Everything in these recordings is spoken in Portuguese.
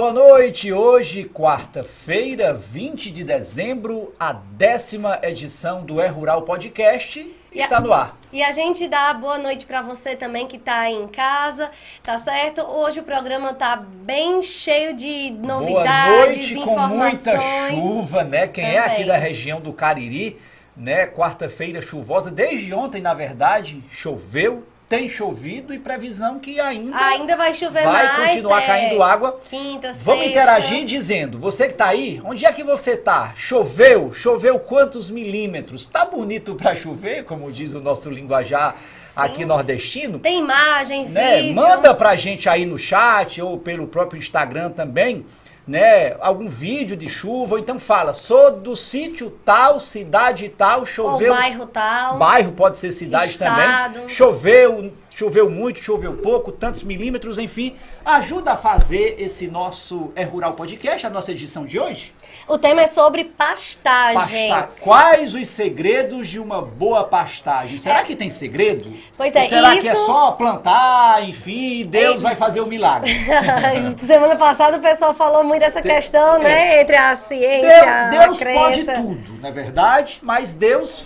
boa noite. Hoje, quarta-feira, 20 de dezembro, a décima edição do É Rural Podcast está no ar. E a gente dá boa noite para você também que está em casa, tá certo? Hoje o programa tá bem cheio de novidades, boa noite, com muita chuva, né? Quem é aqui Também. da região do Cariri, né? Quarta-feira chuvosa, desde ontem, na verdade, choveu, tem chovido e previsão que ainda Ainda vai chover vai mais. continuar é, caindo água. Quinta, Vamos sexta. interagir dizendo, você que tá aí, onde é que você tá? Choveu? Choveu quantos milímetros? Tá bonito pra chover, como diz o nosso linguajar aqui nordestino? Tem imagem, Né? vídeo. Manda pra gente aí no chat ou pelo próprio Instagram também, né? Algum vídeo de chuva, ou então fala, sou do sítio tal, cidade tal, Ou choveu. bairro tal. Bairro pode ser cidade Estado. também. Choveu, choveu muito, choveu pouco, tantos milímetros, enfim. Ajuda a fazer esse nosso É Rural Podcast, a nossa edição de hoje. O tema é sobre pastagem. Pasta- Quais os segredos de uma boa pastagem? Será que tem segredo? Pois é, Ou será que é isso- só plantar, enfim, e Deus É. vai fazer o milagre? Semana passada o pessoal falou muito dessa questão, né? Entre a ciência, Deus, a Deus pode crença. tudo, não é verdade? Mas Deus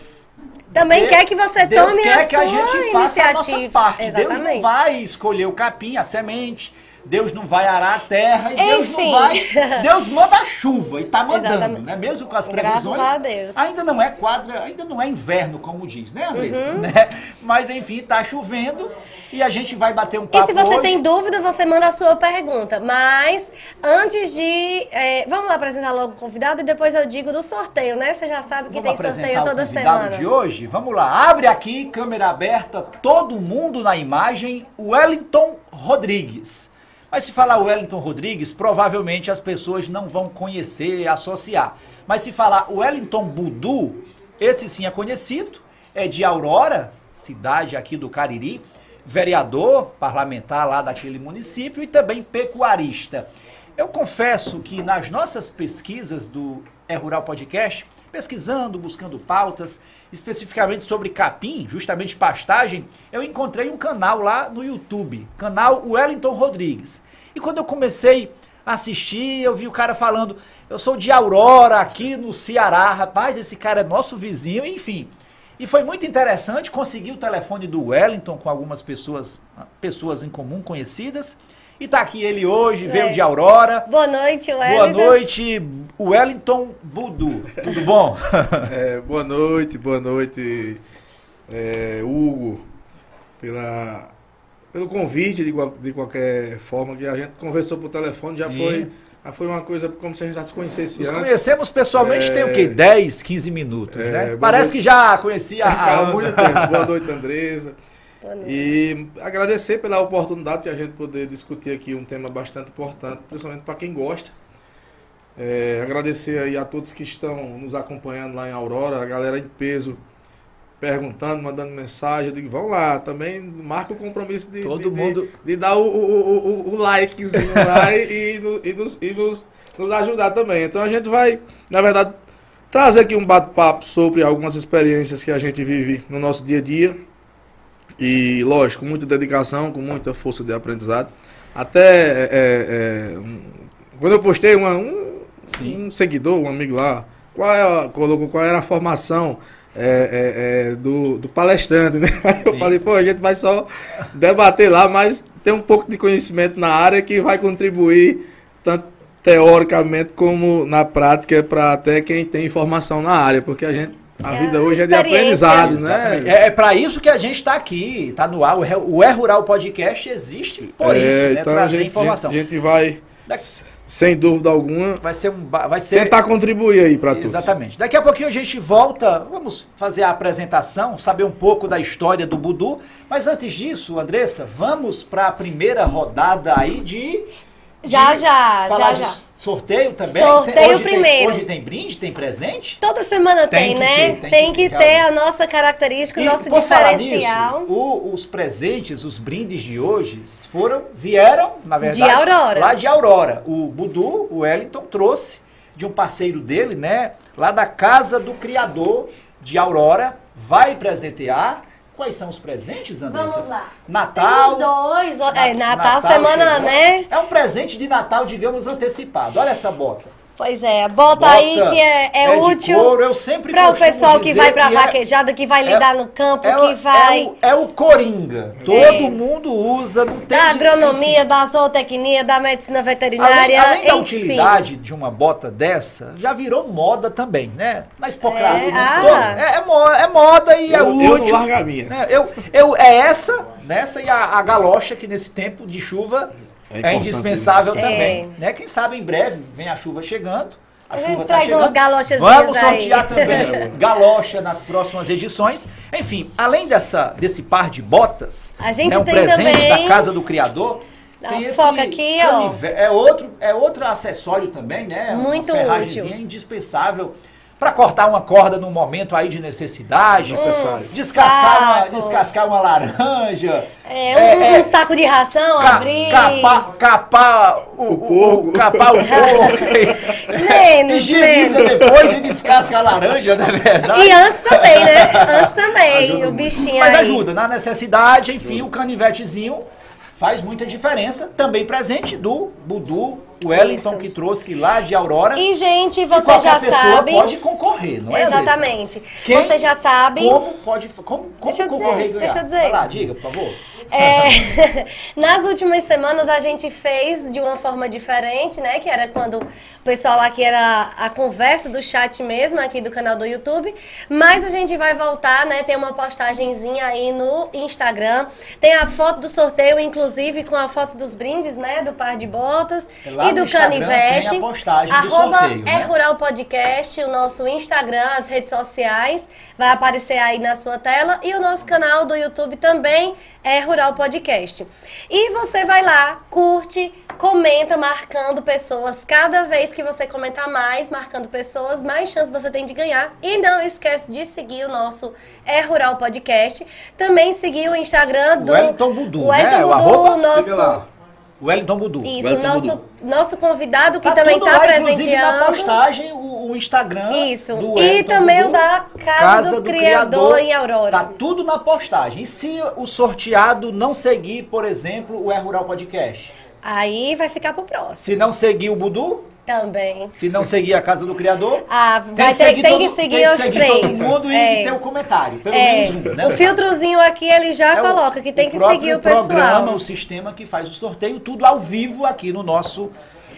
Também Deus- quer que você Deus tome quer a que a gente faça a nossa iniciativa. parte. Deus não Exatamente. vai escolher o capim, a semente. Deus não vai arar a terra e Deus não Enfim. vai. Deus manda a chuva e tá mandando, Exatamente. né? Mesmo com as Graças previsões. a Deus. Ainda não é quadra, ainda não é inverno, como diz, né, Andressa? Uhum. Né? Mas enfim, tá chovendo e a gente vai bater um papo E se você hoje. tem dúvida, você manda a sua pergunta. Mas antes de. é, vamos lá apresentar logo o convidado e depois eu digo do sorteio, né? Você já sabe que Vamos tem sorteio toda semana. de hoje? Vamos lá, abre aqui, câmera aberta, todo mundo na imagem, Wellington Rodrigues. Mas se falar Wellington Rodrigues, provavelmente as pessoas não vão conhecer, associar. Mas se falar Wellington Budu, esse sim é conhecido, é de Aurora, cidade aqui do Cariri, vereador parlamentar lá daquele município e também pecuarista. Eu confesso que nas nossas pesquisas do É Rural Podcast, pesquisando, buscando pautas, especificamente sobre capim, justamente pastagem, eu encontrei um canal lá no YouTube, canal Wellington Rodrigues. E quando eu comecei a assistir, eu vi o cara falando, eu sou de Aurora, aqui no Ceará, rapaz, esse cara é nosso vizinho, enfim. E foi muito interessante, consegui o telefone do Wellington com algumas pessoas, pessoas em comum conhecidas. E tá aqui ele hoje, veio É. de Aurora. Boa noite, Boa Wellington. noite, Wellington Budu. Tudo bom? É, boa noite, boa noite, é, Hugo, pela, pelo convite de, de qualquer forma que a gente conversou por telefone, já Sim. foi, já foi uma coisa como se a gente já se conhecesse Nos antes. conhecemos pessoalmente tem o quê? 10, 15 minutos, É, né? boa Parece noite. que já conhecia a Há muito tempo. Boa noite, Andresa. E agradecer pela oportunidade de a gente poder discutir aqui um tema bastante importante, principalmente para quem gosta. É, agradecer aí a todos que estão nos acompanhando lá em Aurora, a galera em peso perguntando, mandando mensagem. Eu digo, vamos lá, também marca o compromisso de, Todo de- de- mundo- de, dar o, o, o, o likezinho lá e, e, e nos, e nos, nos ajudar também. Então a gente vai, na verdade, trazer aqui um bate-papo sobre algumas experiências que a gente vive no nosso dia a dia. E, lógico, com muita dedicação, com muita força de aprendizado. Até é, é, um- quando eu postei uma- um, um seguidor, um amigo lá, qual, é colocou qual era a formação é, é, é, do, do palestrante, né? Aí eu falei, pô, a gente vai só debater lá, mas tem um pouco de conhecimento na área que vai contribuir tanto teoricamente como na prática para até quem tem informação na área, porque a gente A É vida a hoje é de aprendizado, né? É, é para isso que a gente está aqui, está no ar. O, É Rural Podcast existe por É, isso, né? então a Trazer gente, informação. A gente vai, sem dúvida alguma, Vai ser um. Vai ser, tentar contribuir aí para todos. Exatamente. Daqui a pouquinho a gente volta, vamos fazer a apresentação, saber um pouco da história do Budu. Mas antes disso, Andressa, vamos para a primeira rodada aí de. Já, de já, já, de já. Sorteio também. Sorteio Tem- hoje tem- primeiro. hoje tem brinde, tem presente? Toda semana Tem tem, né? ter, tem tem que que, ter, a nossa característica, o nosso diferencial. nisso, o- os presentes, os brindes de hoje foram, vieram, na verdade, Aurora. lá de Aurora. O Budu, o Wellington, trouxe de um parceiro dele, né? Lá da casa do criador de Aurora, vai presentear. Quais são os presentes, Andressa? Vamos lá. Natal. Tem os dois. É, Natal, semana, chegando. né? É um presente de Natal, digamos, antecipado. Olha essa bota. Pois é, bota, aí Bota que é, é é de útil couro, eu sempre para o pessoal que vai pra que é- vaquejada, que vai lidar no campo, É, que vai é o, é o Coringa. Todo É. mundo usa, não tem da de- agronomia, da zootecnia, da medicina Além, veterinária, além da enfim. utilidade de uma bota dessa, já virou moda também, né? Na Expocrado, É, né? ah. É, é mo- é moda e é Eu, eu útil. não largo a minha. né? eu, eu, é essa, nessa e a, a galocha, que nesse tempo de chuva É é, indispensável é. também. Né? Quem sabe em breve vem a chuva chegando. A gente chuva tá traz umas chegando. galochazinhas Vamos aí. sortear também galocha nas próximas edições. Enfim, além dessa, desse par de botas, A gente né, um tem presente também- da casa do criador. Dá Tem esse foca aqui, ó. É outro, é outro acessório também, né? Muito uma útil. indispensável para cortar uma corda num momento aí de necessidade. Necessário. Descascar uma, descascar uma laranja. É, um, um saco de ração, ca- abrir. capar, capar o, o, porco. capar o porco. Menos, Higieniza menos. depois e descasca a laranja, não é verdade? E antes também, né? Antes também, Ajuda o bichinho Mas aí. ajuda, na necessidade, enfim, o canivetezinho faz muita diferença. Também presente do Budu Wellington, Isso. que trouxe lá de Aurora. E, gente, E você qualquer já sabe. pode concorrer, não é? Exatamente. Quem- Você já sabe. Como pode como, como concorrer dizer, e ganhar? deixa eu dizer. Vai lá, diga, por favor. É, nas últimas semanas a gente fez de uma forma diferente, né? Que era quando o pessoal aqui era a conversa do chat mesmo, aqui do canal do YouTube. Mas a gente vai voltar, né? Tem uma postagenzinha aí no Instagram. Tem a foto do sorteio, inclusive, com a foto dos brindes, né? Do par de botas É Lá e do canivete. tem a postagem do Arroba sorteio, né? é Rural Podcast, o nosso Instagram, as redes sociais, vai aparecer aí na sua tela. E o nosso canal do YouTube também é Rural Podcast. E você vai lá, curte, comenta, marcando pessoas. Cada vez que você comentar mais, marcando pessoas, mais chance você tem de ganhar. E não esquece de seguir o nosso É Rural Podcast. Também seguir o Instagram do Wellington Budu, o né? Wellington O Budu, arroba, nosso. Wellington Budu. isso, Wellington nosso, Budu. nosso convidado que Tá também está inclusive na presenteando. postagem, o, o Instagram Isso. do E Wellington também o da Casa do Criador em Aurora. Tá tudo na postagem. E se o sorteado não seguir, por exemplo, o É Rural Podcast? Aí vai ficar pro próximo Se não seguir o Budu, também. se não seguir a Casa do Criador, Ah, tem que ter seguir, tem todo, que seguir tem os seguir três. todo mundo e, É. ter o comentário. Pelo É, menos um, né? o filtrozinho aqui ele já É o- coloca que tem o que seguir o programa, pessoal. o sistema que faz o sorteio, tudo ao vivo aqui no nosso,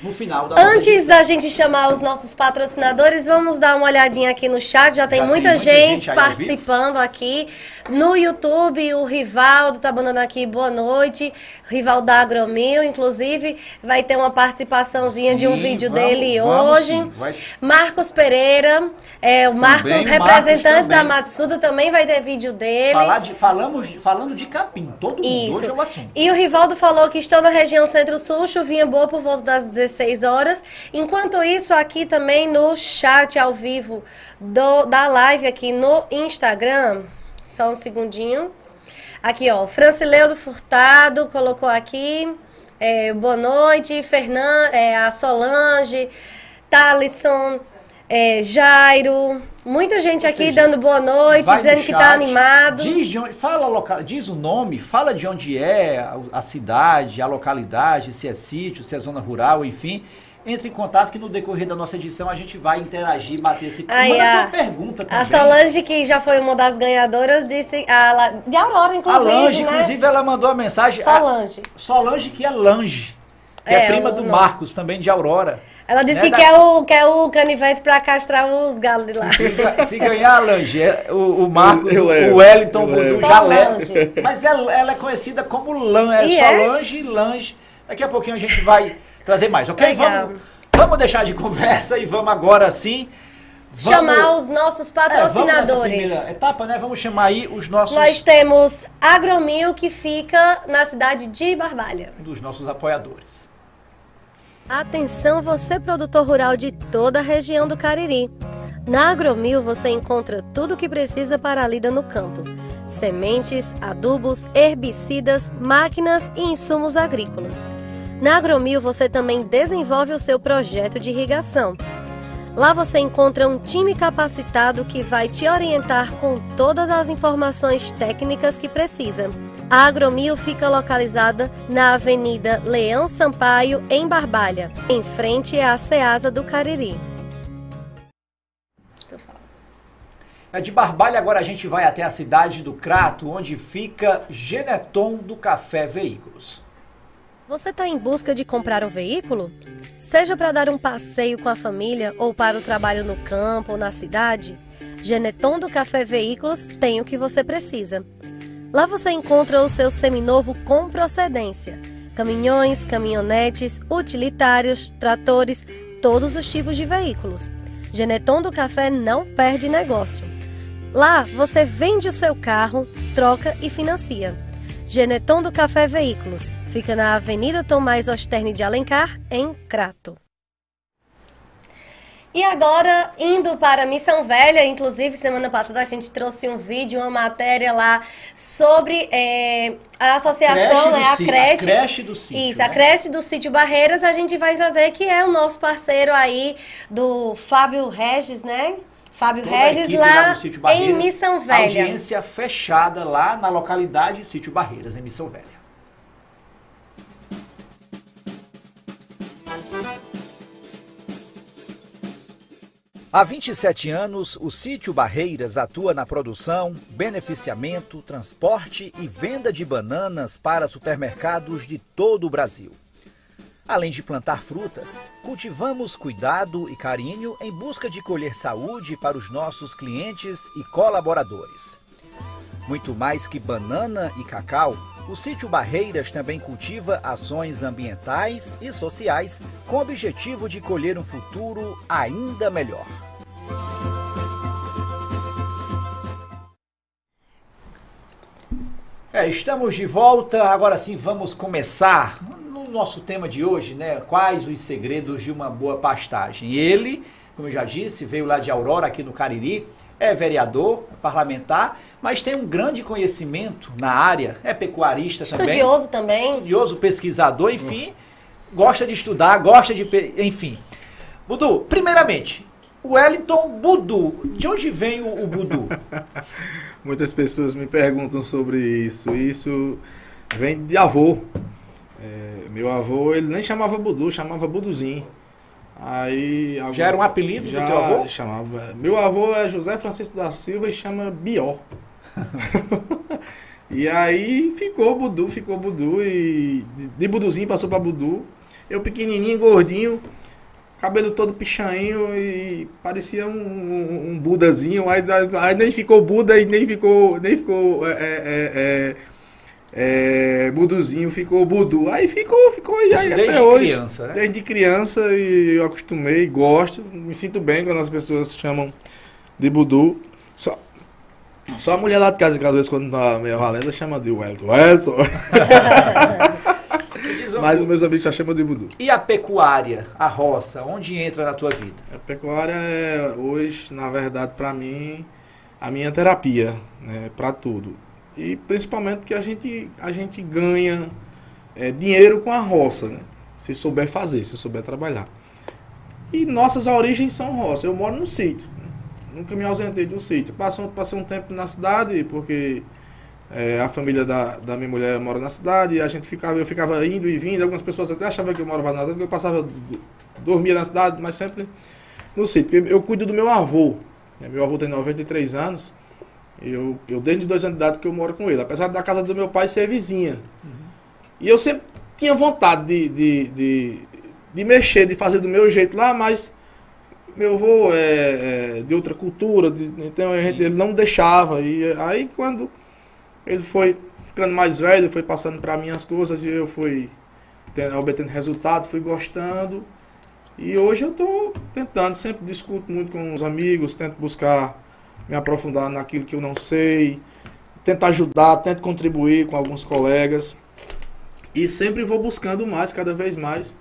no final da Antes da gente chamar os nossos patrocinadores, vamos dar uma olhadinha aqui no chat. Já tem Já tem muita, muita gente, gente participando aqui. No YouTube, o Rivaldo tá mandando aqui boa noite. Rivaldo da Agromil, inclusive, vai ter uma participaçãozinha de um Sim, vídeo vamos- dele vamos hoje. sim, vai- Marcos Pereira, é, o Marcos, Marcos representante da também. Matsuda, também vai ter vídeo dele. Falar de, falamos, falando de capim, todo mundo, Isso. hoje é o assunto. E o Rivaldo falou que estou na região centro-sul, chuvinha boa por volta das 16 horas. Enquanto isso, aqui também no chat ao vivo do, da live aqui no Instagram, só um segundinho. Aqui, ó, Francileudo Furtado colocou aqui. é, boa noite, Fernan, é, a Solange, Thalisson, é, Jairo. Muita gente Ou aqui seja, dando boa noite, dizendo que tá animado. Diz, de onde, fala local, diz o nome, fala de onde é a, a cidade, a localidade, se é sítio, se é zona rural, enfim. Entre em contato que no decorrer da nossa edição a gente vai interagir, bater esse Aí, Manda a- pergunta também. A Solange, que já foi uma das ganhadoras, disse. A, de Aurora, A inclusive. Lange, né? inclusive, ela mandou a mensagem. a- Solange. Solange, que é Lange, que é, É, prima do. Marcos, também de Aurora. Ela disse Né, que da- quer o, quer o canivete pra castrar os galos de lá. Se, se ganhar a Lange, é, o, o Marcos, Eu- eu o Wellington eu leva. Lange. Mas ela, ela é conhecida como Lan, é E só é? Lange e Lange. Daqui a pouquinho a gente vai trazer mais, ok? Legal. Vamos, vamos deixar de conversa e vamos agora sim. vamos- Chamar os nossos é, vamos nessa patrocinadores. primeira etapa, né? Vamos chamar aí os nossos, Nós temos Agromil, que fica na cidade de Barbalha. dos nossos apoiadores. Atenção você produtor rural de toda a região do Cariri. Na Agromil você encontra tudo o que precisa para a lida no campo. Sementes, adubos, herbicidas, máquinas e insumos agrícolas. Na Agromil você também desenvolve o seu projeto de irrigação. Lá você encontra um time capacitado que vai te orientar com todas as informações técnicas que precisa. A Agromil fica localizada na Avenida Leão Sampaio, em Barbalha, em frente à Ceasa do Cariri. É de Barbalha, agora a gente vai até a cidade do Crato, onde fica Geneton do Café Veículos. Você está em busca de comprar um veículo? Seja para dar um passeio com a família ou para o trabalho no campo ou na cidade, Geneton do Café Veículos tem o que você precisa. Lá você encontra o seu seminovo com procedência: caminhões, caminhonetes, utilitários, tratores, todos os tipos de veículos. Geneton do Café não perde negócio. Lá você vende o seu carro, troca e financia. Geneton do Café Veículos fica na Avenida Tomás Osterne de Alencar, em Crato. E agora, indo para Missão Velha, inclusive semana passada a gente trouxe um vídeo, uma matéria lá sobre é, a associação, Creche né, a sítio, creche. a creche do sítio, Isso, a né? creche do Sítio Barreiras, a gente vai trazer que é o nosso parceiro aí do Fábio Regis, né? Fábio Toda a Regis lá Barreiras, em Missão Velha. Audiência fechada lá na localidade Sítio Barreiras, em Missão Velha. Há 27 anos, o Sítio Barreiras atua na produção, beneficiamento, transporte e venda de bananas para supermercados de todo o Brasil. Além de plantar frutas, cultivamos cuidado e carinho em busca de colher saúde para os nossos clientes e colaboradores. Muito mais que banana e cacau, o Sítio Barreiras também cultiva ações ambientais e sociais com o objetivo de colher um futuro ainda melhor. É, estamos de volta. Agora sim, vamos começar no nosso tema de hoje, né? Quais os segredos de uma boa pastagem? Ele, como eu já disse, veio lá de Aurora, aqui no Cariri, é vereador, parlamentar, mas tem um grande conhecimento na área, é pecuarista também Estudioso também. estudioso, pesquisador, enfim, gosta de estudar, gosta de. Enfim. Budu, primeiramente, o Wellington Budu. De onde vem o, o Budu? Muitas pessoas me perguntam sobre isso. Isso vem de avô. É, meu avô, ele nem chamava Budu, chamava Buduzinho. Aí, alguns- Já era um apelido do já teu avô? Chamava. Meu avô é José Francisco da Silva e chama Bió. e aí ficou Budu, ficou Budu e de, Buduzinho passou pra Budu. Eu pequenininho, gordinho, cabelo todo pichainho e parecia um, um, um Budazinho. Aí, aí nem ficou Buda e nem ficou, nem ficou é, é, é, é, Buduzinho, ficou Budu. Aí ficou, ficou e aí até hoje. criança, né? Desde criança e eu acostumei, gosto, me sinto bem quando as pessoas chamam de Budu. Só, só a mulher lá de casa, que às vezes quando tá meio valendo, chama de Wellington. Wellington. Mas os meus amigos já chamam de Budu. E a pecuária, a roça, onde entra na tua vida? A pecuária é hoje, na verdade, para mim, a minha terapia, né, para tudo. E principalmente porque a gente, a gente ganha é, dinheiro com a roça, né? Se souber fazer, se souber trabalhar. E nossas origens são roça. Eu moro no sítio. né? Nunca me ausentei de um sítio. Passei, passei um tempo na cidade, porque é, a família da, da minha mulher mora na cidade, a gente ficava, eu ficava indo e vindo. Algumas pessoas até achavam que eu morava na cidade, que eu passava, dormia na cidade, mas sempre no sítio. Porque eu cuido do meu avô. Meu avô tem 93 anos. Eu, eu desde dois anos de idade que eu moro com ele. Apesar da casa do meu pai ser vizinha. E eu sempre tinha vontade de, de, de, de mexer, de fazer do meu jeito lá, mas meu avô é, é de outra cultura, de, então a gente, ele não deixava. E aí quando ele foi ficando mais velho, foi passando para mim as coisas e eu fui tendo, obtendo resultado, fui gostando. E hoje eu estou tentando, sempre discuto muito com os amigos, tento buscar me aprofundar naquilo que eu não sei, tento ajudar, tento contribuir com alguns colegas. E sempre vou buscando mais, cada vez mais,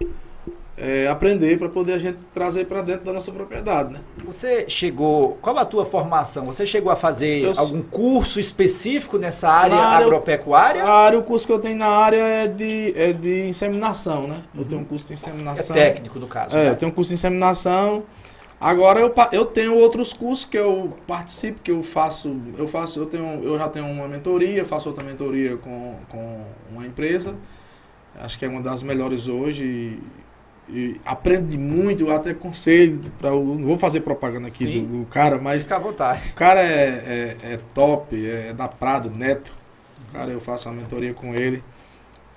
é, aprender para poder a gente trazer para dentro da nossa propriedade, né? Você chegou, qual a tua formação? Você chegou a fazer eu, algum curso específico nessa área, área agropecuária? A área, o curso que eu tenho na área é de, é de inseminação, né? Eu tenho um curso de inseminação. É técnico, do caso. É, né? eu tenho um curso de inseminação. Agora eu, eu tenho outros cursos que eu participo, que eu faço, eu faço, eu tenho, eu já tenho uma mentoria, faço outra mentoria com, com uma empresa. Acho que é uma das melhores hoje e aprende muito, eu até conselho, pra, não vou fazer propaganda aqui do, do, cara, mas. Fica à vontade. O cara é, é, é top, é, é da Prado, Neto. Cara, eu faço uma mentoria com ele.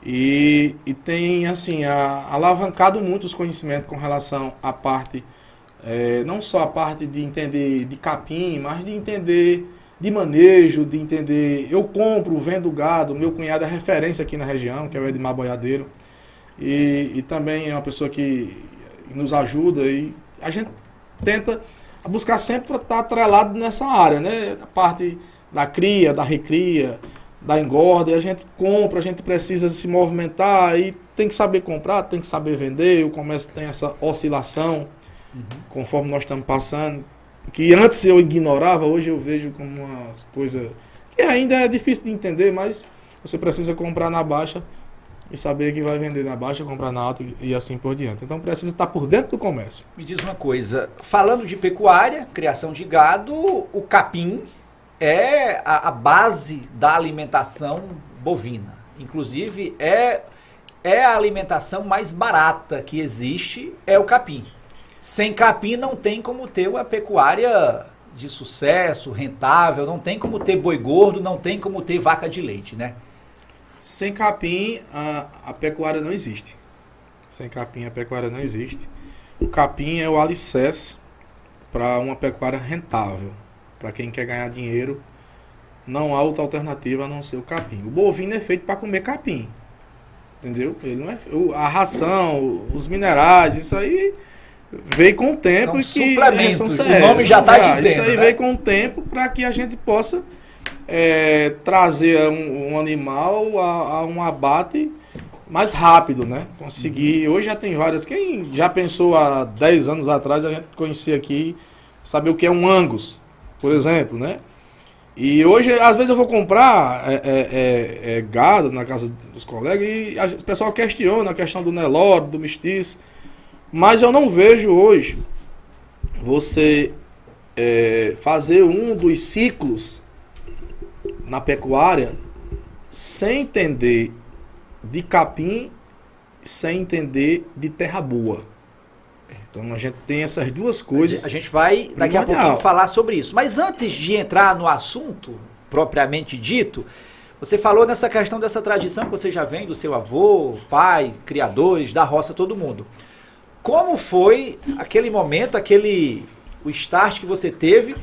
E, e tem, assim, a, alavancado muito os conhecimentos com relação à parte, é, não só a parte de entender de capim, mas de entender de manejo, de entender. Eu compro, vendo gado, meu cunhado é referência aqui na região, que é o Edmar Boiadeiro. E, e também é uma pessoa que nos ajuda e a gente tenta buscar sempre estar atrelado nessa área, né? A parte da cria, da recria, da engorda, e a gente compra, a gente precisa se movimentar e tem que saber comprar, tem que saber vender, o comércio tem essa oscilação, uhum. conforme nós estamos passando, que antes eu ignorava, hoje eu vejo como uma coisa que ainda é difícil de entender, mas você precisa comprar na baixa e saber que vai vender na baixa, comprar na alta e assim por diante. Então precisa estar por dentro do comércio. Me diz uma coisa, falando de pecuária, criação de gado, o capim é a, a base da alimentação bovina. Inclusive é é a alimentação mais barata que existe, é o capim. Sem capim não tem como ter uma pecuária de sucesso, rentável, não tem como ter boi gordo, não tem como ter vaca de leite, né? Sem capim, a, a pecuária não existe. Sem capim, a pecuária não existe. O capim é o alicerce para uma pecuária rentável. Para quem quer ganhar dinheiro, não há outra alternativa a não ser o capim. O bovino é feito para comer capim. Entendeu? Ele não é, a ração, os minerais, isso aí veio com o tempo. São que, suplementos, é, são, o nome já está dizendo. Isso aí né? veio com o tempo para que a gente possa é, trazer um, um animal a, a, um abate mais rápido, né? Conseguir. Hoje já tem várias. Quem já pensou há 10 anos atrás, a gente conhecia aqui, saber o que é um Angus, por Sim. exemplo, né? E hoje, às vezes, eu vou comprar é, é, é, é gado na casa dos colegas e o pessoal questiona a questão do Nelore, do mestiço. Mas eu não vejo hoje você é, fazer um dos ciclos na pecuária sem entender de capim, sem entender de terra boa. Então a gente tem essas duas coisas. A gente vai daqui a pouco falar sobre isso. Mas antes de entrar no assunto propriamente dito, você falou nessa questão dessa tradição que você já vem do seu avô, pai, criadores, da roça, todo mundo. Como foi aquele momento, aquele o start que você teve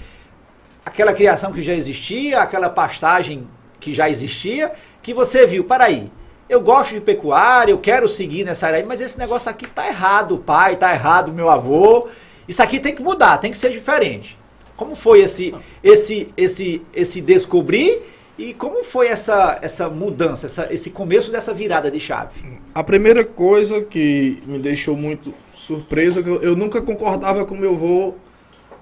aquela criação que já existia, aquela pastagem que já existia, que você viu, para aí, eu gosto de pecuária, eu quero seguir nessa área, mas esse negócio aqui tá errado, pai, tá errado, meu avô. Isso aqui tem que mudar, tem que ser diferente. Como foi esse esse esse esse descobrir e como foi essa essa mudança, essa, esse começo dessa virada de chave? A primeira coisa que me deixou muito surpreso que eu, eu nunca concordava com meu avô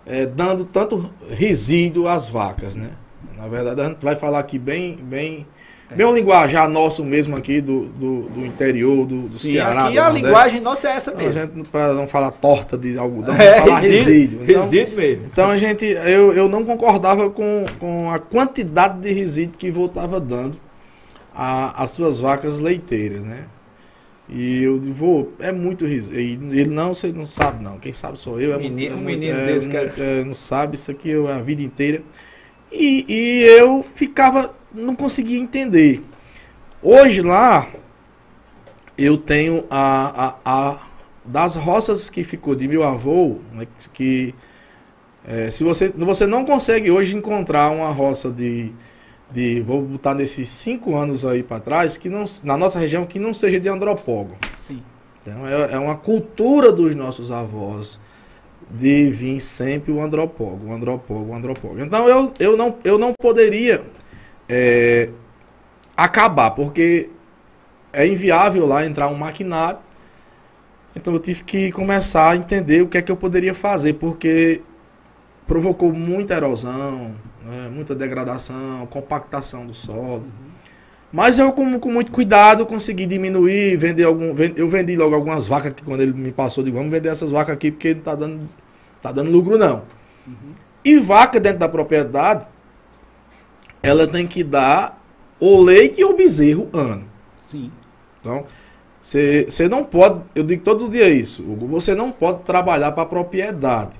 é, dando tanto resíduo às vacas, né? Na verdade, a gente vai falar aqui bem, bem, é. bem linguajar nosso mesmo aqui do, do, do interior, do, do Sim, Ceará. Aqui a linguagem nossa é essa mesmo. Para não falar torta de algodão, é, falar resíduo. Resíduo, então, resíduo mesmo. Então a gente, eu, eu não concordava com, com a quantidade de resíduo que voltava dando às suas vacas leiteiras, né? E eu vou, é muito riso. E ele não, você não sabe não. Quem sabe sou eu. É menino, é, um menino é, desse, cara. É, não sabe, isso aqui é a vida inteira. E, e eu ficava, não conseguia entender. Hoje lá, eu tenho a, a, a das roças que ficou de meu avô, né, que é, se você, você não consegue hoje encontrar uma roça de, de vou botar nesses cinco anos aí para trás, que não, na nossa região, que não seja de andropólogo. Sim. Então, é, é uma cultura dos nossos avós de vir sempre o andropólogo, o andropólogo, o andropólogo. Então, eu, eu, não, eu não poderia é, acabar, porque é inviável lá entrar um maquinário. Então, eu tive que começar a entender o que é que eu poderia fazer, porque provocou muita erosão, né, muita degradação, compactação do solo. Uhum. Mas eu, com, com muito cuidado, consegui diminuir, vender algum. eu vendi logo algumas vacas que quando ele me passou, digo, vamos vender essas vacas aqui porque não tá dando, tá dando lucro, não. Uhum. E vaca dentro da propriedade, ela tem que dar o leite e o bezerro ano. Sim. Então, você não pode, eu digo todo dia isso, Hugo, você não pode trabalhar para a propriedade,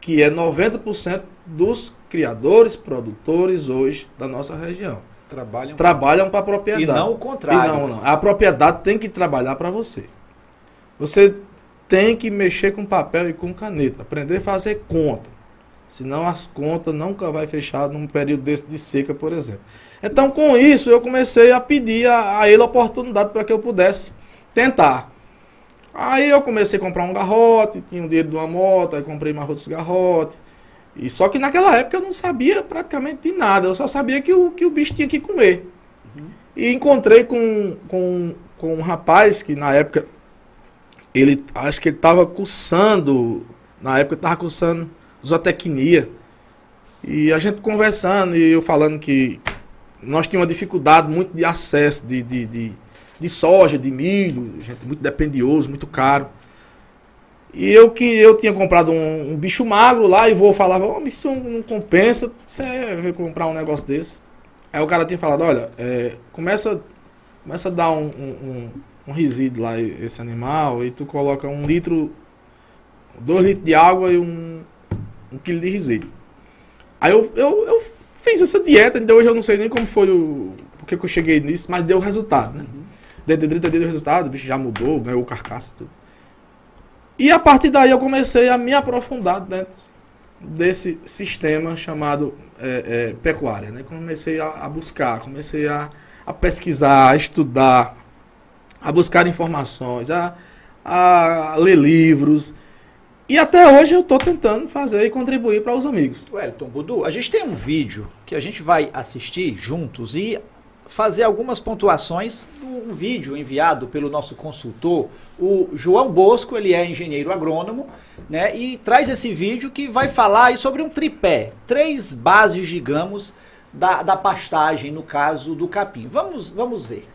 que é 90% dos criadores, produtores hoje da nossa região. Trabalham, trabalham para a propriedade. E não o contrário. E não, não. A propriedade tem que trabalhar para você. Você tem que mexer com papel e com caneta, aprender a fazer conta. Senão as contas nunca vai fechar num período desse de seca, por exemplo. Então, com isso, eu comecei a pedir a, a ele a oportunidade para que eu pudesse tentar. Aí eu comecei a comprar um garrote, tinha um dinheiro de uma moto, aí comprei mais outros garrotes. E só que naquela época eu não sabia praticamente de nada, eu só sabia que o, que o bicho tinha que comer. Uhum. E encontrei com, com, com um rapaz que na época, ele acho que ele estava cursando, na época estava cursando zootecnia. E a gente conversando e eu falando que nós tínhamos uma dificuldade muito de acesso de, de, de, de soja, de milho, gente muito dependioso, muito caro. E eu que eu tinha comprado um, um bicho magro lá e vou falava, oh, isso não compensa, você vai comprar um negócio desse. Aí o cara tinha falado, olha, é, começa, começa a dar um, um, um, resíduo lá, esse animal, e tu coloca um litro, dois litros de água e um, um quilo de resíduo. Aí eu, eu, eu fiz essa dieta, então hoje eu não sei nem como foi o. Porque que eu cheguei nisso, mas deu resultado, né? Uhum. Dentro de 30 dias deu resultado, o bicho já mudou, ganhou carcaça e tudo. E a partir daí eu comecei a me aprofundar dentro desse sistema chamado é, é, pecuária. Né? Comecei a, a buscar, comecei a, a, pesquisar, a estudar, a buscar informações, a, a ler livros. E até hoje eu estou tentando fazer e contribuir para os amigos. Wellington, Budu, a gente tem um vídeo que a gente vai assistir juntos e fazer algumas pontuações um vídeo enviado pelo nosso consultor, o João Bosco, ele é engenheiro agrônomo, né? E traz esse vídeo que vai falar sobre um tripé, três bases, digamos, da, da pastagem, no caso do capim. Vamos, vamos ver.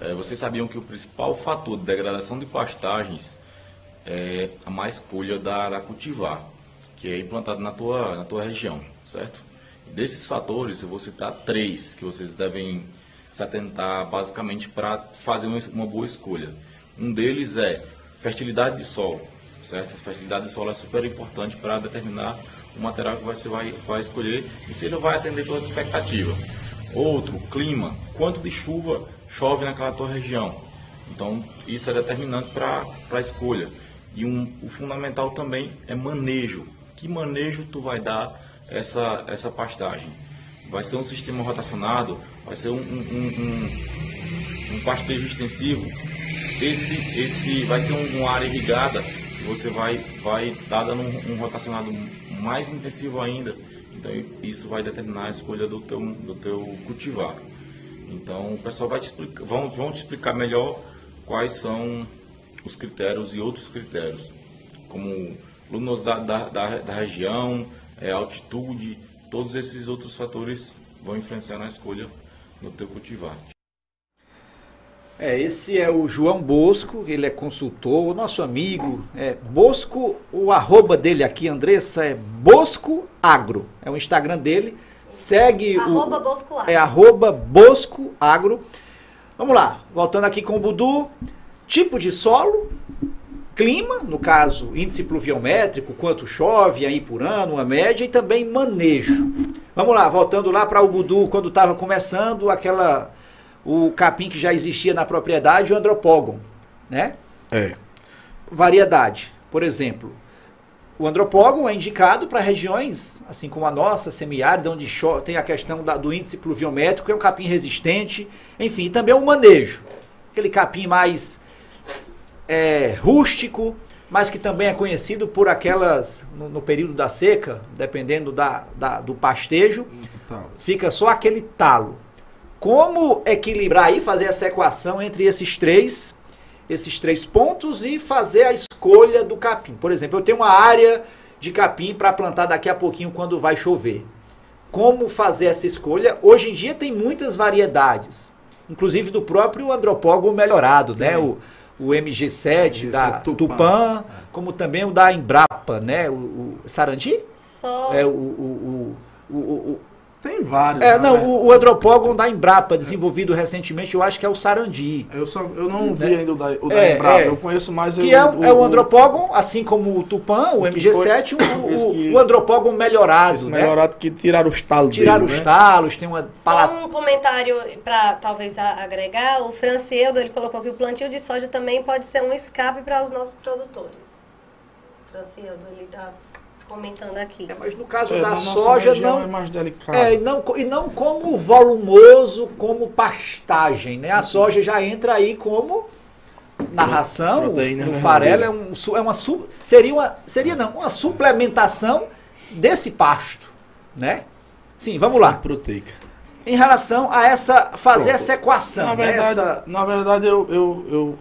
É, vocês sabiam que o principal fator de degradação de pastagens é a má escolha da, da cultivar, que é implantado na tua, na tua região, certo? Desses fatores, eu vou citar três que vocês devem se atentar basicamente para fazer uma boa escolha. Um deles é fertilidade de solo, certo? Fertilidade de solo é super importante para determinar o material que você vai, vai escolher e se ele vai atender todas as expectativas. Outro, clima. Quanto de chuva chove naquela tua região? Então, isso é determinante para a escolha. E um, o fundamental também é manejo. Que manejo tu vai dar essa, essa pastagem. Vai ser um sistema rotacionado, vai ser um, um, um, um pastejo extensivo. Esse, esse vai ser uma área irrigada que você vai, vai dar dando um, um rotacionado mais intensivo ainda. Então isso vai determinar a escolha do teu, do teu cultivar. Então o pessoal vai te explicar, vão, vão te explicar melhor quais são os critérios e outros critérios, como luminosidade da, da, da região, é, altitude, todos esses outros fatores vão influenciar na escolha do teu cultivar. É, esse é o João Bosco, ele é consultor, o nosso amigo, é Bosco, o arroba dele aqui, Andressa, é Bosco Agro, é o Instagram dele, segue arroba o... Bosco Agro. É arroba Bosco Agro. Vamos lá, voltando aqui com o Budu, tipo de solo, clima, no caso, índice pluviométrico, quanto chove aí por ano, uma média, e também manejo. Vamos lá, voltando lá para o Budu, quando estava começando, aquela o capim que já existia na propriedade, o andropógon, né? É. variedade. Por exemplo, o andropógon é indicado para regiões, assim como a nossa, semiárida, onde tem a questão da- do índice pluviométrico, é um capim resistente, enfim, e também o manejo. Aquele capim mais é, rústico, mas que também é conhecido por aquelas, no, no período da seca, dependendo da, da- do pastejo, fica só aquele talo. Como equilibrar aí, fazer essa equação entre esses três, esses três pontos e fazer a escolha do capim? Por exemplo, eu tenho uma área de capim para plantar daqui a pouquinho quando vai chover. Como fazer essa escolha? Hoje em dia tem muitas variedades, inclusive do próprio andropógon melhorado, né? O, o MG7 da Tupã. Tupã, como também o da Embrapa, né? O, o Sarandi? Só. É o, o, o, o, Tem vários. é, né? não, o, o andropógon da Embrapa, desenvolvido recentemente, eu acho que é o Sarandi. Eu, só, eu não vi Né? ainda o da, o da É, Embrapa, é. eu conheço mais Que é, um- é o andropógon, assim como o Tupã, o O que MG7, foi- o, o, que- o andropógon melhorado, Esse né? melhorado que tiraram os talos Tiraram dele, os né? talos, tem uma Só pala- um comentário para talvez a- agregar. O Francieldo ele colocou que o plantio de soja também pode ser um escape para os nossos produtores. Francieldo ele está comentando aqui. É, mas no caso É, da soja, não, é mais delicado. É, e não, e não como volumoso, como pastagem, né? A soja já entra aí como na ração, Proteína no verdadeira. farelo é, um, é uma seria uma seria não, uma suplementação desse pasto, né? Sim, vamos lá. Proteica. Em relação a essa fazer Pronto. essa equação, Na né? verdade, essa na verdade eu, eu, eu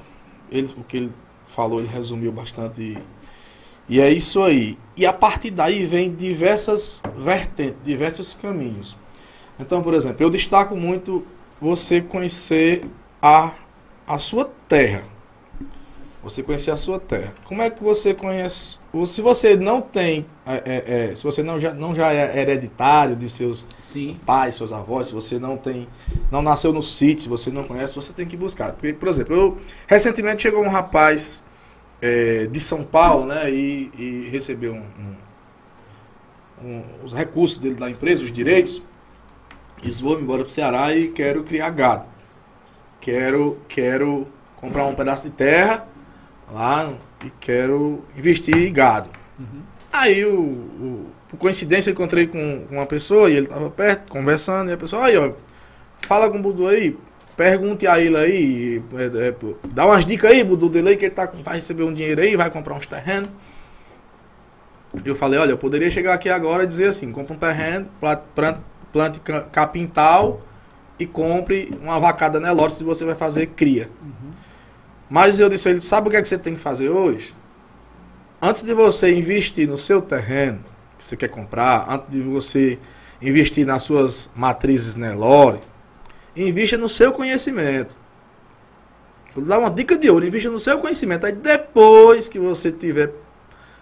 ele, o que ele falou, ele resumiu bastante. E, e é isso aí. E a partir daí vem diversas vertentes, diversos caminhos. Então, por exemplo, eu destaco muito você conhecer a, a sua terra. Você conhecer a sua terra. Como é que você conhece? Se você não tem, é, é, é, se você não já, não já é hereditário de seus sim, pais, seus avós, se você não tem, não nasceu no sítio, você não conhece, você tem que buscar. Porque, por exemplo, eu recentemente chegou um rapaz é, de São Paulo, né, e, e recebeu um- um- um- os recursos dele da empresa, os direitos, e disse, vou embora para o Ceará e quero criar gado. Quero, quero comprar um pedaço de terra lá e quero investir em gado. Aí, o, o- por coincidência, eu encontrei com, com uma pessoa e ele estava perto, conversando, e a pessoa, aí, ó, fala com o Budu aí, pergunte a ele aí, é, é, dá umas dicas aí, Budu, dele que ele tá, vai receber um dinheiro aí, vai comprar uns terrenos. Eu falei, olha, eu poderia chegar aqui agora e dizer assim, compra um terreno, pla- plante, plante ca- capim tal e compre uma vacada Nelore se você vai fazer cria. Mas eu disse a ele, sabe o que, é que você tem que fazer hoje? Antes de você investir no seu terreno, que você quer comprar, antes de você investir nas suas matrizes Nelore, invista no seu conhecimento. Vou dar uma dica de ouro, invista no seu conhecimento. Aí depois que você tiver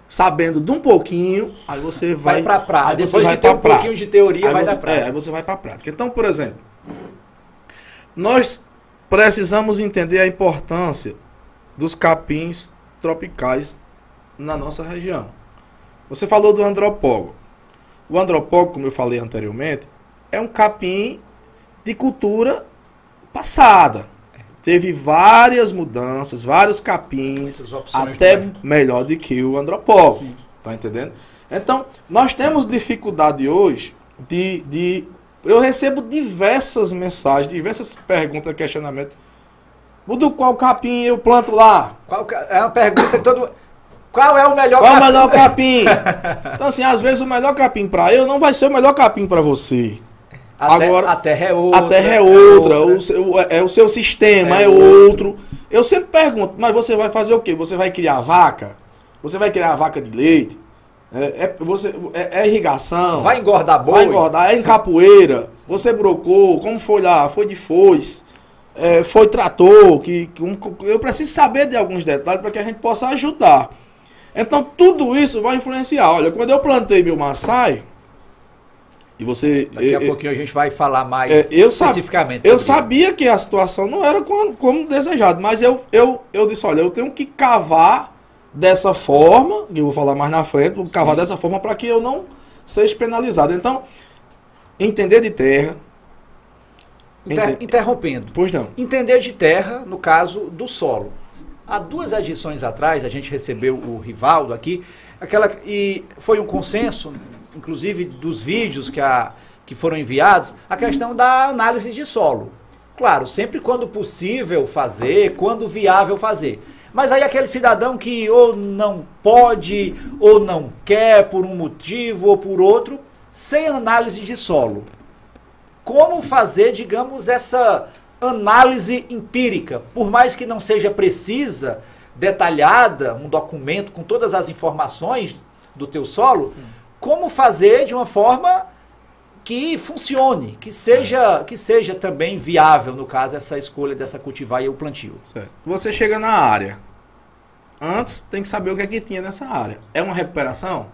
sabendo de um pouquinho, aí você vai, vai pra prática. aí Depois que tem um pouquinho de teoria, aí vai você, dar prática. É, aí você vai para a prática. Então, por exemplo, nós precisamos entender a importância dos capins tropicais na nossa região. Você falou do andropólogo. O andropólogo, como eu falei anteriormente, é um capim de cultura passada. Teve várias mudanças, vários capins, até mais. melhor do que o andropólogo. Sim. Tá entendendo? Então, nós temos dificuldade hoje de, de. Eu recebo diversas mensagens, diversas perguntas, questionamentos. Do qual capim eu planto lá? Qual é uma pergunta que todo Qual é o melhor Qual o capim? melhor capim? Então, assim, às vezes o melhor capim para eu não vai ser o melhor capim para você. A, te- Agora, a terra é outra. A terra é outra, o seu, é o seu sistema É é, outro. Eu sempre pergunto, mas você vai fazer o quê? Você vai criar vaca? Você vai criar vaca de leite? É, é- você, é, é irrigação? Vai engordar boi? Vai engordar, é em capoeira, você brocou, como foi lá, foi de foice, é, foi trator, que, que um- eu preciso saber de alguns detalhes para que a gente possa ajudar. Então tudo isso vai influenciar. Olha, quando eu plantei meu Maasai, e você... Daqui a eu- pouquinho a gente vai falar mais é, eu especificamente. eu sabia que a situação não era como, como desejado, mas eu, eu, eu disse, olha, eu tenho que cavar dessa forma, que eu vou falar mais na frente, vou cavar dessa forma para que eu não seja penalizado. Então, entender de terra, Inter- Ente- Interrompendo. pois não. Entender de terra, no caso do solo. há duas edições atrás, a gente recebeu o Rivaldo aqui, aquela e foi um consenso, inclusive dos vídeos que, a, que foram enviados, a questão da análise de solo. Claro, sempre quando possível fazer, quando viável fazer. Mas aí aquele cidadão que ou não pode, ou não quer por um motivo ou por outro, sem análise de solo. Como fazer, digamos, essa análise empírica, por mais que não seja precisa, detalhada, um documento com todas as informações do teu solo, como fazer de uma forma que funcione, que seja, que seja também viável, no caso, essa escolha dessa cultivar e o plantio. Certo. Você chega na área. Antes tem que saber o que é que tinha nessa área. É uma recuperação?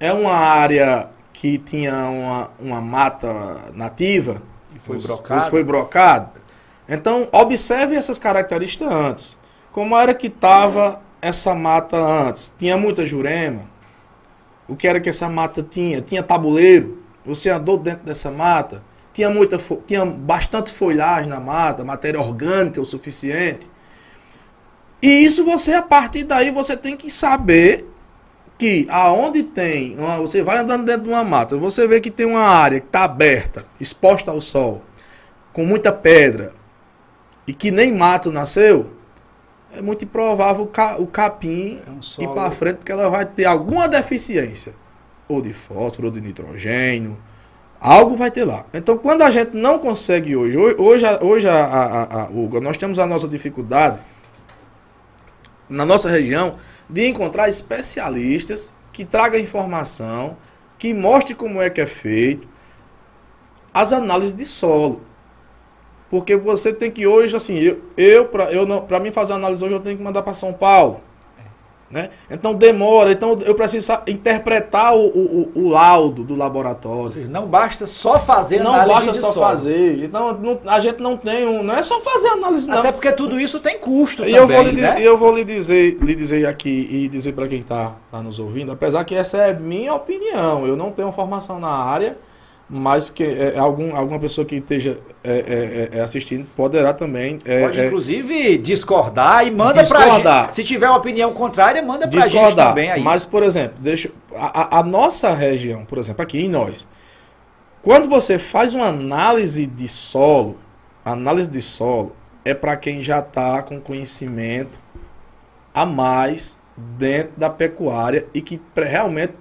É uma área que tinha uma, uma mata nativa? E foi Os- brocado. os foi brocado. Então, observe essas características antes. Como era que estava essa mata antes? Tinha muita jurema? O que era que essa mata tinha? Tinha tabuleiro? Você andou dentro dessa mata? Tinha, muita, tinha bastante folhagem na mata, matéria orgânica o suficiente? E isso você, a partir daí, você tem que saber que aonde tem, uma- você vai andando dentro de uma mata, você vê que tem uma área que está aberta, exposta ao sol, com muita pedra, e que nem mato nasceu, é muito improvável o, ca- o capim É um ir para frente, porque ela vai ter alguma deficiência, ou de fósforo, ou de nitrogênio, algo vai ter lá. Então, quando a gente não consegue hoje, hoje, hoje, a, a- a- Hugo, nós temos a nossa dificuldade na nossa região de encontrar especialistas que tragam informação, que mostre como é que é feito as análises de solo. Porque você tem que hoje, assim, eu, eu para eu não, para mim fazer a análise hoje eu tenho que mandar para São Paulo. Né? Então demora, então eu preciso interpretar o, o, o- laudo do laboratório. seja, não basta só fazer Não análise basta de só solo. fazer. Então não- a gente não tem um. Não é só fazer análise, não. Até porque tudo isso tem custo E também, eu vou, lhe, né? eu vou lhe dizer, lhe dizer aqui e dizer para quem está tá nos ouvindo, apesar que essa é minha opinião, eu não tenho formação na área, mas que é, algum, alguma pessoa que esteja é, é, é, assistindo poderá também é, Pode, é, inclusive, discordar e manda gente. Se tiver uma opinião contrária, manda pra gente discordar. também aí. Mas, por exemplo, deixa, a, a- a nossa região, por exemplo, aqui em nós, quando você faz uma análise de solo, análise de solo é para quem já está com conhecimento a mais dentro da pecuária e que realmente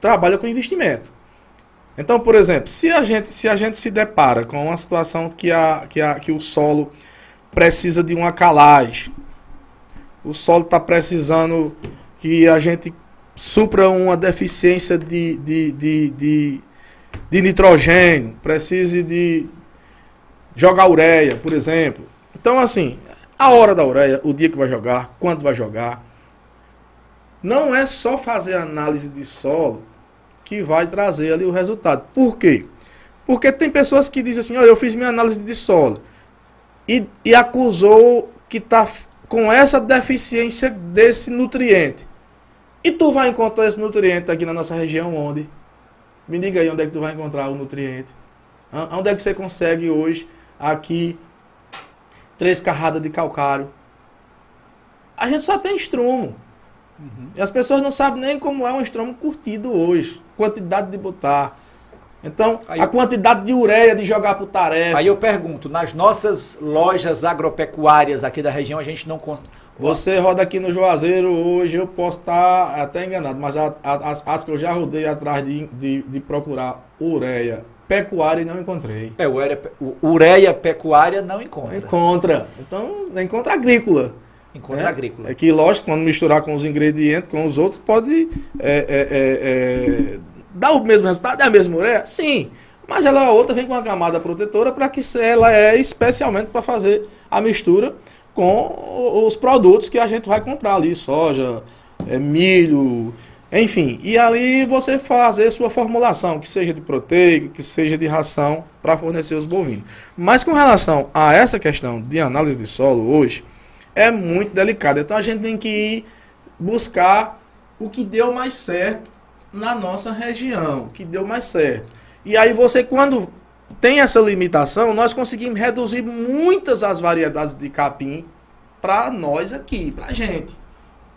trabalha com investimento. Então, por exemplo, se a gente se, a gente se depara com uma situação que, a, que, a, que o solo precisa de uma calagem, o solo está precisando que a gente supra uma deficiência de, de, de, de, de nitrogênio, precise de jogar ureia, por exemplo. Então, assim, a hora da ureia, o dia que vai jogar, quando vai jogar. Não é só fazer análise de solo que vai trazer ali o resultado. Por quê? Porque tem pessoas que dizem assim, olha, eu fiz minha análise de solo e, e acusou que está com essa deficiência desse nutriente. E tu vai encontrar esse nutriente aqui na nossa região onde? Me diga aí onde é que tu vai encontrar o nutriente. Onde é que você consegue hoje aqui três carradas de calcário? A gente só tem estrumo. E as pessoas não sabem nem como é um estromo curtido hoje. Quantidade de botar. Então, Aí- a quantidade de ureia de jogar pro tarefa. Aí eu pergunto, nas nossas lojas agropecuárias aqui da região, a gente não. Você roda aqui no Juazeiro hoje, eu posso estar até enganado, mas a- a- as, as que eu já rodei atrás de, de, de procurar ureia pecuária e não encontrei. É, ureia, ureia pecuária não encontra. Encontra. Então, encontra agrícola. Encontra né? agrícola. É que, lógico, quando misturar com os ingredientes, com os outros, pode é, é, é, é, dar o mesmo resultado. É a mesma ureia? Sim. Mas ela outra vem com uma camada protetora para que ela é especialmente para fazer a mistura com os produtos que a gente vai comprar ali, soja, é, milho, enfim. E ali você fazer sua formulação, que seja de proteico, que seja de ração, para fornecer os bovinos. Mas com relação a essa questão de análise de solo hoje, é muito delicado. Então a gente tem que ir buscar o que deu mais certo na nossa região, o que deu mais certo. E aí você, quando tem essa limitação, nós conseguimos reduzir muitas as variedades de capim para nós aqui, pra gente.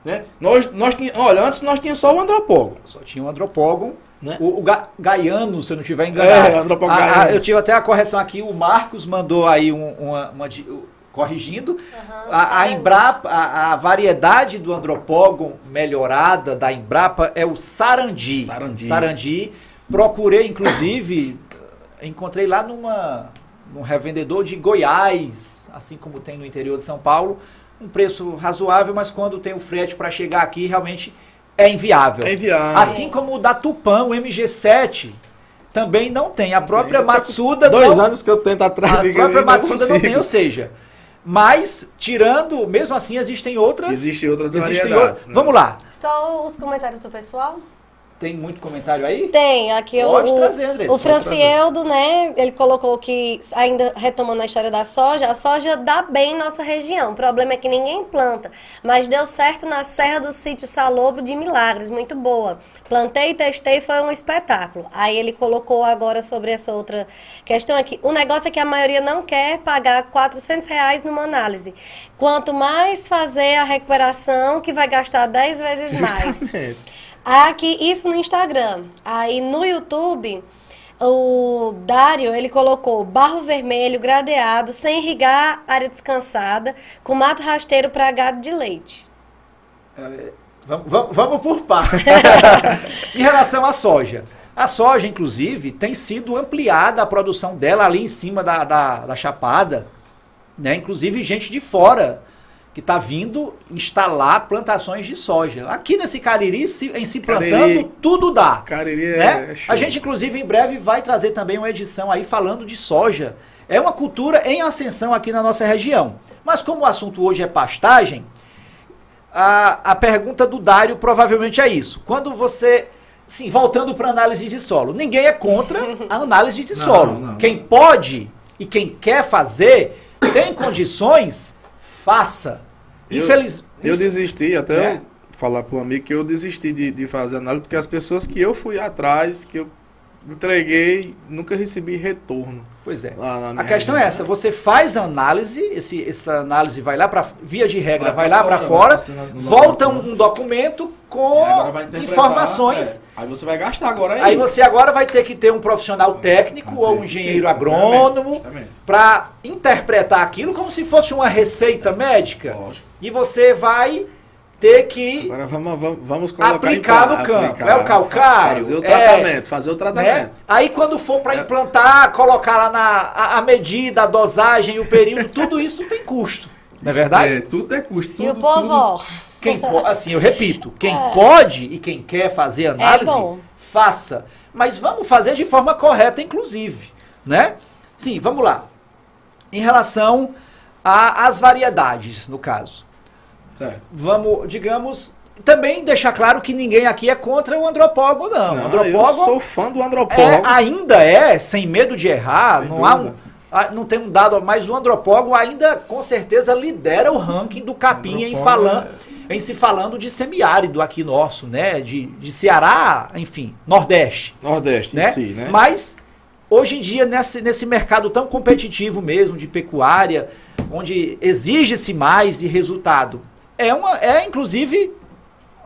Né? Nós, nós tinha, olha, antes nós tínhamos só o andropólogo. Só tinha um andropógon. Né? O, o ga, Gaiano, se eu não estiver enganado. É, andropógon A- a- eu tive até a correção aqui, o Marcos mandou aí um- uma, uma corrigindo. a, a Embrapa, a, a variedade do andropógon melhorada da Embrapa é o Sarandi. Sarandi. Sarandi. Procurei, inclusive, encontrei lá numa, num revendedor de Goiás, assim como tem no interior de São Paulo, um preço razoável, mas quando tem o frete para chegar aqui, realmente é inviável. É inviável. Assim como o da Tupan, o MG7, também não tem. A própria Matsuda Dois não, anos que eu tento atrás a própria não Matsuda não consigo. tem, ou seja, mas tirando, mesmo assim existem outras. Existem outras existem variedades, outras. né? Vamos lá. Só os comentários do pessoal? Tem muito comentário aí? Tem, aqui Pode o, trazer, Andressa, o Francieldo, né, ele colocou que, ainda retomando a história da soja, a soja dá bem em nossa região, o problema é que ninguém planta, mas deu certo na Serra do Sítio Salobro de Milagres, muito boa. Plantei, testei, foi um espetáculo. Aí ele colocou agora sobre essa outra questão aqui, o negócio é que a maioria não quer pagar 400 reais numa análise. Quanto mais fazer a recuperação, que vai gastar 10 vezes mais. Aqui, isso no Instagram. Aí no YouTube, o Dário, ele colocou barro vermelho gradeado, sem irrigar, área descansada, com mato rasteiro para gado de leite. Vamos, vamos, vamos por partes. em relação à soja. A soja, inclusive, tem sido ampliada a produção dela ali em cima da, da, da chapada. Né? Inclusive, gente de fora que está vindo instalar plantações de soja. Aqui nesse Cariri, se- em se plantando, Cariri. tudo dá. Cariri é né? show. A gente, inclusive, em breve vai trazer também uma edição aí falando de soja. É uma cultura em ascensão aqui na nossa região. Mas como o assunto hoje é pastagem, a, a pergunta do Dário provavelmente é isso. Quando você. Sim, voltando para análise de solo. Ninguém é contra a análise de Não, solo. não. Quem pode e quem quer fazer, tem condições, faça. Infeliz... Eu desisti, até É? eu falar para um amigo que eu desisti de, de fazer análise, porque as pessoas que eu fui atrás, que eu entreguei, nunca recebi retorno. Pois é. A questão é região. essa, você faz a análise, esse, essa análise vai lá para via de regra, Vai vai, lá para fora, fora, no volta documento. um documento com informações. é. Aí você vai gastar agora aí. Aí você agora vai ter que ter um profissional técnico ou um engenheiro agrônomo Justamente. para interpretar aquilo como se fosse uma receita médica. Lógico. E você vai ter que Agora vamos, vamos, vamos colocar Aplicar no campo. aplicar, É o calcário, Fazer o é- tratamento, fazer o né? tratamento. Aí quando for para É. implantar, colocar lá na a, a medida, a dosagem, o período, tudo isso tem custo. Não é verdade? É, tudo é custo. e o tudo- povo, tudo- Quem po- assim, eu repito, quem pode e quem quer fazer análise, bom. faça. Mas vamos fazer de forma correta, inclusive, né? Sim, vamos lá. Em relação às variedades, no caso. Certo. Vamos, digamos, também deixar claro que ninguém aqui é contra o andropólogo, não. Não, eu sou fã do é, antropólogo. ainda é, sem medo de errar, Sem não há um, dúvida. não tem um dado, mas o andropólogo ainda com certeza lidera o ranking do capim em, falando, em se falando de semiárido aqui nosso, né? De, de Ceará, enfim, Nordeste, Nordeste né? em si, né? Mas hoje em dia nesse, nesse mercado tão competitivo mesmo de pecuária, onde exige-se mais de resultado, é uma, é inclusive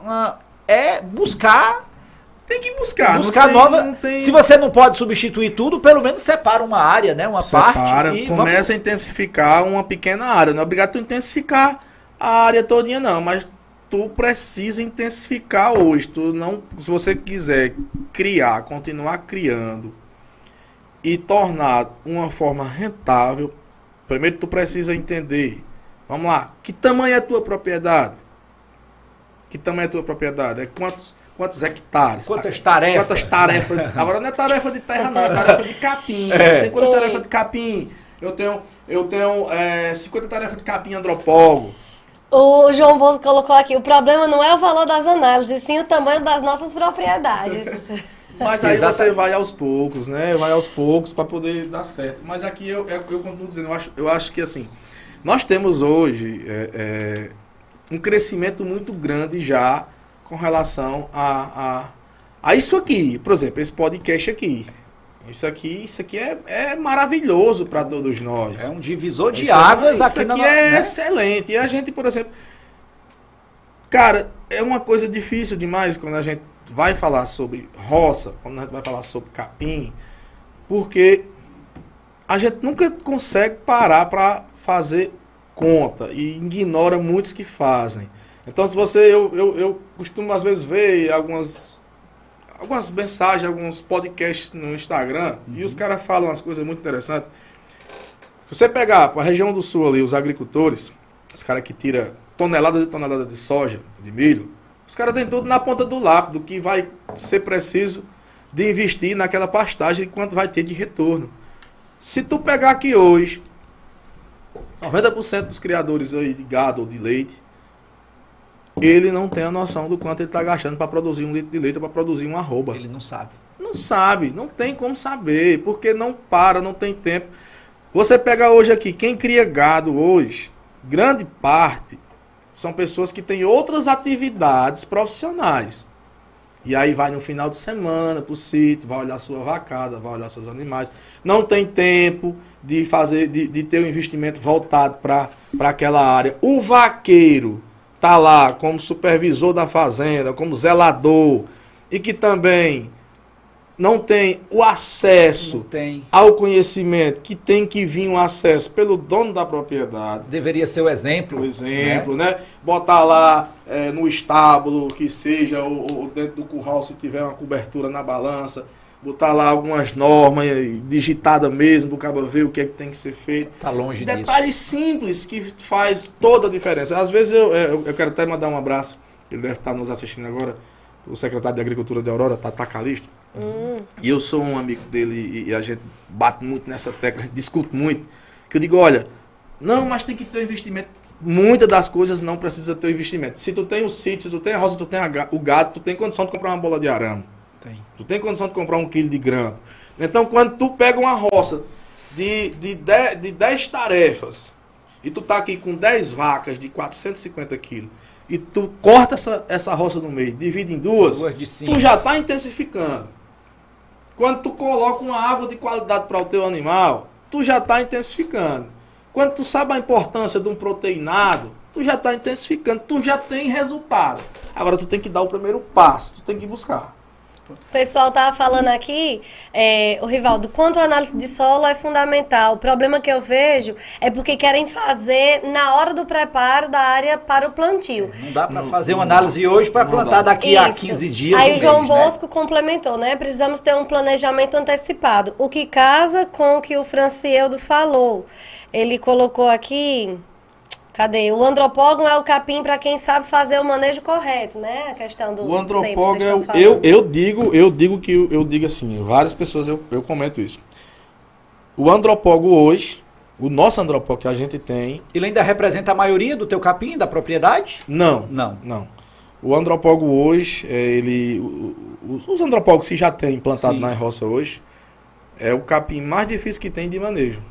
uma- é buscar Tem que buscar. não buscar tem- nova. não tem- Se você não pode substituir tudo, pelo menos separa uma área, né? Uma Separa, parte. E vamos- começa a intensificar uma pequena área. Não é obrigado tu intensificar a área todinha, não, mas tu precisa intensificar hoje. Tu não, se você quiser criar, continuar criando e tornar uma forma rentável, primeiro tu precisa entender. Vamos lá, que tamanho é a tua propriedade? Que tamanho é a tua propriedade? É quantos, quantos hectares? Quantas tarefas? Quantas tarefas? Agora não é tarefa de terra, não, é tarefa de capim. É. Tem quantas tarefas de capim? Eu tenho, eu tenho é, 50 tarefas de capim antropólogo. o João Bosco colocou aqui, o problema não é o valor das análises, sim o tamanho das nossas propriedades. Mas aí Exatamente. você vai aos poucos, né? Vai aos poucos para poder dar certo. Mas aqui eu, eu, eu continuo dizendo, eu acho, eu acho que assim, nós temos hoje é, é, um crescimento muito grande já com relação a, a, a isso aqui. Por exemplo, esse podcast aqui. Isso aqui, isso aqui é, é maravilhoso para todos nós. É um divisor de Isso águas aqui isso na aqui é né? excelente. E a gente, por exemplo, cara, é uma coisa difícil demais quando a gente vai falar sobre roça, quando a gente vai falar sobre capim, porque a gente nunca consegue parar para fazer conta e ignora muitos que fazem. Então, se você, eu, eu, eu costumo às vezes ver algumas, algumas mensagens, alguns podcasts no Instagram e os caras falam umas coisas muito interessantes. Se você pegar para a região do sul ali, os agricultores, os caras que tiram toneladas e toneladas de soja, de milho, os caras têm tudo na ponta do lápis, do que vai ser preciso de investir naquela pastagem e quanto vai ter de retorno. Se tu pegar aqui hoje, 90% dos criadores aí de gado ou de leite, ele não tem a noção do quanto ele está gastando para produzir um litro de leite ou para produzir uma arroba. Ele não sabe. Não sabe, não tem como saber, porque não para, não tem tempo. Você pega hoje aqui, quem cria gado hoje, grande parte são pessoas que têm outras atividades profissionais. E aí vai no final de semana pro sítio, vai olhar sua vacada, vai olhar seus animais. Não tem tempo de fazer, de, de ter um investimento voltado para aquela área. O vaqueiro tá lá como supervisor da fazenda, como zelador, e que também não tem o acesso tem. ao conhecimento, que tem que vir um acesso pelo dono da propriedade. Deveria ser o exemplo. Por exemplo, né? Botar lá é, no estábulo, que seja, ou, ou dentro do curral, se tiver uma cobertura na balança. Botar lá algumas normas digitadas mesmo, para o cara ver o que é que tem que ser feito. Tá longe disso. Detalhes simples que faz toda a diferença. Às vezes eu, eu, eu quero até mandar um abraço, ele deve estar nos assistindo agora, o secretário de Agricultura de Aurora, Tata Calisto. E eu sou um amigo dele e, a gente bate muito nessa tecla, discute muito. Que eu digo, olha, não, mas tem que ter investimento. Muitas das coisas não precisa ter investimento. Se tu tem o sítio, se tu tem a roça, tu tem a o gado, tu tem condição de comprar uma bola de arame. Tem. Tu tem condição de comprar um quilo de grão. Então, quando tu pega uma roça de, de, 10, de 10 tarefas e tu tá aqui com 10 vacas de 450 quilos e tu corta essa, essa roça no meio, divide em duas, Duas de tu já tá intensificando. Quando tu coloca uma água de qualidade para o teu animal, tu já tá intensificando. Quando tu sabe a importância de um proteinado, tu já tá intensificando, tu já tem resultado. Agora tu tem que dar o primeiro passo, tu tem que buscar. O pessoal tava falando aqui, é, o Rivaldo, quanto a análise de solo é fundamental. O problema que eu vejo é porque querem fazer na hora do preparo da área para o plantio. Não dá para fazer uma análise hoje para plantar dá. daqui a Isso. 15 dias. Aí o João mês, né? Bosco complementou, né? Precisamos ter um planejamento antecipado. O que casa com o que o Francieldo falou. Ele colocou aqui. Cadê? O andropógon é o capim para quem sabe fazer o manejo correto, né? A questão do O antropólogo, é o- eu, eu digo, eu digo que eu, digo assim, várias pessoas eu, eu comento isso. O antropólogo hoje, o nosso antropólogo que a gente tem, Ele ainda representa a maioria do teu capim, da propriedade? não, Não. não. O antropólogo hoje, é, ele, os antropólogos que já tem implantado Sim. na roça hoje, é o capim mais difícil que tem de manejo.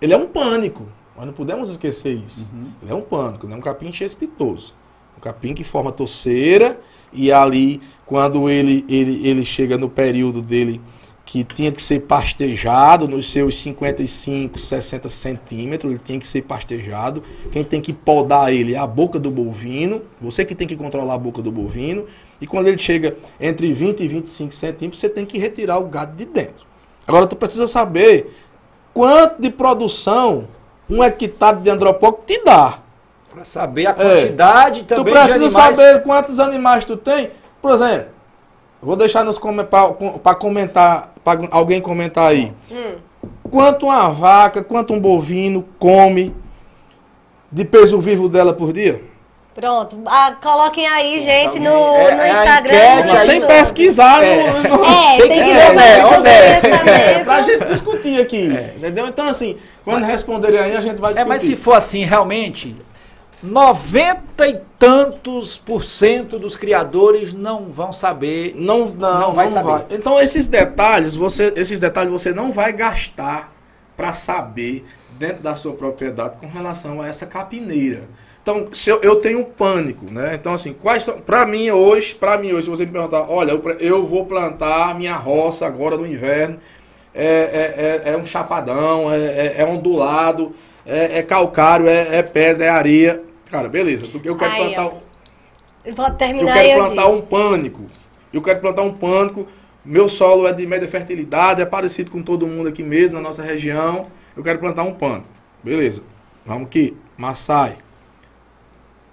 Ele é um pânico, nós não podemos esquecer isso. Ele é um pânico, não é um capim chespitoso. Um capim que forma torceira e ali, quando ele, ele, ele chega no período dele que tinha que ser pastejado nos seus 55, 60 centímetros, ele tinha que ser pastejado. Quem tem que podar ele é a boca do bovino, você que tem que controlar a boca do bovino. E quando ele chega entre 20 e 25 centímetros, você tem que retirar o gado de dentro. Agora, tu precisa saber quanto de produção um hectare de andropólogo te dá. Para saber a quantidade É. Tu também precisa de animais. saber quantos animais tu tem. Por exemplo, vou deixar nos para comentar, para alguém comentar aí. Hum. Quanto uma vaca, quanto um bovino come de peso vivo dela por dia? Pronto. Ah, coloquem aí, gente, no, É- no é a Instagram. enquete no Mas sem pesquisar É. no, no- É, Tem tem, que que ser, ser né? Ô, Zé. pensamento. pra gente discutir aqui. Entendeu? Então, assim, quando responderem aí, a gente vai É, discutir. mas se for assim, realmente, 90 e tantos por cento dos criadores não vão saber. Não, não, Não não vai vai, saber. Então esses detalhes, você, esses detalhes você não vai gastar para saber dentro da sua propriedade com relação a essa capineira. Então, se eu, eu tenho um pânico, né? Então, assim, quais são. Pra mim hoje, pra mim hoje, se você me perguntar, olha, eu, eu vou plantar minha roça agora no inverno. É, é, é, é um chapadão, é, é, é ondulado, é, é calcário, é, é pedra, é areia. Cara, beleza. Eu quero Aí, plantar. ó. Vou Eu terminar quero eu plantar digo. um pânico. Eu quero plantar um pânico. Meu solo é de média fertilidade, é parecido com todo mundo aqui mesmo, na nossa região. Eu quero plantar um pânico. Beleza. Vamos aqui. Massai.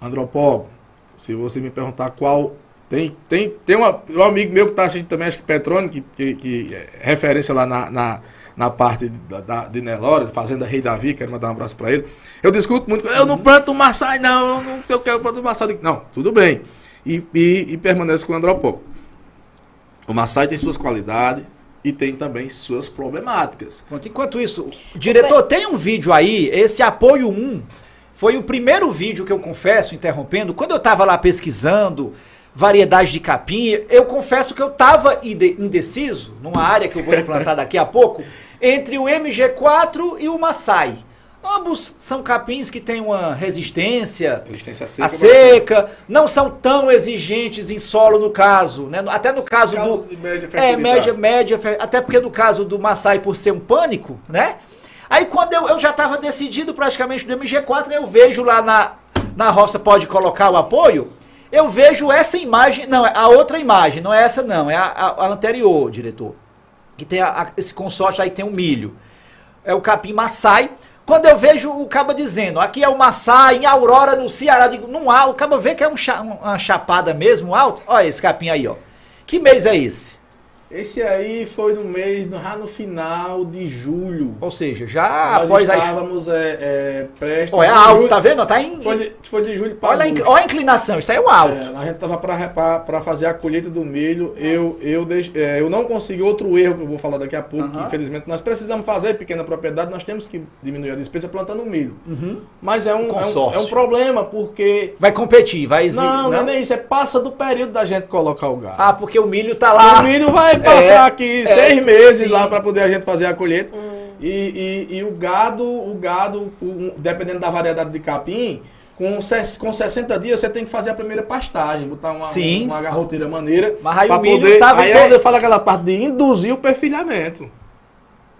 Andropólogo. Se você me perguntar qual. Tem, tem, tem uma, um amigo meu que está assistindo também, acho que Petrone, que, que, que é referência lá na, na, na parte da, da, de Nelore, Fazenda Rei Davi, quero mandar um abraço para ele. Eu discuto muito, eu não planto Massai, não, eu não sei o que eu planto digo, Não, tudo bem. E, e, e permanece com o Andropólogo. O Massai tem suas qualidades e tem também suas problemáticas. Enquanto isso, diretor, tem um vídeo aí, esse apoio 1, foi o primeiro vídeo que eu confesso, interrompendo, quando eu tava lá pesquisando variedade de capim, eu confesso que eu tava inde- indeciso, numa área que eu vou implantar daqui a pouco, entre o MG4 e o Massai. Ambos são capins que têm uma resistência Resistência seca. a seca, não são tão exigentes em solo no caso, né? Até no caso Caso do média é média média, até porque no caso do Massai por ser um pânico, né? Aí quando eu, eu já estava decidido praticamente do MG4, eu vejo lá na na roça pode colocar o apoio, eu vejo essa imagem, não, é a outra imagem, não é essa não, é a, a- a anterior, diretor. Que tem a- esse consórcio aí tem o milho. É o capim Massai. Quando eu vejo o caba dizendo, aqui é o Massai, em Aurora, no Ceará, eu digo, não há, o caba vê que é um cha- uma chapada mesmo, alto. Olha esse capim aí, ó. Que mês é esse? Esse aí foi no mês, no, já no final de julho. Ou seja, já Nós após a... estávamos é, é, prestes. Ó, é alto, julho- tá vendo? Tá em... Foi de, foi de julho para Olha, a olha a inclinação, isso aí é um alto. É, a gente tava para fazer a colheita do milho. Eu, eu, deix- é, eu não consegui outro erro que eu vou falar daqui a pouco. que, infelizmente, nós precisamos fazer pequena propriedade, nós temos que diminuir a despesa plantando milho. Mas é um, é, um, é um problema, porque. Vai competir, vai exigir. Não, não é nem isso, é passa do período da gente colocar o gado. Ah, porque o milho tá lá. O milho vai passar É, aqui é, seis sim, meses sim. lá para poder a gente fazer a colheita. E, e, e o gado, o gado, o- dependendo da variedade de capim, com, ses- com 60 dias você tem que fazer a primeira pastagem, botar uma, Sim, uma sim. garroteira maneira. Mas aí o milho poder, tava aí é eu falo aquela parte de induzir o perfilhamento.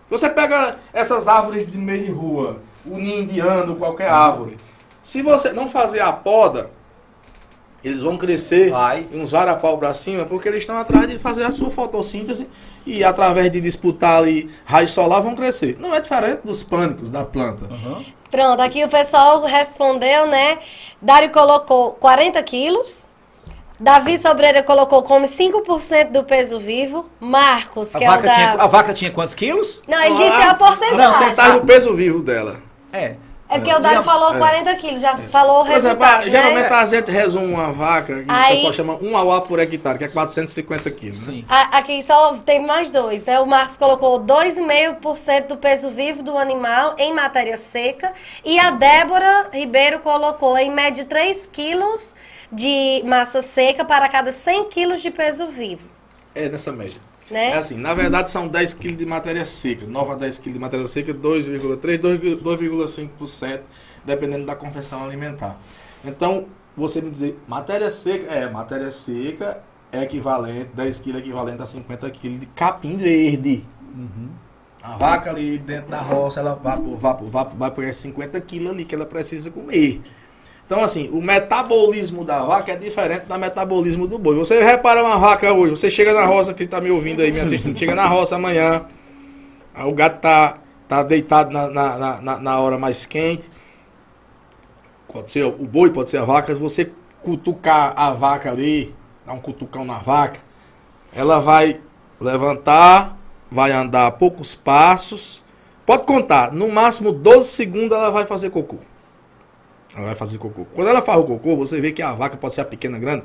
Você pega essas árvores de meio de rua, o ninho indiano, qualquer árvore. Se você não fazer a poda, eles vão crescer Vai. uns varapau pra cima, porque eles estão atrás de fazer a sua fotossíntese e através de disputar ali raio solar vão crescer. Não é diferente dos pânicos da planta. Pronto, aqui o pessoal respondeu, né? Dário colocou 40 quilos. Davi Sobreira colocou come 5% do peso vivo. Marcos, A que é o vaca, da... tinha, a vaca tinha quantos quilos? Não, ele disse a Não, porcentagem. centagem do peso vivo dela. É. É porque o Dário É. falou 40 quilos, já falou o exemplo, resultado, a- né? geralmente a gente resume uma vaca, que Aí- o pessoal chama 1 auá por hectare, que é 450 quilos. Né? Sim. A- Aqui só tem mais dois, né? O Marcos colocou 2,5% do peso vivo do animal em matéria seca. E a Débora Ribeiro colocou em média 3 quilos de massa seca para cada 100 quilos de peso vivo. É nessa média. Né? É assim, na verdade são 10 kg de matéria seca. 9 a 10 kg de matéria seca, 2,3, 2,5%, 2,5%, dependendo da confecção alimentar. Então, você me dizer, matéria seca, é, matéria seca é equivalente, 10 kg é equivalente a 50 kg de capim verde. A vaca ali dentro da roça, ela vai, por- vai, por- vai, por- vai pegar 50 kg ali que ela precisa comer. Então, assim, o metabolismo da vaca é diferente do metabolismo do boi. Você repara uma vaca hoje, você chega na roça, que tá me ouvindo aí, me assistindo, chega na roça amanhã, o gato tá, tá deitado na, na- na, na hora mais quente. Pode ser o boi, pode ser a vaca. Se você cutucar a vaca ali, dar um cutucão na vaca, ela vai levantar, vai andar poucos passos. Pode contar, no máximo 12 segundos ela vai fazer cocô. Ela vai fazer cocô. Quando ela faz o cocô, você vê que a vaca pode ser a pequena, grande.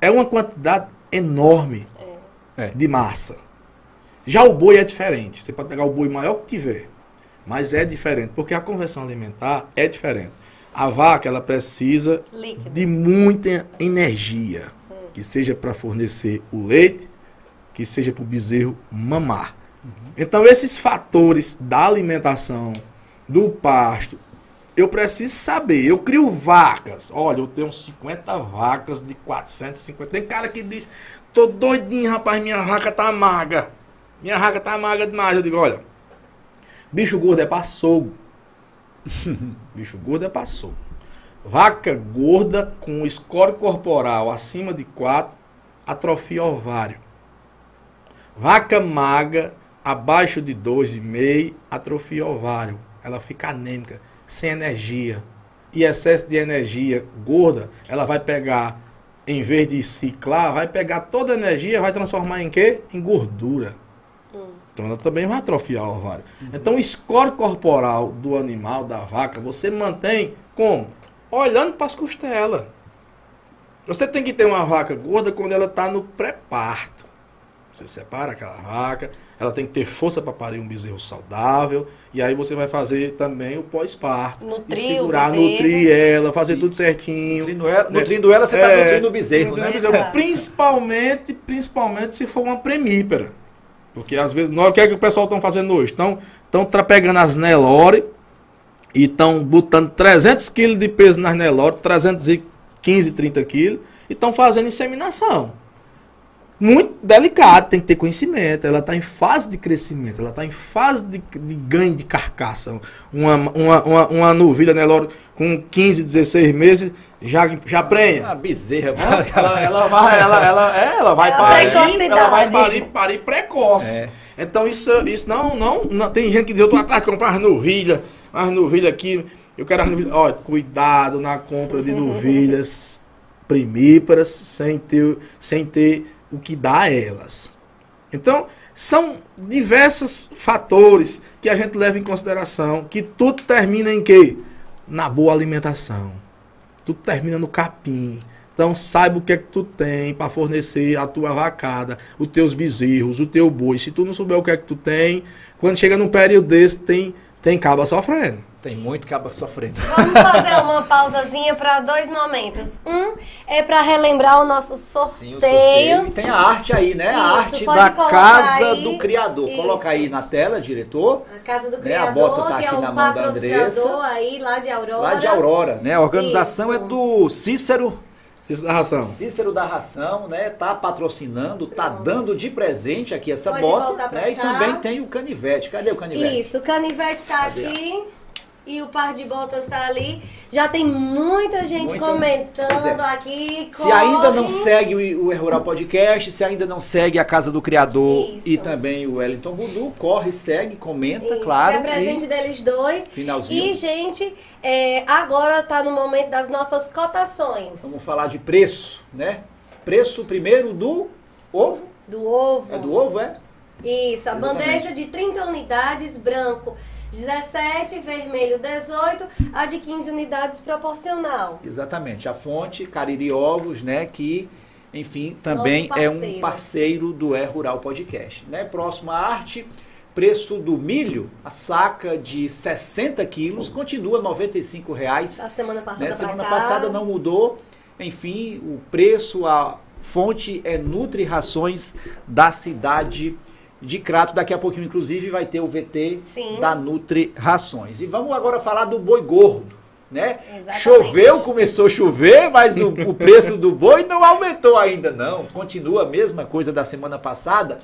É uma quantidade enorme É. de massa. Já o boi é diferente. Você pode pegar o boi maior que tiver. Mas é diferente, porque a conversão alimentar é diferente. A vaca, ela precisa Líquido. de muita energia. Que seja para fornecer o leite, que seja para o bezerro mamar. Então, esses fatores da alimentação, do pasto eu preciso saber. Eu crio vacas. Olha, eu tenho 50 vacas de 450. Tem cara que diz: tô doidinho, rapaz, minha vaca tá magra. Minha vaca tá magra demais. Eu digo: olha, bicho gordo é açougue. bicho gordo é açougue. Vaca gorda com score corporal acima de 4 atrofia ovário. Vaca magra abaixo de 2,5 atrofia ovário. Ela fica anêmica, sem energia. E excesso de energia gorda, ela vai pegar, em vez de ciclar, vai pegar toda a energia, vai transformar em quê? Em gordura. Então ela também vai atrofiar o ovário. Então o score corporal do animal, da vaca, você mantém como? Olhando para as costelas. Você tem que ter uma vaca gorda quando ela está no pré-parto. Você separa aquela vaca, ela tem que ter força para parir um bezerro saudável. E aí você vai fazer também o pós-parto. E Nutrir o segurar, bezerro. nutrir ela, fazer Sim. tudo certinho. Nutrindo ela, nutrindo ela você está É, nutrindo o bezerro, nutrindo né? o bezerro. Principalmente, principalmente se for uma premípera. Porque às vezes, nós, o que é que o pessoal estão fazendo hoje? Estão estão pegando as Nelore e estão botando 300 quilos de peso nas Nelore, 315, 30 quilos, e estão fazendo inseminação. Muito delicado, tem que ter conhecimento. Ela está em fase de crescimento, ela está em fase de, de ganho de carcaça. Uma, uma, uma, uma novilha Nelore com 15, 16 meses já, já prenha. Uma bezerra. Ela, ela, ela vai, ela, ela, é, ela vai É parir, ela vai parir, parir precoce. É. Então isso, isso não, não, não, tem gente que diz, eu tô atrás de comprar as novilhas, as novilhas aqui, eu quero as novilhas, olha, cuidado na compra de novilhas primíparas sem ter, sem ter o que dar a elas. Então, são diversos fatores que a gente leva em consideração, que tudo termina em quê? Na boa alimentação. Tudo termina no capim. Então saiba o que é que tu tem para fornecer a tua vacada, os teus bezerros, o teu boi. Se tu não souber o que é que tu tem, quando chega num período desse, tem, tem caba sofrendo. Tem muito cabo sofrendo. Vamos fazer uma pausazinha para dois momentos. Um é para relembrar o nosso Sim, o sorteio. E tem a arte aí, né? a Isso, arte da Casa aí. do Criador. Isso. Coloca aí na tela, diretor. A Casa do Né, a bota Criador, tá que é aqui o na mão da Andressa. aí lá de Aurora. Lá de Aurora, né? A organização Isso. é do Cícero. Cícero da ração. Cícero da Ração, né? Tá patrocinando, tá Pronto. dando de presente aqui essa Pode bota. Né? E também tem o canivete. Cadê o canivete? Isso, o canivete tá Cadê? aqui. E o par de botas tá ali. Já tem muita gente comentando é. aqui. Se ainda não corre. segue o, o É Rural Podcast, se ainda não segue a Casa do Criador Isso. e também o Wellington Budu, corre, segue, comenta, Isso, claro. É presente e deles dois. finalzinho. E, gente, é, agora tá no momento das nossas cotações. Vamos falar de preço, né? Preço primeiro do ovo. Do ovo. É do ovo, é? Isso, a Exatamente. bandeja de 30 unidades, branco 17, vermelho 18, a de 15 unidades proporcional. Exatamente. A fonte Cariri Ovos, né? Que, enfim, também é um parceiro. do É Rural Podcast. Né? Próxima arte. Preço do milho, a saca de 60 quilos, continua 95 reais. A semana passada Né? Semana passada não mudou. Enfim, o preço, a fonte é Nutri Rações da cidade de Crato. Daqui a pouquinho, inclusive, vai ter o VT Sim. da Nutri Rações. E vamos agora falar do boi gordo. Né? Exatamente. Choveu, começou a chover, mas o, o preço do boi não aumentou ainda não. Continua a mesma coisa da semana passada.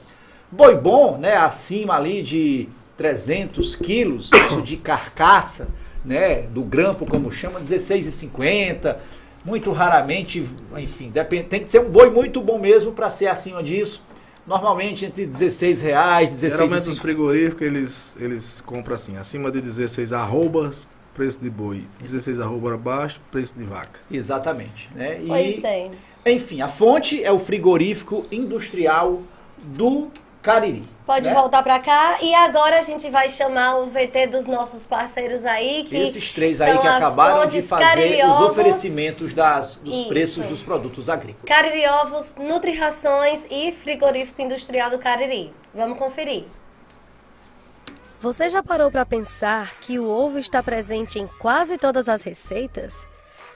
Boi bom, né? Acima ali de 300 quilos, isso de carcaça, né? Do grampo, como chama, 16,50. Muito raramente, enfim, depende, tem que ser um boi muito bom mesmo para ser acima disso. Normalmente entre 16 reais, Geralmente os 16 frigoríficos, eles, eles compram assim, acima de 16 arrobas, preço de boi. 16 arroba abaixo, preço de vaca. Exatamente, né? E, Pois é. enfim, a fonte é o frigorífico industrial do Cariri. Pode né? voltar pra cá. E agora a gente vai chamar o VT dos nossos parceiros aí. Que Esses três aí que acabaram de fazer os oferecimentos das, dos Isso. preços dos produtos agrícolas. Cariri Ovos, Nutri Rações e Frigorífico Industrial do Cariri. Vamos conferir. Você já parou para pensar que o ovo está presente em quase todas as receitas?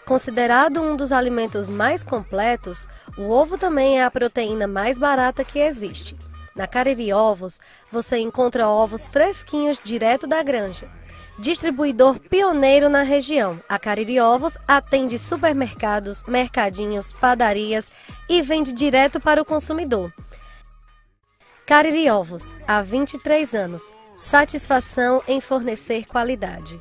Considerado um dos alimentos mais completos, o ovo também é a proteína mais barata que existe. Na Cariri Ovos, você encontra ovos fresquinhos direto da granja. Distribuidor pioneiro na região, a Cariri Ovos atende supermercados, mercadinhos, padarias e vende direto para o consumidor. Cariri Ovos, há 23 anos. Satisfação em fornecer qualidade.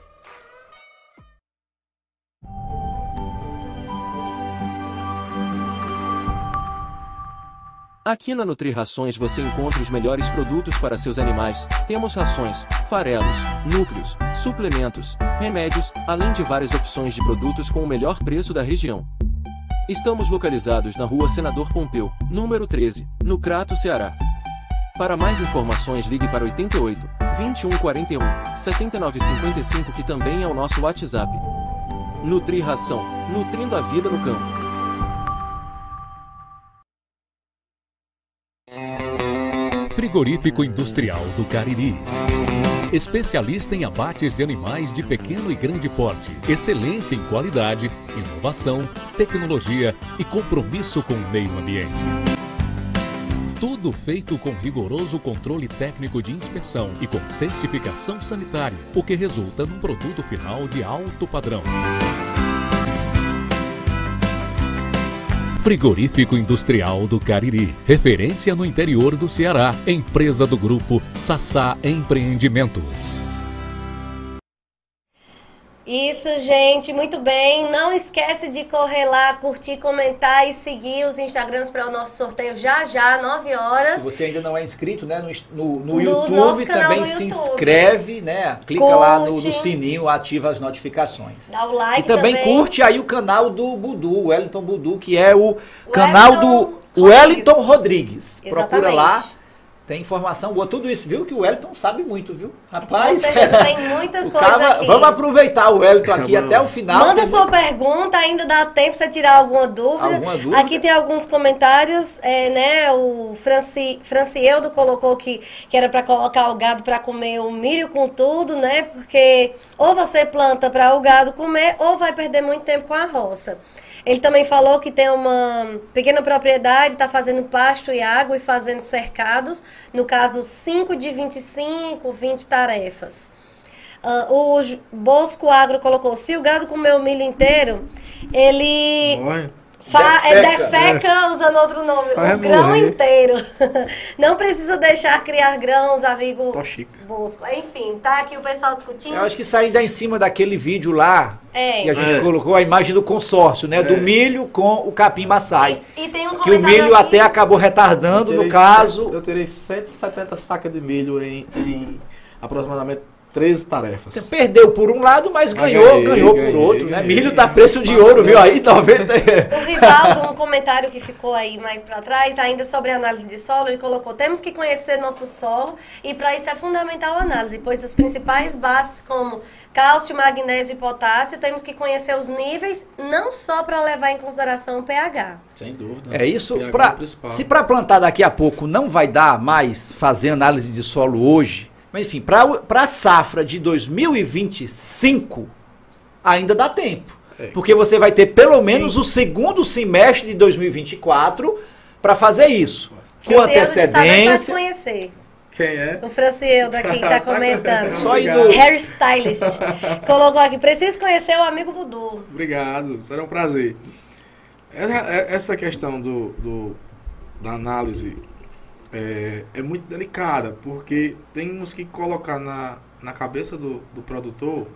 Aqui na Nutri Rações você encontra os melhores produtos para seus animais. Temos rações, farelos, núcleos, suplementos, remédios, além de várias opções de produtos com o melhor preço da região. Estamos localizados na rua Senador Pompeu, número 13, no Crato, Ceará. Para mais informações ligue para 88 2141 7955 que também é o nosso WhatsApp. Nutri Ração, nutrindo a vida no campo. Frigorífico Industrial do Cariri. Especialista em abates de animais de pequeno e grande porte. Excelência em qualidade, inovação, tecnologia e compromisso com o meio ambiente. Tudo feito com rigoroso controle técnico de inspeção e com certificação sanitária, o que resulta num produto final de alto padrão. Frigorífico Industrial do Cariri, referência no interior do Ceará, empresa do grupo Sassá Empreendimentos. Isso, gente, muito bem. Não esquece de correr lá, curtir, comentar e seguir os Instagrams para o nosso sorteio já já, 9 horas. Se você ainda não é inscrito, né, no, no, no No YouTube, canal também do se YouTube. inscreve, né? Clica lá no, no Curte. sininho, ativa as notificações. Dá o like e também, também. curte aí o canal do Budu, o Wellington Budu, que é o, canal Wellington do Wellington Rodrigues. Procura Exatamente. lá, tem informação boa. Tudo isso, viu? Que o Wellington sabe muito, viu? Com Rapaz, certeza, tem muita coisa cara- aqui. Vamos aproveitar o Wellington aqui Vamos. até o final. Manda Tem sua pergunta, ainda dá tempo pra você tirar alguma dúvida. Alguma dúvida? Aqui tem alguns comentários, é, né? O Franci, Francieldo colocou que, que era para colocar o gado para comer o milho com tudo, né? Porque ou você planta para o gado comer, ou vai perder muito tempo com a roça. Ele também falou que tem uma pequena propriedade, está fazendo pasto e água e fazendo cercados. No caso, 5 de 25, 20 tarefas. Ah, o Bosco Agro colocou: se o gado comer o milho inteiro, ele Olha. Fa é, Defeca. defeca, usando outro nome, Vai o grão morrer. inteiro. Não precisa deixar criar grãos, amigo Tô chique. Bosco. Enfim, tá aqui o pessoal discutindo. Eu acho que isso ainda é em cima daquele vídeo lá. É. E a gente É. colocou a imagem do consórcio, né? Do milho com o capim maçai. E tem um Que o milho aqui- até acabou retardando, no caso. cento- eu terei 170 sacas de milho em, em aproximadamente 13 tarefas. Perdeu por um lado, mas ganhou, ganhei, ganhou por ganhei, outro, né? ganhei. Milho tá preço de ouro, viu? é. Aí, 90. O Rivaldo, um comentário que ficou aí mais para trás, ainda sobre a análise de solo, ele colocou: temos que conhecer nosso solo e para isso é fundamental a análise, pois as principais bases como cálcio, magnésio e potássio, temos que conhecer os níveis, não só para levar em consideração o pH. Sem dúvida. É isso. pH Pra, é se para plantar daqui a pouco não vai dar mais fazer análise de solo hoje, mas enfim, para a safra de 2025, ainda dá tempo. É. Porque você vai ter pelo menos o segundo semestre de 2024 para fazer isso. Com Francieldo disse, "Ah, nem pode antecedência. conhecer. Quem é? O Francieldo aqui que tá comentando. Só aí Obrigado. do- Hairstylist. Colocou aqui, preciso conhecer o amigo Budu. Obrigado, será um prazer. Essa- Essa questão do, do- da análise é, é muito delicada, porque temos que colocar na, na cabeça do, do produtor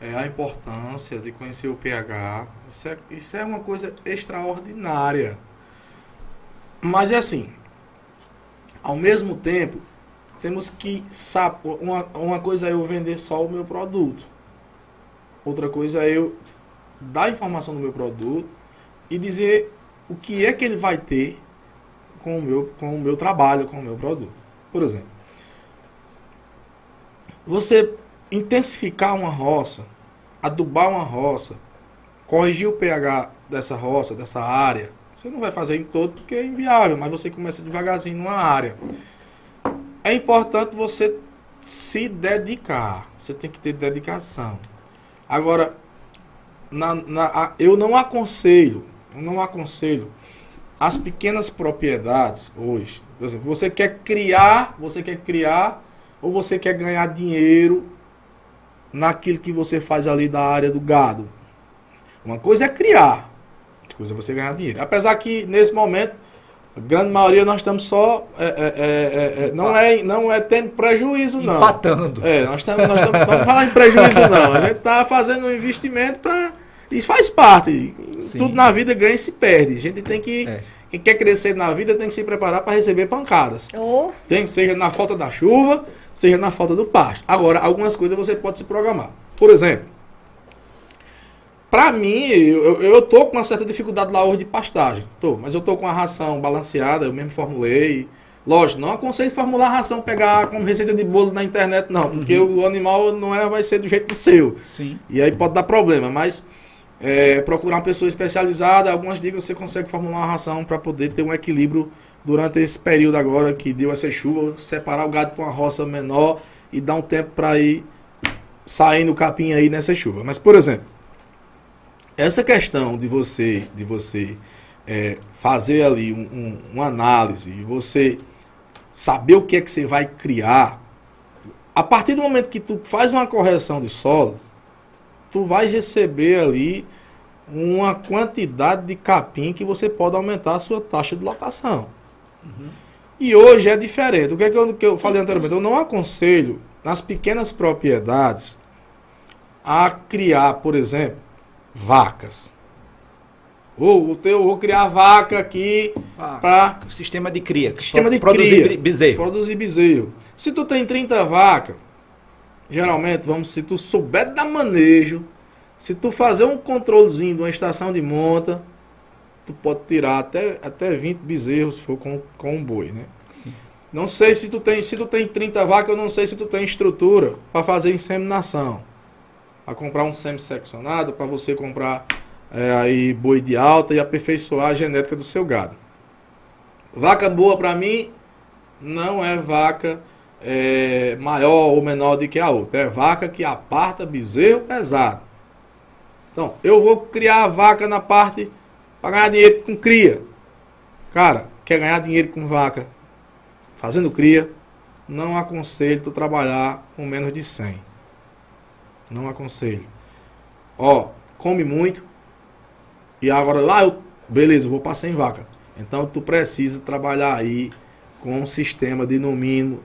é, a importância de conhecer o pH. Isso é, isso é uma coisa extraordinária. Mas é assim, ao mesmo tempo, temos que saber. Uma, uma coisa é eu vender só o meu produto. Outra coisa é eu dar informação do meu produto e dizer o que é que ele vai ter com o meu, com o meu trabalho, com o meu produto. Por exemplo, você intensificar uma roça, adubar uma roça, corrigir o pH dessa roça, dessa área, você não vai fazer em todo porque é inviável, mas você começa devagarzinho numa área. É importante você se dedicar. Você tem que ter dedicação. Agora, na- na- eu não aconselho, eu não aconselho as pequenas propriedades hoje. Por exemplo, você quer criar, você quer criar ou você quer ganhar dinheiro naquilo que você faz ali da área do gado. Uma coisa é criar, outra coisa é você ganhar dinheiro. Apesar que nesse momento, a grande maioria nós estamos só. é, é, é, é, é, não, é, não é tendo prejuízo, não. Empatando. É, nós estamos. Nós estamos não vamos falar em prejuízo, não. A gente está fazendo um investimento para. Isso faz parte. Sim. Tudo na vida ganha e se perde. A gente tem que. É. Quem quer crescer na vida tem que se preparar para receber pancadas. Oh, Tem, seja na falta da chuva, seja na falta do pasto. Agora, algumas coisas você pode se programar. Por exemplo, para mim, eu, eu tô com uma certa dificuldade lá hoje de pastagem. Tô, mas eu tô com a ração balanceada, eu mesmo formulei. Lógico, não aconselho formular a ração, pegar como receita de bolo na internet, não, porque o animal não é, vai ser do jeito do seu. Sim. E aí pode dar problema, mas é, procurar uma pessoa especializada, algumas dicas você consegue formular uma ração para poder ter um equilíbrio durante esse período agora que deu essa chuva, separar o gado para uma roça menor e dar um tempo para ir saindo o capim aí nessa chuva. Mas, por exemplo, essa questão de você, de você é, fazer ali um, um- uma análise e você saber o que é que você vai criar, a partir do momento que tu faz uma correção de solo, tu vai receber ali uma quantidade de capim que você pode aumentar a sua taxa de lotação. E hoje é diferente. O que, é que, eu, que eu falei anteriormente? Eu não aconselho nas pequenas propriedades a criar, por exemplo, vacas. Ou o teu, eu vou criar vaca aqui Ah, para Sistema de cria. Sistema de produzir cria. bezerro. Produzir bezerro. Se tu tem 30 vacas, geralmente, vamos, se tu souber dar manejo, se tu fazer um controlezinho de uma estação de monta, tu pode tirar até, até 20 bezerros se for com, com um boi, né? Sim. Não sei se tu tem, se tu tem 30 vacas, eu não sei se tu tem estrutura para fazer inseminação. Para comprar um semi-seccionado, para você comprar é, aí boi de alta e aperfeiçoar a genética do seu gado. Vaca boa para mim não é vaca é, maior ou menor do que a outra. É vaca que aparta bezerro pesado. Então, eu vou criar a vaca na parte para ganhar dinheiro com cria. Cara, quer ganhar dinheiro com vaca fazendo cria, não aconselho tu trabalhar com menos de 100. Não aconselho. Ó, come muito. E agora lá eu, beleza, eu vou para 100 vaca. Então tu precisa trabalhar aí com um sistema de no mínimo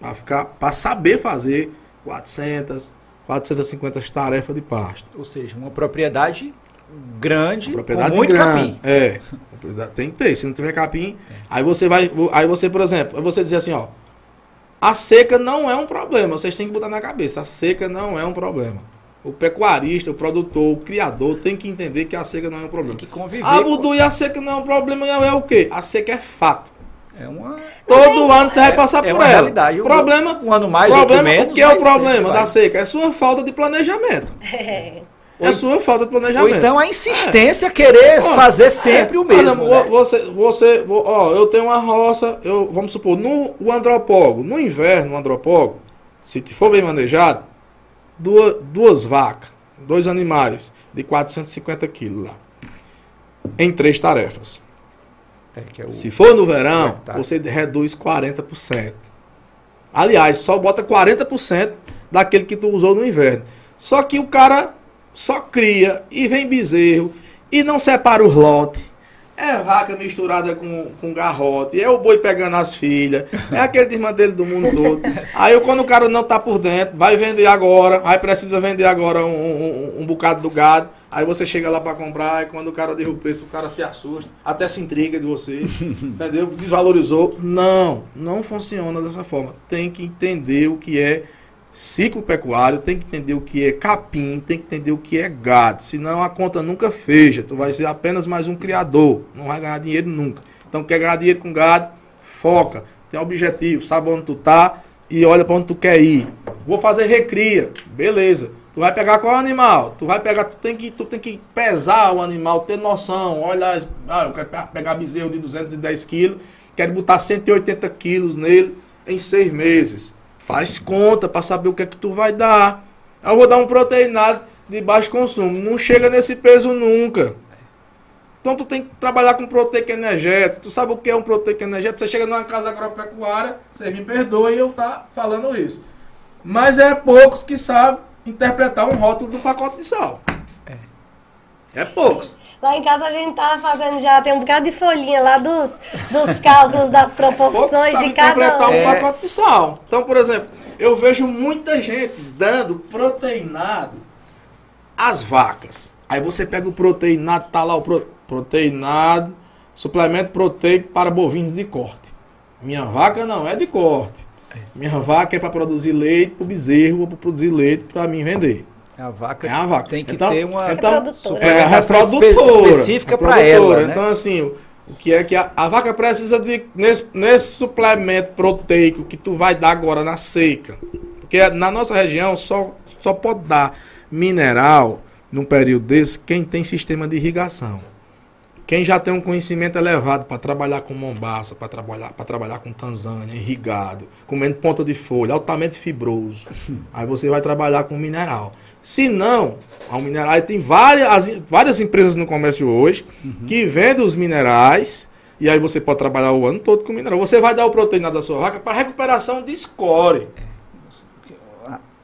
para ficar para saber fazer 400, 450 tarefas de pasto. Ou seja, uma propriedade grande, Propriedade com muito grande. capim. É. Tem que ter. Se não tiver capim, aí você vai. Aí você, por exemplo, você dizer assim, ó. A seca não é um problema. Vocês têm que botar na cabeça. A seca não é um problema. O pecuarista, o produtor, o criador tem que entender que a seca não é um Tem problema. que conviver. Ah, Budu, e a seca não é um problema, é o quê? A seca é fato. É uma, Todo ano você é- vai passar é por uma ela. realidade. Um- Problema, um ano mais, problema, outro menos, O que é o problema vai. da seca? É sua falta de planejamento. É sua falta de Ou planejamento. então a insistência querer Ó, fazer sempre é, o mesmo. exemplo, né? vo- Você, você, vo- ó, eu tenho uma roça, eu, vamos supor, no o andropólogo, no inverno, o andropólogo, se for bem manejado, duas, duas vacas, dois animais de 450 quilos lá, em três tarefas. É, é o- Se for no verão, você reduz 40%. Aliás, só bota 40% daquele que tu usou no inverno. Só que o cara só cria e vem bezerro e não separa os lotes. É vaca misturada com, com garrote, é o boi pegando as filhas, é aquele desmantelo do mundo todo. Aí quando o cara não tá por dentro, vai vender agora, aí precisa vender agora um, um- um bocado do gado, aí você chega lá para comprar, e quando o cara derruba o preço, o cara se assusta, até se intriga de você, entendeu? Desvalorizou. Não, não funciona dessa forma. Tem que entender o que é ciclo pecuário, tem que entender o que é capim, tem que entender o que é gado. Senão a conta nunca fecha. Tu vai ser apenas mais um criador. Não vai ganhar dinheiro nunca. Então quer ganhar dinheiro com gado, foca. Tem objetivo, sabe onde tu tá e olha para onde tu quer ir. Vou fazer recria. Beleza. Tu vai pegar qual animal? Tu vai pegar, tu tem que, tu tem que pesar o animal, ter noção. Olha, ah, eu quero pe- pegar bezerro de 210 quilos, quero botar 180 quilos nele em seis meses. Faz conta para saber o que é que tu vai dar. Eu vou dar um proteinado de baixo consumo. Não chega nesse peso nunca. Então tu tem que trabalhar com proteico energético. Tu sabe o que é um proteico energético? Você chega numa casa agropecuária, você me perdoa eu tá falando isso. Mas é poucos que sabem interpretar um rótulo do pacote de sal. É poucos. Lá em casa a gente tava fazendo já, tem um bocado de folhinha lá dos, dos cálculos, das proporções de cada interpretar um. um É. pacote de sal. Então, por exemplo, eu vejo muita gente dando proteinado às vacas. Aí você pega o proteinado, tá lá o pro- proteinado, suplemento proteico para bovinos de corte. Minha vaca não é de corte. Minha vaca é para produzir leite para o bezerro ou para produzir leite para mim vender. A vaca É a vaca. tem que Então- ter uma então- Reprodutora. É a espe- reprodutora. específica para ela, né? Então, assim, o, o que é que a, a vaca precisa de, nesse, nesse suplemento proteico que tu vai dar agora na seca. Porque na nossa região só, só pode dar mineral num período desse quem tem sistema de irrigação. Quem já tem um conhecimento elevado para trabalhar com mombaça, para trabalhar, para trabalhar com tanzânia, irrigado, comendo ponta de folha, altamente fibroso, aí você vai trabalhar com mineral. Se não, ao mineral, tem várias, as- várias empresas no comércio hoje que vendem os minerais e aí você pode trabalhar o ano todo com mineral. Você vai dar o proteína da sua vaca para recuperação de score.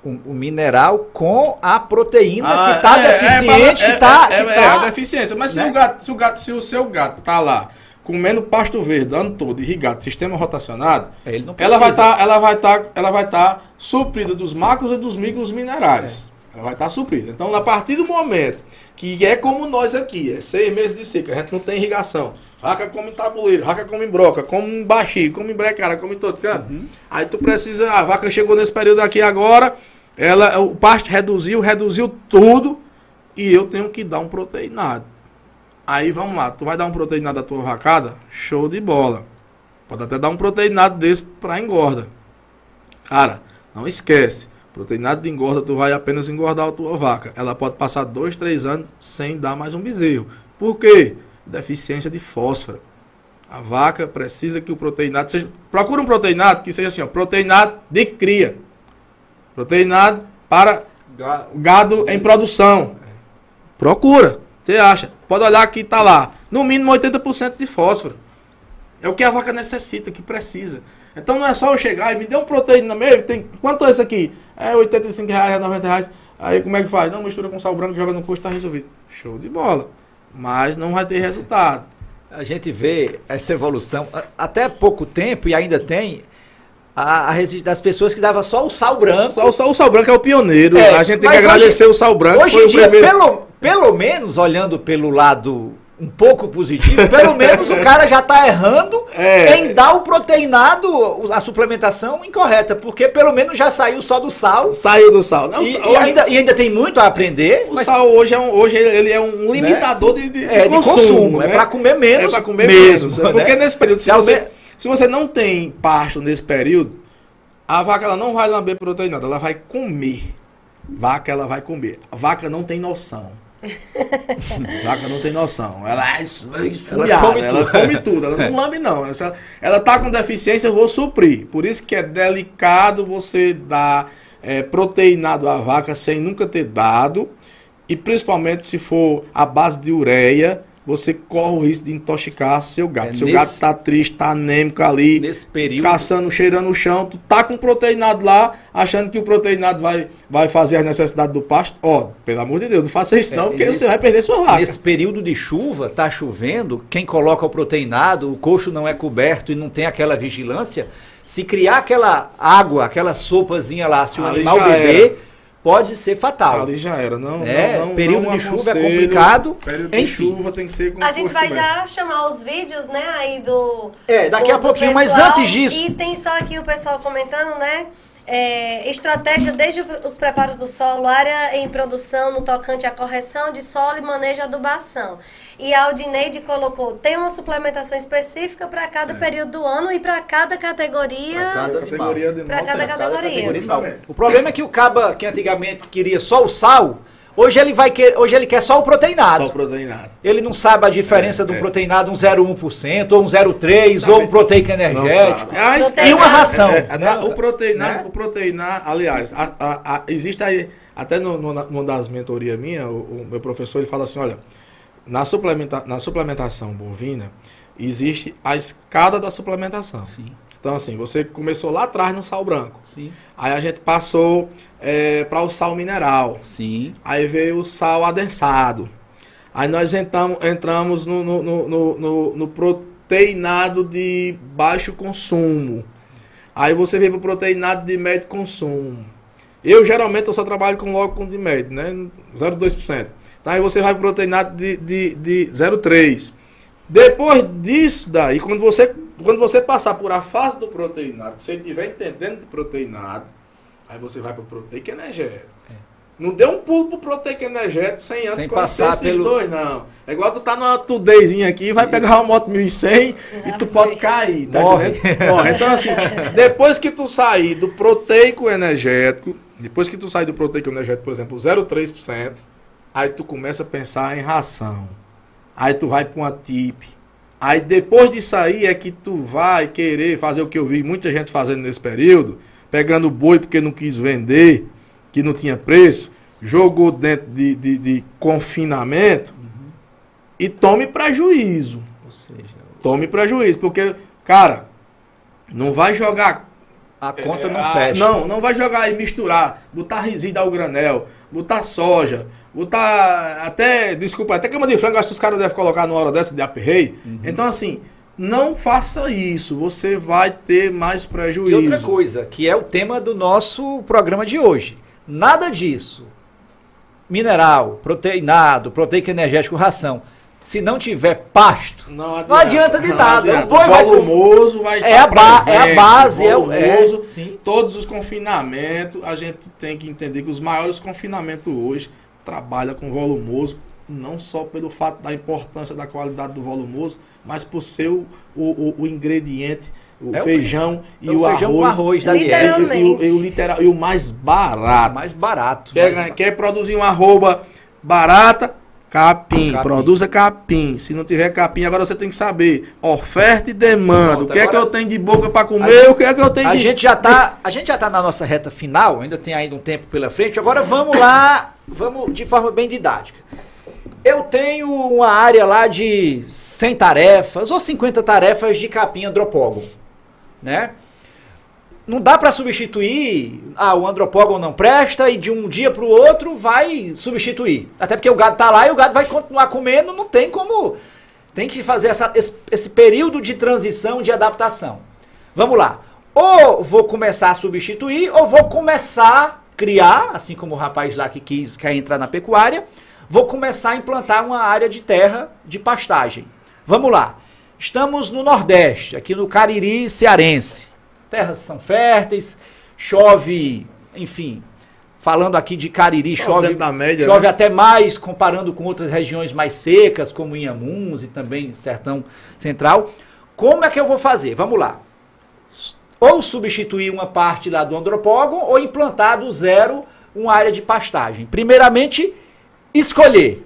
O, o mineral com a proteína Ah, que está é, deficiente, é, que está. é, é, é a deficiência. Mas se, né? o gato, se, o gato, se o seu gato tá lá comendo pasto verde o ano todo, irrigado, sistema rotacionado, Ele não ela vai estar ela vai tá, ela vai tá suprida dos macros e dos micros minerais. Ela vai estar suprida. Então, a partir do momento que é como nós aqui, é seis meses de seca, a gente não tem irrigação. Vaca come tabuleiro, vaca come broca, come baixio, come brecara, come todo canto. Uhum. Aí tu precisa, a vaca chegou nesse período aqui agora, ela, o pasto reduziu, reduziu tudo, e eu tenho que dar um proteinado. Aí vamos lá, tu vai dar um proteinado da tua vacada? Show de bola. Pode até dar um proteinado desse pra engorda. Cara, não esquece. Proteinado de engorda, tu vai apenas engordar a tua vaca. Ela pode passar dois, três anos sem dar mais um bezerro. Por quê? Deficiência de fósforo. A vaca precisa que o proteinado seja. Procura um proteinado que seja assim, ó. Proteinado de cria. Proteinado para gado em produção. Procura. Você acha? Pode olhar que tá lá. No mínimo 80% de fósforo. É o que a vaca necessita, que precisa. Então não é só eu chegar e me dê um proteína mesmo. Tem, quanto é isso aqui? É 85 reais, é 90 reais. Aí como é que faz? Não, mistura com sal branco, joga no custo, tá resolvido. Show de bola. Mas não vai ter resultado. A gente vê essa evolução, até pouco tempo, e ainda tem, a, a das pessoas que davam só o sal branco. Só, só o sal branco é o pioneiro. É, a gente tem que mas hoje- agradecer o sal branco. Hoje foi em o dia, primeiro. pelo, pelo menos, olhando pelo lado um pouco positivo, pelo menos o cara já está errando É. em dar o proteinado, a suplementação incorreta, porque pelo menos já saiu só do sal. Saiu do sal. Não, E, sal- e ainda, e ainda tem muito a aprender. O sal hoje é um, hoje ele é um limitador de, de, É, de consumo, é pra comer menos É pra comer mesmo, menos. né? Porque nesse período, se Se você, aume- se você não tem pasto nesse período, a vaca ela não vai lamber proteinada, ela vai comer. Vaca ela vai comer. A vaca não tem noção. vaca não tem noção. Ela é es- esfriada, come ela tudo. come tudo. Ela não lambe, não. Essa- ela tá com deficiência, eu vou suprir. Por isso que é delicado você dar é, proteinado à vaca sem nunca ter dado. E principalmente se for a base de ureia, você corre o risco de intoxicar seu gato. É seu nesse- gato tá triste, tá anêmico ali, Nesse período. caçando, cheirando o chão, tu tá com proteinado lá, achando que o proteinado vai, vai fazer as necessidades do pasto. Ó, pelo amor de Deus, não faça isso É, não, porque nesse- você vai perder sua vaca. Nesse período de chuva, tá chovendo, quem coloca o proteinado, o coxo não é coberto e não tem aquela vigilância, se criar aquela água, aquela sopazinha lá, se o Ali animal beber, pode ser fatal. Ali já era, não. É, não, não, período não de chuva é complicado, Período de enfim. chuva tem que ser com A gente vai coberto. já chamar os vídeos, né, aí do. É, daqui do- a pouquinho, mas antes disso- E tem só aqui o pessoal comentando, né? É, estratégia desde os preparos do solo, área em produção no tocante à correção de solo e manejo de adubação. E a Aldineide colocou, tem uma suplementação específica para cada período do ano e para cada categoria. Pra cada Categoria mal, cada né? categoria. O problema é que o caba que antigamente queria só o sal, hoje ele vai querer, hoje ele quer só o proteinado. Só proteinado. Ele não sabe a diferença de um é. proteinado, um 0,1%, ou um 0,3%, ou um proteico Não energético. sabe. Isso- E uma ração, É, é, né? O proteinar, Né? o proteinar, aliás, a- a- a- existe aí, até no, no, numa das mentorias minhas, o, o meu professor ele fala assim, olha, na, suplementa, na suplementação bovina, existe a escada da suplementação. Sim. Então, assim, você começou lá atrás no sal branco. Sim. Aí a gente passou para o sal mineral. Sim. Aí veio o sal adensado. Aí nós entramos, entramos no, no, no, no, no- proteinado de baixo consumo. Aí você veio pro proteinado de médio consumo. Eu geralmente eu só trabalho com logo com de médio, né? 0,2%. Então aí você vai pro proteinado de, de, de 0,3%. Depois disso daí, quando você, quando você passar por a fase do proteinado, se você estiver entendendo de proteinado, aí você vai pro proteico energético. Não dê um pulo pro proteico energético sem antes Sem passar esses pelo- dois, não. É igual tu tá numa tudezinha aqui, vai pegar uma moto 1100 e tu pode cair, tá Morre. entendendo? Morre. Então assim, depois que tu sair do proteico energético, depois que tu sair do proteico energético, por exemplo, 0,3%, aí tu começa a pensar em ração. Aí tu vai para uma tip. Aí depois de sair é que tu vai querer fazer o que eu vi muita gente fazendo nesse período, pegando boi porque não quis vender, que não tinha preço, jogou dentro de, de, de confinamento e tome prejuízo. Ou seja, Tome prejuízo, porque, cara, não vai jogar a conta não ah, fecha. Não, não vai jogar e misturar, botar resíduo ao granel, botar soja, botar até, desculpa, até cama de frango, acho que os caras devem colocar numa hora dessa de aperreio. Uhum. Então, assim, não faça isso, você vai ter mais E prejuízo. outra coisa, que é o tema do nosso programa de hoje. Nada disso. Mineral, proteinado, proteico energético, ração. Se não tiver pasto, Não adianta, Não adianta de não nada, adianta. o boi vai volumoso vai É estar a ba- presente, é a base, é o- é, volumoso, sim. Todos os confinamentos, a gente tem que entender que os maiores confinamentos hoje trabalham com volumoso, não só pelo fato da importância da qualidade do volumoso, mas por ser o, o, o ingrediente, o É o- feijão e é o o feijão com arroz. arroz da e, dieta. e, o- Literalmente. e o literal, e o mais barato. mais barato. Quer, mais barato. quer produzir uma arroba barata? Capim. Capim. Produza capim. Se não tiver capim, agora você tem que saber. Oferta e demanda. Pronto, o que é que eu tenho de boca para comer? o que é que eu tenho A de. gente já tá, a gente já tá na nossa reta final, ainda tem ainda um tempo pela frente. Agora vamos lá, vamos de forma bem didática. Eu tenho uma área lá de 100 tarefas ou 50 tarefas de capim andropógon, né? Não dá para substituir, ah, o andropógon não presta e de um dia para o outro vai substituir. Até porque o gado tá lá e o gado vai continuar comendo, não tem como. Tem que fazer essa- esse, esse período de transição, de adaptação. Vamos lá. Ou vou começar a substituir, ou vou começar a criar, assim como o rapaz lá que quis quer entrar na pecuária, vou começar a implantar uma área de terra de pastagem. Vamos lá. Estamos no Nordeste, aqui no Cariri cearense. Terras são férteis, chove, enfim, falando aqui de Cariri, Só chove, média, chove né? até mais comparando com outras regiões mais secas, como Inhamuns e também Sertão Central. Como é que eu vou fazer? Vamos lá. Ou substituir uma parte lá do andropógon ou implantar do zero uma área de pastagem. Primeiramente, escolher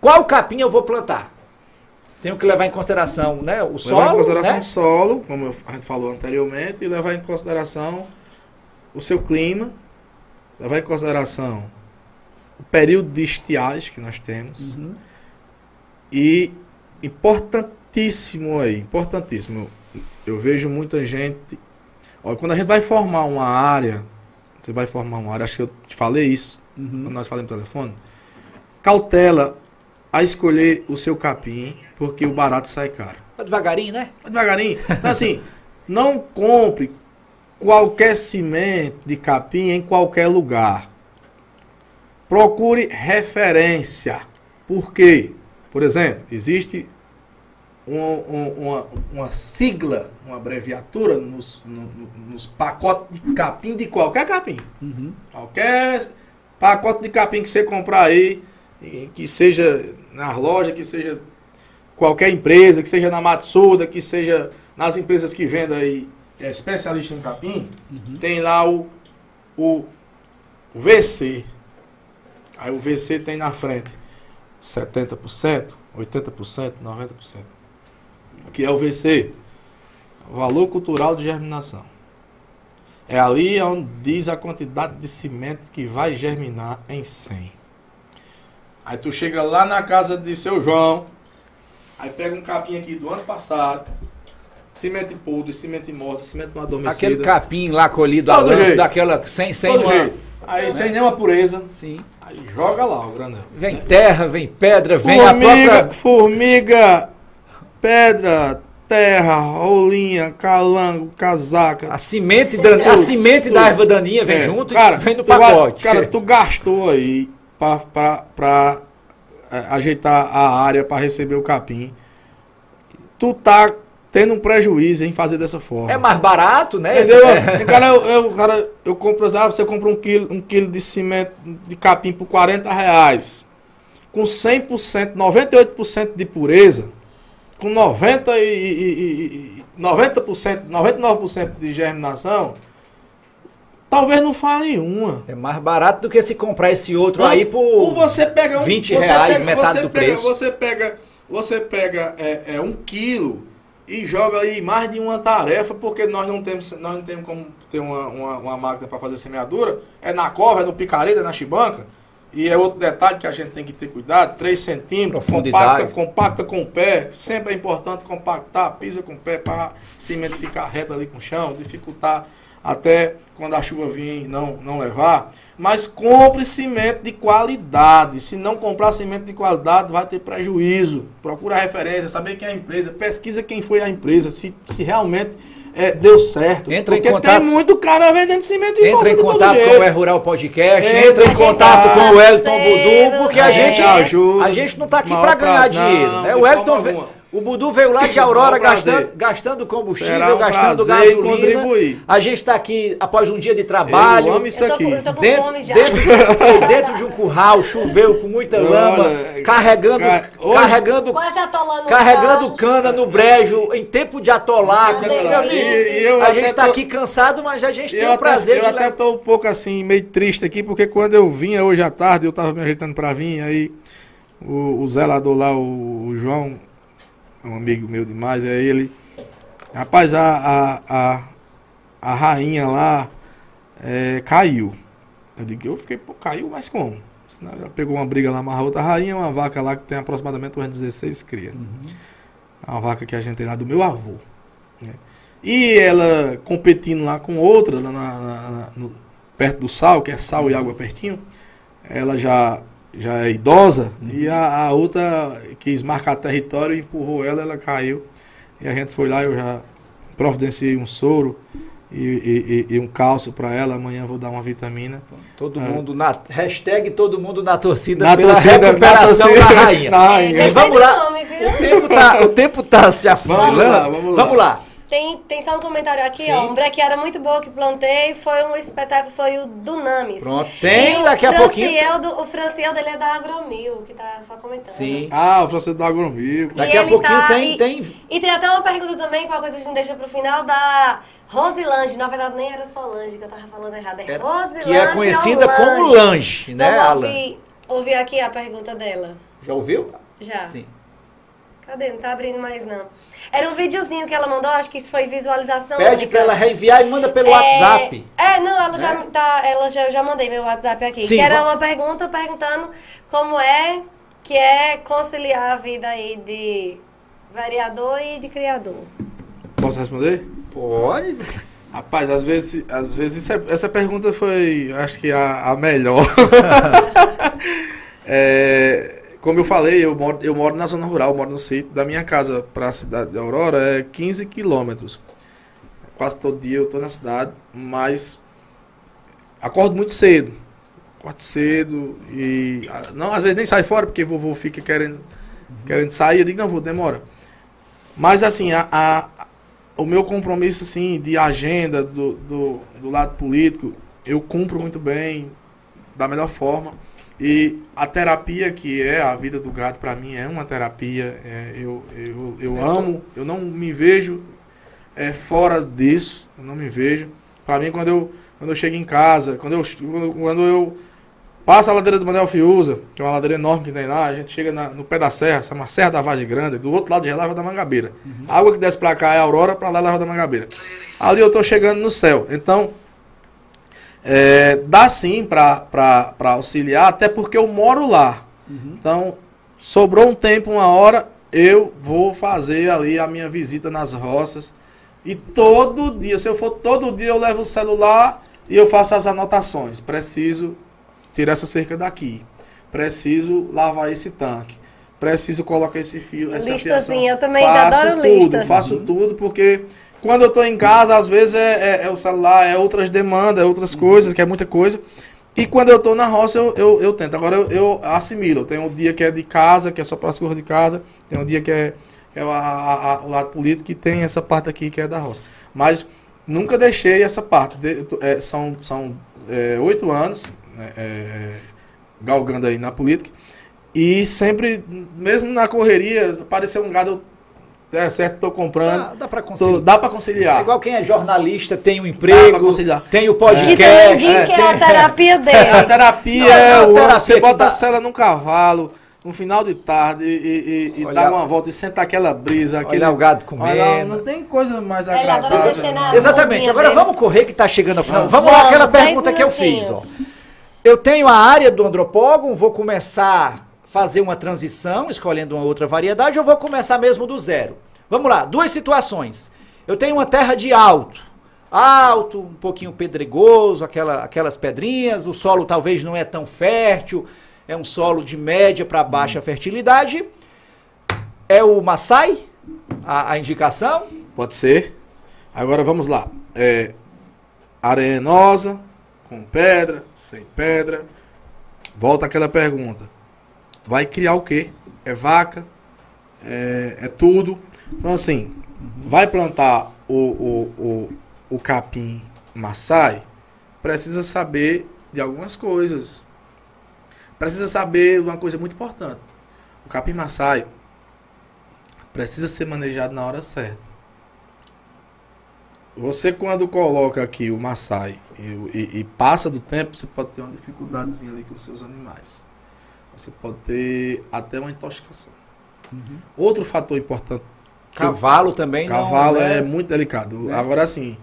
qual capim eu vou plantar. Tenho que levar em consideração né, o solo, levar em consideração né? o solo, como a gente falou anteriormente, e levar em consideração o seu clima, levar em consideração o período de estiagem que nós temos. Uhum. E importantíssimo aí, importantíssimo. Eu vejo muita gente. Olha, quando a gente vai formar uma área, você vai formar uma área, acho que eu te falei isso Uhum. quando nós falamos no telefone. Cautela a escolher o seu capim, porque o barato sai caro. Vai devagarinho, né? Vai devagarinho. Então, assim, não compre qualquer semente de capim em qualquer lugar. Procure referência. Por quê? Por exemplo, existe um- um- uma, uma sigla, uma abreviatura nos, no- nos pacotes de capim de qualquer capim. Qualquer pacote de capim que você comprar aí, que seja na loja, que seja qualquer empresa, que seja na Matsuda, que seja nas empresas que vendem aí, é especialista em capim, tem lá o, o, o VC. Aí o VC tem na frente 70%, 80%, 90%. O que é o VC? Valor cultural de germinação. É ali onde diz a quantidade de cimento que vai germinar em 100. Aí tu chega lá na casa de seu João, aí pega um capim aqui do ano passado, cimento em podre, cimento em morto, cimento não adormecido. Aquele capim lá colhido a Todo jeito. daquela sem, sem Todo uma- jeito. Aí sem nenhuma pureza. Sim. Aí joga lá o granel. Vem terra, vem pedra, vem a Formiga, própria. formiga, pedra, terra, rolinha, calango, casaca. A semente, dan... a semente da erva daninha vem É, junto cara, e vem no tu pacote. cara, tu gastou aí pra é, ajeitar a área pra receber o capim. Tu tá tendo um prejuízo em fazer dessa forma. É mais barato, né? Entendeu? É. Cara, eu, eu, cara, eu compro, ah, você compra um quilo, um quilo de cimento de capim por 40 reais. Com 100%, 98% de pureza. Com 90 e, e, e, e 90%, 99% de germinação. Talvez não fale uma. É mais barato do que se comprar esse outro Não, aí por ou você pega um, 20 você reais, pega, metade você do pega, preço. Você pega, você pega é, é, um quilo e joga aí mais de uma tarefa, porque nós não temos, nós não temos como ter uma, uma, uma máquina para fazer semeadura. É na cova, é no picareta, é na chibanca. E é outro detalhe que a gente tem que ter cuidado, 3 centímetros, compacta, compacta com o pé. Sempre é importante compactar, pisa com o pé para cimento ficar reto ali com o chão, dificultar até quando a chuva vir não, não levar. Mas compre cimento de qualidade. Se não comprar cimento de qualidade, vai ter prejuízo. Procura a referência, saber quem é a empresa, pesquisa quem foi a empresa, se, se realmente é, deu certo. Entra em Porque contato- tem muito cara vendendo cimento e Entra em de contato com o É Rural Podcast, Entra entra em em contato com o Elton. Budu, porque a A gente, ajuda. a gente não tá aqui pra ganhar dinheiro, Não, né? de O Elton. O Budu veio lá de Aurora gastando, gastando combustível, Será um gastando gasolina. contribuir. A gente tá aqui após um dia de trabalho. Eu amo isso Eu tô, aqui. com- eu tô com Dentro, fome já. dentro, dentro de um curral, choveu com muita lama, Olha, carregando, carregando, Quase atolando o carregando cana no brejo, em tempo de atolar. Meu amigo. E- e eu a até gente tá tô- aqui cansado, mas a gente tem Eu o até, prazer eu de até levar- tô um pouco assim, meio triste aqui, porque quando eu vinha hoje à tarde, eu tava me ajeitando pra vir, aí o, o zelador lá, o, o João, um amigo meu demais, aí ele. Rapaz, a, a, a, a rainha lá é, caiu. Eu digo, eu fiquei, pô, caiu, mas como? Senão ela pegou uma briga lá, amarrou outra. A rainha é uma vaca lá que tem aproximadamente umas 16 crias. É uma vaca que a gente tem lá do meu avô. né? E ela competindo lá com outra, lá na- na- na- no- perto do sal, que é sal e água pertinho, ela já, já é idosa, e a, a outra quis marcar território, empurrou ela, ela caiu. E a gente foi lá, eu já providenciei um soro e, e- e- e um cálcio para ela. Amanhã vou dar uma vitamina. Todo É. mundo na hashtag todo mundo na torcida Na pela torcida, na recuperação torcida. da rainha. Na rainha. Vocês vamos lá. nome? O tempo tá, o tempo tá se afundando. Vamos lá, vamos lá. Vamos lá. Tem, tem só um comentário aqui, Sim. ó. Um brequiária muito boa que plantei foi um espetáculo, foi o Dunamis. Pronto, tem E daqui a pouquinho. Franciel do- o Franciel dele é da Agromil, que tá só comentando. Sim. Ah, o francês da agromil. E Daqui a ele pouquinho tá- tem- e, tem- E tem até uma pergunta também, qual coisa a gente deixa pro final, da Rosilange. Na verdade, nem era Solange, que eu tava falando errado. É, É, Rosilange que é conhecida Lange. como Lange, né, Vamos Alan? ouvir, ouvir aqui a pergunta dela. Já ouviu? Já. Sim. Cadê? Não tá abrindo mais, não. Era um videozinho que ela mandou, acho que isso foi visualização Pede única. pra ela reenviar e manda pelo É, WhatsApp. É, não, ela já Né? tá. Ela já, eu já mandei meu WhatsApp aqui. Sim, que era uma pergunta perguntando como é que é conciliar a vida aí de vereador e de criador. Posso responder? Pode. Rapaz, às vezes, às vezes é- essa pergunta foi, acho que a, a melhor. É, como eu falei, eu moro, eu moro na zona rural, moro no sítio. Da minha casa para a cidade de Aurora é 15 quilômetros. Quase todo dia eu tô na cidade, mas acordo muito cedo. Acordo cedo e não, às vezes nem sai fora porque vovô fica querendo, querendo sair. Eu digo, não, vou, demora. Mas assim, a, a- o meu compromisso assim de agenda do, do, do lado político, eu cumpro muito bem, da melhor forma. E a terapia que é a vida do gato para mim é uma terapia. é, eu eu, eu amo, eu não me vejo é, fora disso, eu não me vejo. Para mim quando eu quando eu chego em casa, quando eu quando, quando eu passo a ladeira do Manuel Fiuza, que é uma ladeira enorme que tem lá, a gente chega na- no pé da serra, essa é uma serra da Vargem Grande, do outro lado lá é Lava da Mangabeira. A água que desce para cá é Aurora, para lá é Lava da Mangabeira. Ali eu tô chegando no céu. Então, é, dá sim para auxiliar, até porque eu moro lá. Então, sobrou um tempo, uma hora, eu vou fazer ali a minha visita nas roças E todo dia, se eu for todo dia, eu levo o celular e eu faço as anotações. Preciso tirar essa cerca daqui. Preciso lavar esse tanque. Preciso colocar esse fio, essa Listazinha, fiação. eu também faço adoro tudo, listas. Faço tudo, porque quando eu tô em casa, às vezes é, é- é o celular, é outras demandas, é outras coisas, que é muita coisa. E quando eu tô na roça, eu, eu, eu tento. Agora eu, eu assimilo. Tem um dia que é de casa, que é só para as coisas de casa. Tem um dia que é, que é a- a- a- o lado político e tem essa parte aqui que é da roça. Mas nunca deixei essa parte. De- é, são são é, oito anos né, é, galgando aí na política. E sempre, mesmo na correria, apareceu um gado, eu, é certo, tô comprando. Dá, dá pra tô- conciliar. dá para conciliar. É igual quem é jornalista, tem um Dá emprego, pra conciliar. tem o Que podcast. também diz que é a tem- terapia A dele. terapia Não, é é o- terapia você bota dá- a cela num cavalo, no final de tarde, e, e- e Olha- dá uma volta e senta aquela brisa. Aquele, Olha o gado Olha, comendo. não tem coisa mais Ele adora agradável. Exatamente. Agora dele. vamos correr que tá chegando ao final. Vamos. Vamos lá, aquela pergunta que eu fiz. Ó. Eu tenho a área do andropógon, vou começar a fazer uma transição, escolhendo uma outra variedade, ou vou começar mesmo do zero? Vamos lá, duas situações. Eu tenho uma terra de alto. Alto, um pouquinho pedregoso, aquela, aquelas pedrinhas, o solo talvez não é tão fértil, é um solo de média para baixa fertilidade. É o Maasai, a, a indicação. Pode ser. Agora vamos lá. É, arenosa, com pedra, sem pedra. Volta aquela pergunta. Vai criar o quê? É vaca? É, é tudo? Então assim, vai plantar o, o, o, o capim Maasai, precisa saber de algumas coisas. Precisa saber uma coisa muito importante. O capim Maasai precisa ser manejado na hora certa. Você quando coloca aqui o Maasai e, e- e passa do tempo, você pode ter uma dificuldadezinha ali com os seus animais. Você pode ter até uma intoxicação. Outro fator importante Cavalo também não. cavalo né? é muito delicado. Agora sim,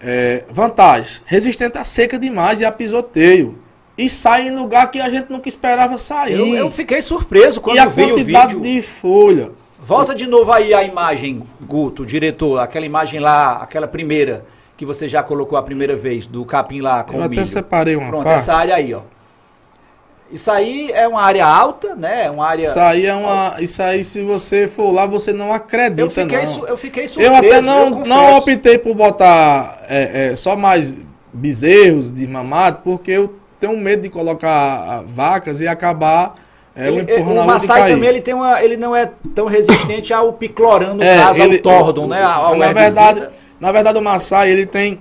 é, vantagem, resistente a seca demais e a pisoteio. E sai em lugar que a gente nunca esperava sair. Eu, eu fiquei surpreso quando e a vi o quantidade vídeo. de folha. Volta de novo aí a imagem, Guto, diretor, aquela imagem lá, aquela primeira que você já colocou a primeira vez do capim lá com Eu o até milho. separei uma Pronto, parte. essa área aí, ó. Isso aí é uma área alta, né? É uma área. Isso aí é uma. Isso aí, se você for lá, você não acredita, eu fiquei, não. su- eu fiquei surpreso. Eu até não, confesso. não optei por botar é, é, só mais bezerros de mamado, porque eu tenho medo de colocar vacas e acabar é, Ele- a o cair. também ele tem uma, ele não é tão resistente ao picloran, no É, caso, ele- ao tordon, né? Ao na herbicida. verdade, na verdade o Maasai ele tem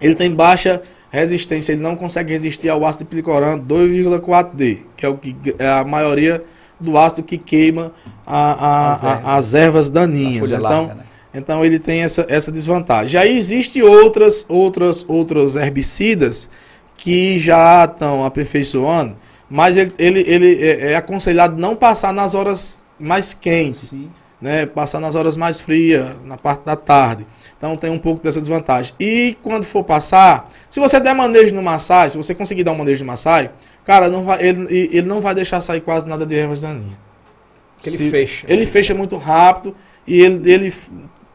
ele tem baixa resistência, ele não consegue resistir ao ácido plicoran 2,4D, que é o que é a maioria do ácido que queima a- a- As a- ervas. as ervas daninhas. Então, larga, né? então ele tem essa, essa desvantagem. Aí existe outras outras outros herbicidas que já estão aperfeiçoando, mas ele, ele, ele é, é aconselhado não passar nas horas mais quentes Sim. Né, passar nas horas mais frias, na parte da tarde. Então tem um pouco dessa desvantagem. E quando for passar, se você der manejo no Maasai, se você conseguir dar um manejo no Maasai, cara, não vai, ele, ele não vai deixar sair quase nada de ervas daninhas. Ele Se- fecha. Ele fecha muito rápido e ele, ele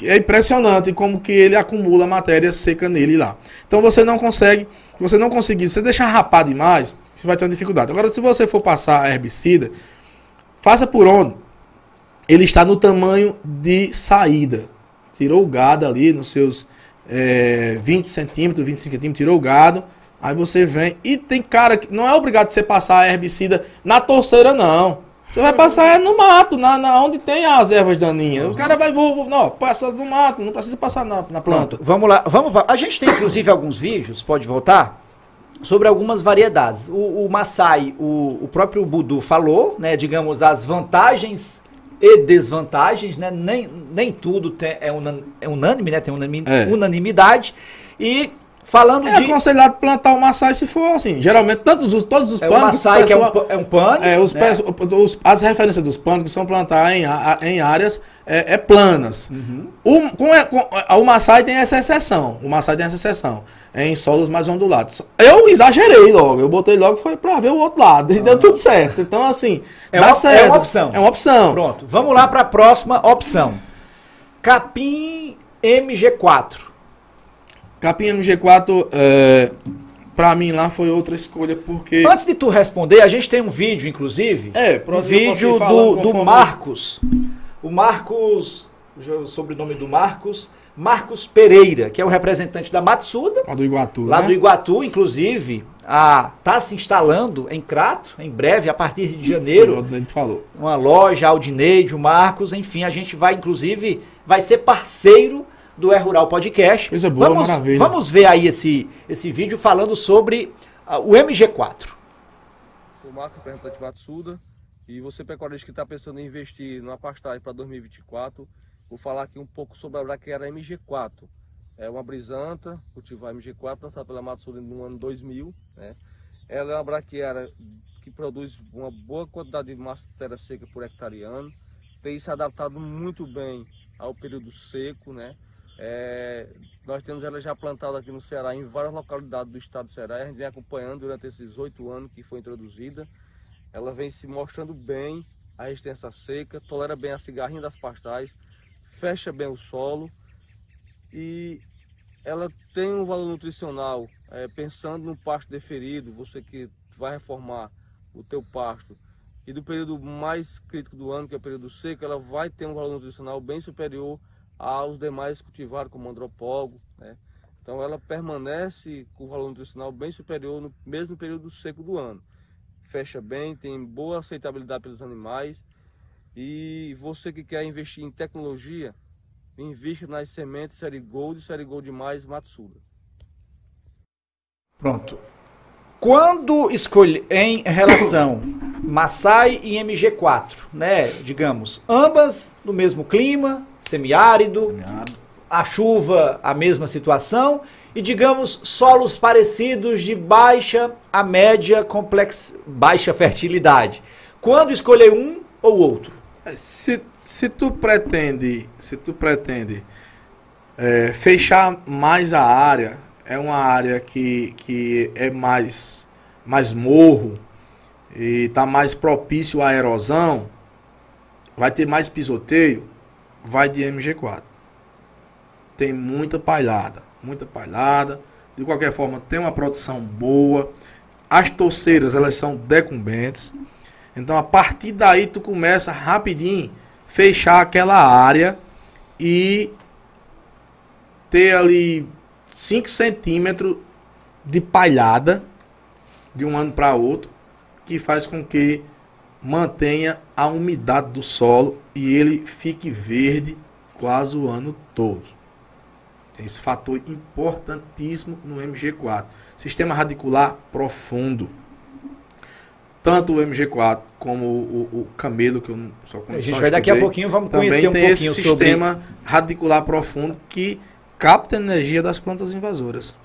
é impressionante como que ele acumula matéria seca nele lá. Então você não consegue, se você não conseguir, se você deixar rapar demais, você vai ter uma dificuldade. Agora, se você for passar herbicida, faça por onde? Ele está no tamanho de saída. Tirou o gado ali nos seus eh, 20 centímetros, 25 centímetros, tirou o gado. Aí você vem. E tem cara que não é obrigado você passar herbicida na torceira, não. Você vai passar é no mato, na, na onde tem as ervas daninhas. Os caras vai, vou, vou- não, passa no mato, não precisa passar na, na planta. Pronto, vamos lá. Vamos, a gente tem inclusive alguns vídeos, pode voltar, sobre algumas variedades. O, o Maasai, o, o próprio Budu falou, né, digamos, as vantagens e desvantagens, né, nem, nem tudo tem- é, unan, é unânime, né, tem unanimi- É. unanimidade. E falando É de... aconselhado plantar o Maasai se for assim. Geralmente, todos os, todos os É o Maasai, que é um, é um pânico, É, os né? pés- os- as referências dos pânicos são plantar em, em áreas é, é planas. Uhum. O, com, é- com- a- o Maasai tem essa exceção. O Maasai tem essa exceção. É em solos mais ondulados. Eu exagerei logo. Eu botei logo foi pra ver o outro lado. E deu tudo certo. Então, assim, É dá uma- é certo. uma opção. É uma opção. Pronto, vamos lá para a próxima opção. Capim MG4. Capim MG4, é, pra mim lá foi outra escolha, porque. Antes de tu responder, a gente tem um vídeo, inclusive. É, um vídeo do, do Marcos. O Marcos, o sobrenome do Marcos, Marcos Pereira, que é o representante da Matsuda, Lá do Iguatu. lá né? do Iguatu, inclusive, a, tá se instalando em Crato, em breve, a partir de janeiro, gente falou. uma loja, Aldineide, o Marcos, enfim, a gente vai, inclusive, vai ser parceiro do É Rural Podcast. Coisa boa, vamos, maravilha. Vamos ver aí esse, esse vídeo falando sobre ah, o MG4. Sou o Marco, representante Matsuda. E você, pecuarista que está pensando em investir numa pastagem para 2024, vou falar aqui um pouco sobre a braquiária MG4. É uma brisanta, cultivar MG4, lançada pela Matsuda no ano 2000. Né? Ela é uma braquiária que produz uma boa quantidade de massa de terra seca por hectare ano. Tem se adaptado muito bem ao período seco. Né? É, nós temos ela já plantada aqui no Ceará, em várias localidades do estado do Ceará. A gente vem acompanhando durante esses oito anos que foi introduzida. Ela vem se mostrando bem a à seca, tolera bem a cigarrinha das pastagens, fecha bem o solo e ela tem um valor nutricional. eh, pensando no pasto deferido, você que vai reformar o teu pasto e do período mais crítico do ano, que é o período seco, ela vai ter um valor nutricional bem superior aos demais cultivares, como andropólogo, né? Então ela permanece com valor nutricional bem superior no mesmo período seco do ano. Fecha bem, tem boa aceitabilidade pelos animais. E você que quer investir em tecnologia, invista nas sementes Série Gold e Série Gold Mais Matsuda. Pronto. Quando escolher em relação Maasai e MG4, né, digamos, ambas no mesmo clima, semiárido, Semiárido. a chuva a mesma situação e digamos solos parecidos de baixa a média complex baixa fertilidade. Quando escolher um ou outro? É, Se, se tu pretende, se tu pretende é, fechar mais a área, é uma área que, que é mais, mais morro e está mais propício à erosão, vai ter mais pisoteio, vai de MG4. Tem muita palhada, muita palhada. De qualquer forma, tem uma produção boa. As torceiras, elas são decumbentes. Então, a partir daí, tu começa rapidinho fechar aquela área e ter ali 5 centímetros de palhada de um ano para outro, que faz com que mantenha a umidade do solo e ele fique verde quase o ano todo. Tem esse fator importantíssimo no MG4. Sistema radicular profundo. Tanto o MG4 como o, o Camelo, que eu não- só A só gente vai daqui a pouquinho, vamos também conhecer um tem pouquinho esse sobre sistema radicular profundo que capta a energia das plantas invasoras.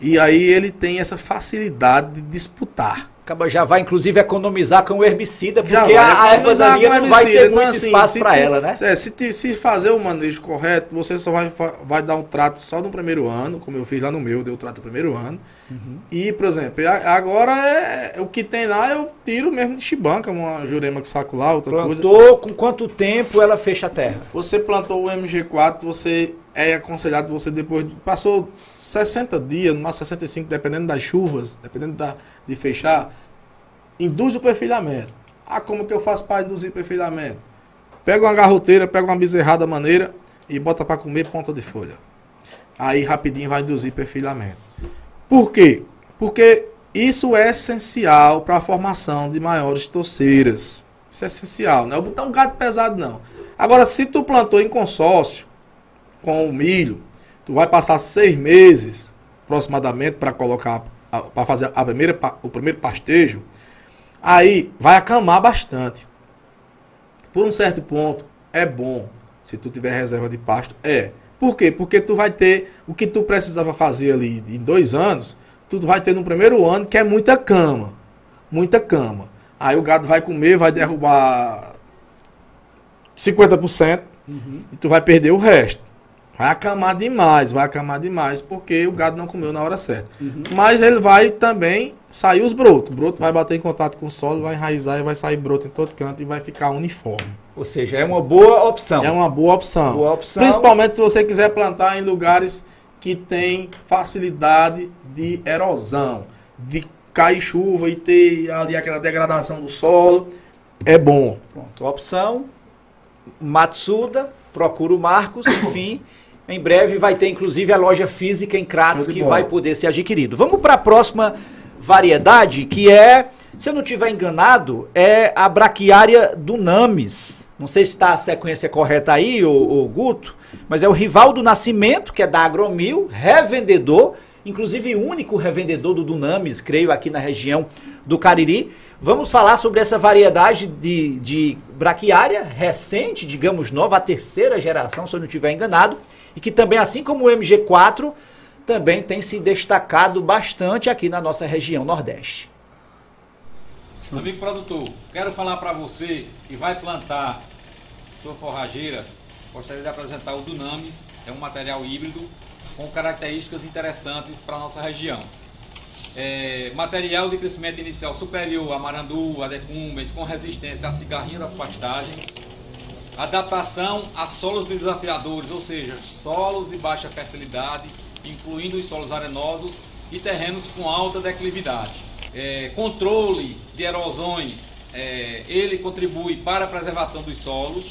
E aí ele tem essa facilidade de disputar. Acaba já vai inclusive economizar com o herbicida, porque a, a ervasaria com não vai ter Então, muito assim, espaço para ela, né? É, se, te- se fazer o manejo correto, você só vai, vai dar um trato só no primeiro ano, como eu fiz lá no meu, deu o trato no primeiro ano. Uhum. E, por exemplo, agora é, o que tem lá eu tiro mesmo de chibanca, uma jurema que saco lá, outra coisa. Plantou, com quanto tempo ela fecha a terra? Você plantou o MG4, você é aconselhado você depois de, passou 60 dias, no máximo 65, dependendo das chuvas, dependendo da, de fechar, induz o perfilhamento. Ah, como que eu faço para induzir perfilhamento? Pega uma garroteira, pega uma bezerrada maneira e bota para comer ponta de folha. Aí rapidinho vai induzir perfilhamento. Por quê? Porque isso é essencial para a formação de maiores torceiras. Isso é essencial, não é botar um gado pesado não. Agora, se tu plantou em consórcio com o milho, tu vai passar seis meses aproximadamente para colocar, para fazer a primeira, o primeiro pastejo, aí vai acamar bastante. Por um certo ponto, é bom. Se tu tiver reserva de pasto, é. Por quê? Porque tu vai ter o que tu precisava fazer ali em dois anos, tu vai ter no primeiro ano, que é muita cama. Muita cama. Aí o gado vai comer, vai derrubar 50% e tu vai perder o resto. Vai acamar demais, vai acamar demais, porque o gado não comeu na hora certa. Mas ele vai também sair os brotos. O broto vai bater em contato com o solo, vai enraizar e vai sair broto em todo canto e vai ficar uniforme. Ou seja, é uma boa opção. É uma boa opção. Boa opção. Principalmente se você quiser plantar em lugares que tem facilidade de erosão, de cair chuva e ter ali aquela degradação do solo. É bom. Pronto, opção. Matsuda, procura o Marcos, enfim. Em breve vai ter inclusive a loja física em Crato que bola. vai poder ser adquirido. Vamos para a próxima variedade, que é, se eu não estiver enganado, é a braquiária do Names. Não sei se está a sequência correta aí, o, Guto, mas é o rival do Nascimento, que é da Agromil, revendedor, inclusive único revendedor do Dunamis, creio, aqui na região do Cariri. Vamos falar sobre essa variedade de, de braquiária recente, digamos nova, a terceira geração, se eu não estiver enganado, e que também, assim como o MG4, também tem se destacado bastante aqui na nossa região Nordeste. Amigo produtor, quero falar para você que vai plantar sua forrageira, gostaria de apresentar o Dunamis, é um material híbrido com características interessantes para a nossa região. É, material de crescimento inicial superior a marandu, a decumbens, com resistência à cigarrinha das pastagens, adaptação a solos desafiadores, ou seja, solos de baixa fertilidade, incluindo os solos arenosos e terrenos com alta declividade. É, controle de erosões, é, ele contribui para a preservação dos solos.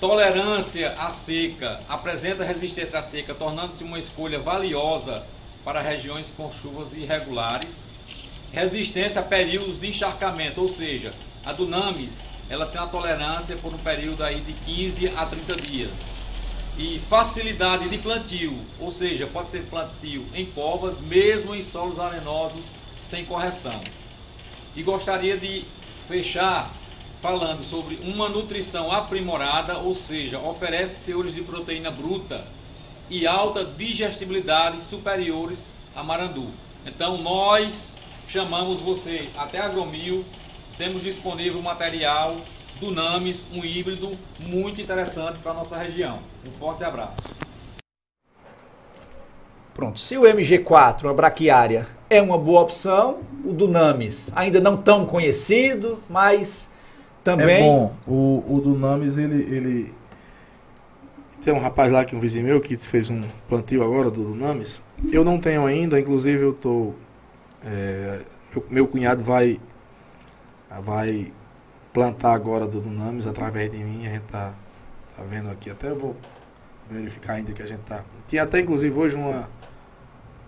Tolerância à seca, apresenta resistência à seca, tornando-se uma escolha valiosa para regiões com chuvas irregulares. Resistência a períodos de encharcamento, ou seja, a Dunamis ela tem uma tolerância por um período aí de 15 a 30 dias e facilidade de plantio, ou seja, pode ser plantio em covas, mesmo em solos arenosos, sem correção. E gostaria de fechar falando sobre uma nutrição aprimorada, ou seja, oferece teores de proteína bruta e alta digestibilidade superiores a marandu. Então nós chamamos você até Agromil, temos disponível material do Names, um híbrido muito interessante para a nossa região. Um forte abraço. Pronto, se o MG4, a braquiária, é uma boa opção, o Dunamis ainda não tão conhecido, mas também... É bom. O, o Dunamis, ele, ele. Tem um rapaz lá que um vizinho meu que fez um plantio agora do Dunamis. Eu não tenho ainda, inclusive eu tô. é, meu, meu cunhado vai. Vai plantar agora do Dunamis através de mim. A gente tá, tá vendo aqui. Até eu vou verificar ainda que a gente tá. Tinha até inclusive hoje uma.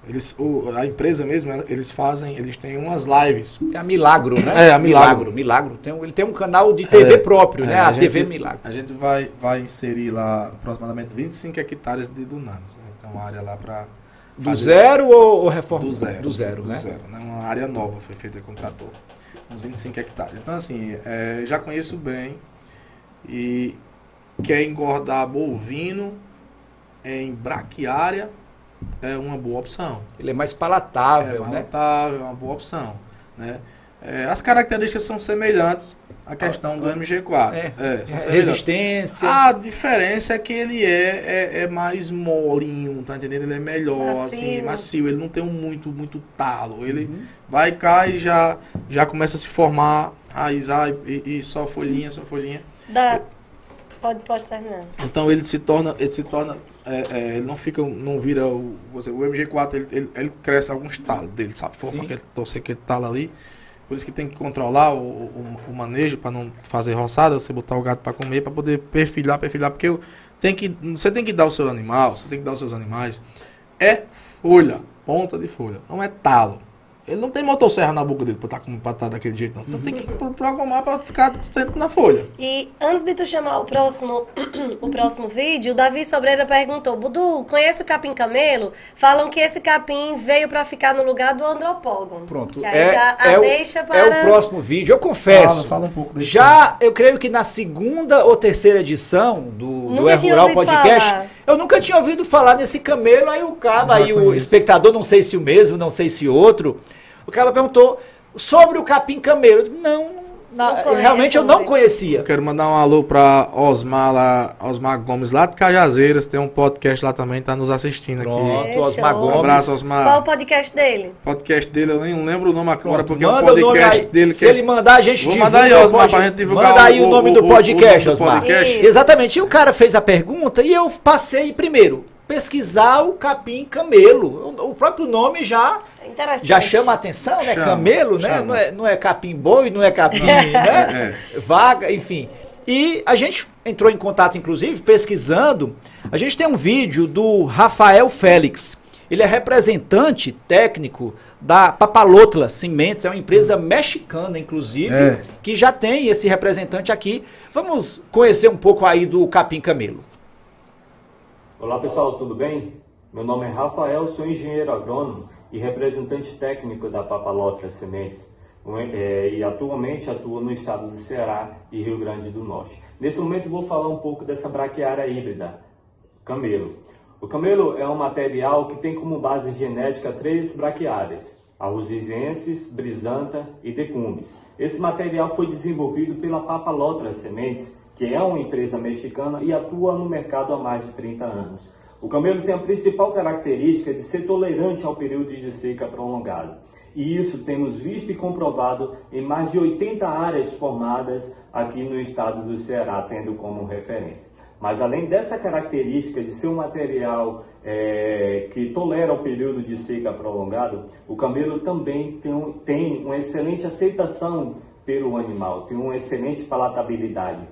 Eles, o, a empresa mesmo, eles fazem, eles têm umas lives. É a Milagro, né? É, a Milagro. Milagro. Tem um- ele tem um canal de TV É, próprio, né? é, A, a gente- TV Milagro. A gente vai, vai inserir lá aproximadamente 25 hectares de dunamis. Né? Então, uma área lá para. Do zero ou, ou reforma? Do zero. Do zero, do né? zero, né? Uma área nova foi feita com trator. Uns 25 hectares. Então, assim, é, já conheço bem. E quer engordar bovino em braquiária é uma boa opção. Ele é mais É palatável, né? palatável, é uma boa opção. Né? É, as características são semelhantes à questão do MG4. É. É, são semelhantes. Resistência. A diferença é que ele é, é, é mais molinho, tá entendendo? Ele é melhor, Macio. assim, macio. Ele não tem um muito, muito talo. Ele Uhum. vai, cai e já, já começa a se formar, raizar e, e só folhinha, só folhinha. Dá. Pode, pode terminar. Então ele se torna, ele se torna, é, é, ele não fica, não vira o, você, o MG4, ele, ele, ele cresce alguns talos dele, sabe? Forma Sim. aquele, torcer aquele talo ali. Por isso que tem que controlar o, o, o manejo para não fazer roçada, você botar o gato para comer, para poder perfilhar, perfilhar, porque eu, tem que, você tem que dar o seu animal, você tem que dar os seus animais. É folha, ponta de folha, não é talo. Ele não tem motosserra na boca dele pra estar tá daquele jeito, não. Então tem que pro- programar para ficar sempre na folha. E antes de tu chamar o próximo, o próximo vídeo, o Davi Sobreira perguntou: Budu, conhece o capim camelo? Falam que esse capim veio pra ficar no lugar do andropógon. Pronto. Que aí É, já a é, o, deixa para. é o próximo vídeo. Eu confesso. Fala, fala um pouco desse Já, eu creio que na segunda ou terceira edição do, do É Rural Podcast, falar. eu nunca tinha ouvido falar nesse camelo. Aí o cara, aí o espectador, não sei se o mesmo, não sei se outro, o cara perguntou sobre o capim camelo. Eu digo, não, na- Não conheço, realmente eu não conhecia. Eu quero mandar um alô pra Osmar lá, Osmar Gomes lá de Cajazeiras, tem um podcast lá também, tá nos assistindo aqui. Pronto. Osmar Um Um Gomes. abraço, Qual o Osmar. podcast dele? Podcast dele, eu nem lembro o nome agora, porque é um Manda o nome podcast aí. dele Se que é ele mandar, a gente Vou divulga mandar aí, o Osmar, pod- pra gente divulgar Manda aí o- o, nome o- do o- podcast, o nome do Osmar. podcast. Exatamente. E o cara fez a pergunta e eu passei primeiro pesquisar o capim camelo. O, próprio nome já já chama a atenção, né? Chama, camelo, né? chama. Não é, não é capim boi, não é capim, né? Vaga, enfim. E a gente entrou em contato, inclusive, pesquisando. A gente tem um vídeo do Rafael Félix. Ele é representante técnico da Papalotla Cimentos, é uma empresa mexicana, inclusive, É. que já tem esse representante aqui. Vamos conhecer um pouco aí do capim camelo. Olá pessoal, tudo bem? Meu nome é Rafael, sou engenheiro agrônomo e representante técnico da Papalotra Sementes é, e atualmente atuo no estado do Ceará e Rio Grande do Norte. Nesse momento vou falar um pouco dessa braquiária híbrida, camelo. O camelo é um material que tem como base genética três braquiárias, arrosienses, brisanta e decumbes. Esse material foi desenvolvido pela Papalotra Sementes, que é uma empresa mexicana e atua no mercado há mais de 30 anos. O camelo tem a principal característica de ser tolerante ao período de seca prolongado. E isso temos visto e comprovado em mais de 80 áreas formadas aqui no estado do Ceará, tendo como referência. Mas além dessa característica de ser um material eh, que tolera o período de seca prolongado, o camelo também tem, tem uma excelente aceitação pelo animal, tem uma excelente palatabilidade.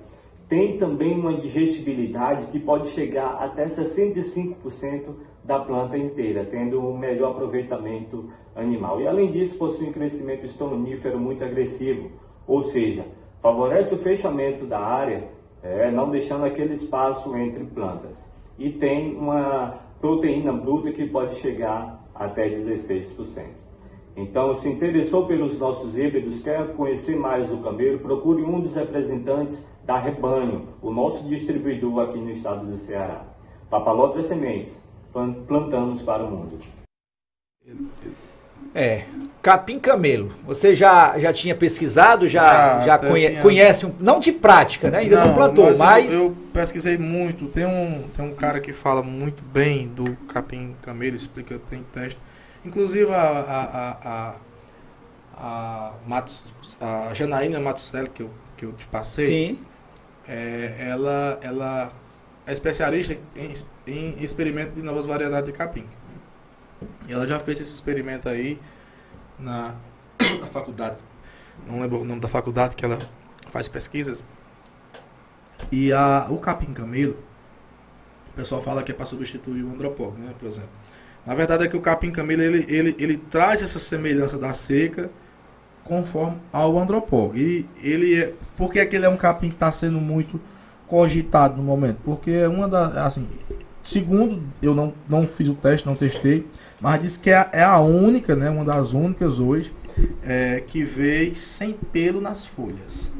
Tem também uma digestibilidade que pode chegar até 65% da planta inteira, tendo um melhor aproveitamento animal. E além disso, possui um crescimento estomonífero muito agressivo, ou seja, favorece o fechamento da área, é, não deixando aquele espaço entre plantas. E tem uma proteína bruta que pode chegar até 16%. Então, se interessou pelos nossos híbridos, quer conhecer mais o camelo, procure um dos representantes da Rebanho, o nosso distribuidor aqui no estado do Ceará. Papalotra Sementes, plan- plantamos para o mundo. É, capim camelo. Você já, já tinha pesquisado, já, Já, já conhe- tinha- conhece, um, não de prática, né? Ainda não, plantou, eu- mas... Eu, pesquisei muito. Tem um, tem um cara que fala muito bem do capim camelo, explica, tem teste. Inclusive a, a, a, a, a, Matos, a Janaína Matuselli, que eu, que eu te passei, Sim, é, ela, ela é especialista em, em experimento de novas variedades de capim. Ela já fez esse experimento aí na, na faculdade. Não lembro o nome da faculdade que ela faz pesquisas. E a, o capim camelo, o pessoal fala que é para substituir o andropólogo, né, por exemplo. Na verdade é que o capim camelo ele, ele, ele traz essa semelhança da seca conforme ao andropólogo. E ele é, por que, é que ele é um capim que está sendo muito cogitado no momento? Porque é uma das, assim, segundo, eu não, não fiz o teste, não testei, mas diz que é, a- é a única, né, uma das únicas hoje, é, que veio sem pelo nas folhas.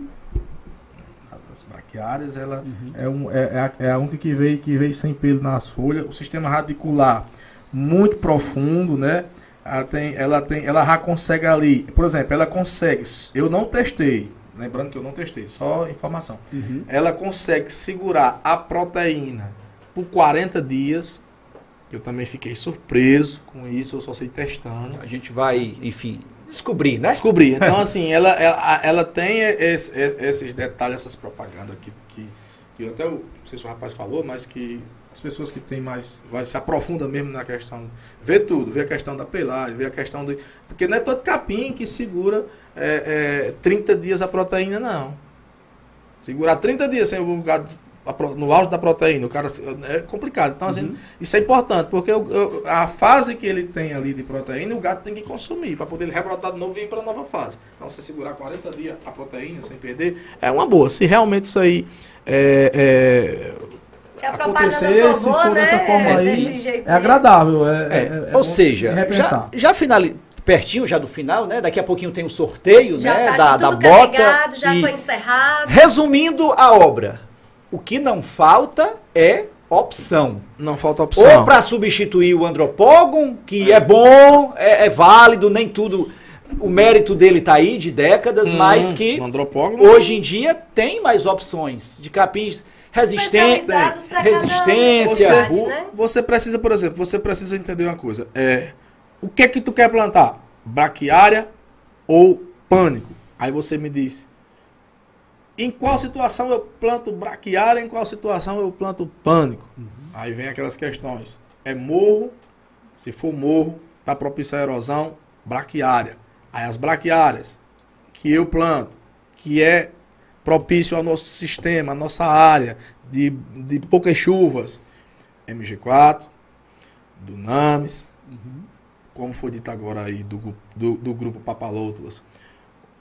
As braquiárias, ela é, um, é, é a, é a única que veio, que veio sem pelo nas folhas. O sistema radicular muito profundo, né? Ela tem, ela tem, ela já consegue ali, por exemplo, ela consegue, eu não testei, lembrando que eu não testei, só informação. Ela consegue segurar a proteína por 40 dias. Eu também fiquei surpreso com isso, eu só sei testando. a gente vai, enfim, descobrir, né? Descobri. Então, assim, ela, ela, ela tem esse- esses detalhes, essas propagandas que, que, que até o, não sei se o rapaz falou, mas que as pessoas que têm mais, vai se aprofunda mesmo na questão, vê tudo, vê a questão da pelagem, vê a questão de, porque não é todo capim que segura é, é, 30 dias a proteína, não. Segurar 30 dias sem o gado no auge da proteína, o cara é complicado. Então, assim, isso é importante, porque o- o- a fase que ele tem ali de proteína, o gato tem que consumir para poder ele rebrotar de novo e vir para a nova fase. Então, você segurar 40 dias a proteína sem perder, é uma boa. Se realmente isso aí é, Se a é, propaganda acontecer, se for né, dessa forma é aí, é agradável. É, É, é- é ou seja, se já, repensar. já finali... pertinho já do final, né? Daqui a pouquinho tem o sorteio, Já né? tá da, da bota. carregado, já e- foi encerrado. Resumindo a obra, o que não falta é opção. Não falta opção. Ou para substituir o andropógon, que é bom, é, é válido, nem tudo. o mérito dele tá aí de décadas, mas que Um hoje em dia tem mais opções de capins resistência, necessidade, ru- né? Você precisa, por exemplo, você precisa entender uma coisa. É, o que é que tu quer plantar? Braquiária ou pânico? Aí você me diz, em qual situação eu planto braquiária, em qual situação eu planto pânico? Aí vem aquelas questões. É morro, se for morro, tá propício à erosão, braquiária. Aí as braquiárias que eu planto, que é propício ao nosso sistema, à nossa área de, de poucas chuvas, MG4, Dunamis, como foi dito agora aí do, do, do grupo Papalótulas,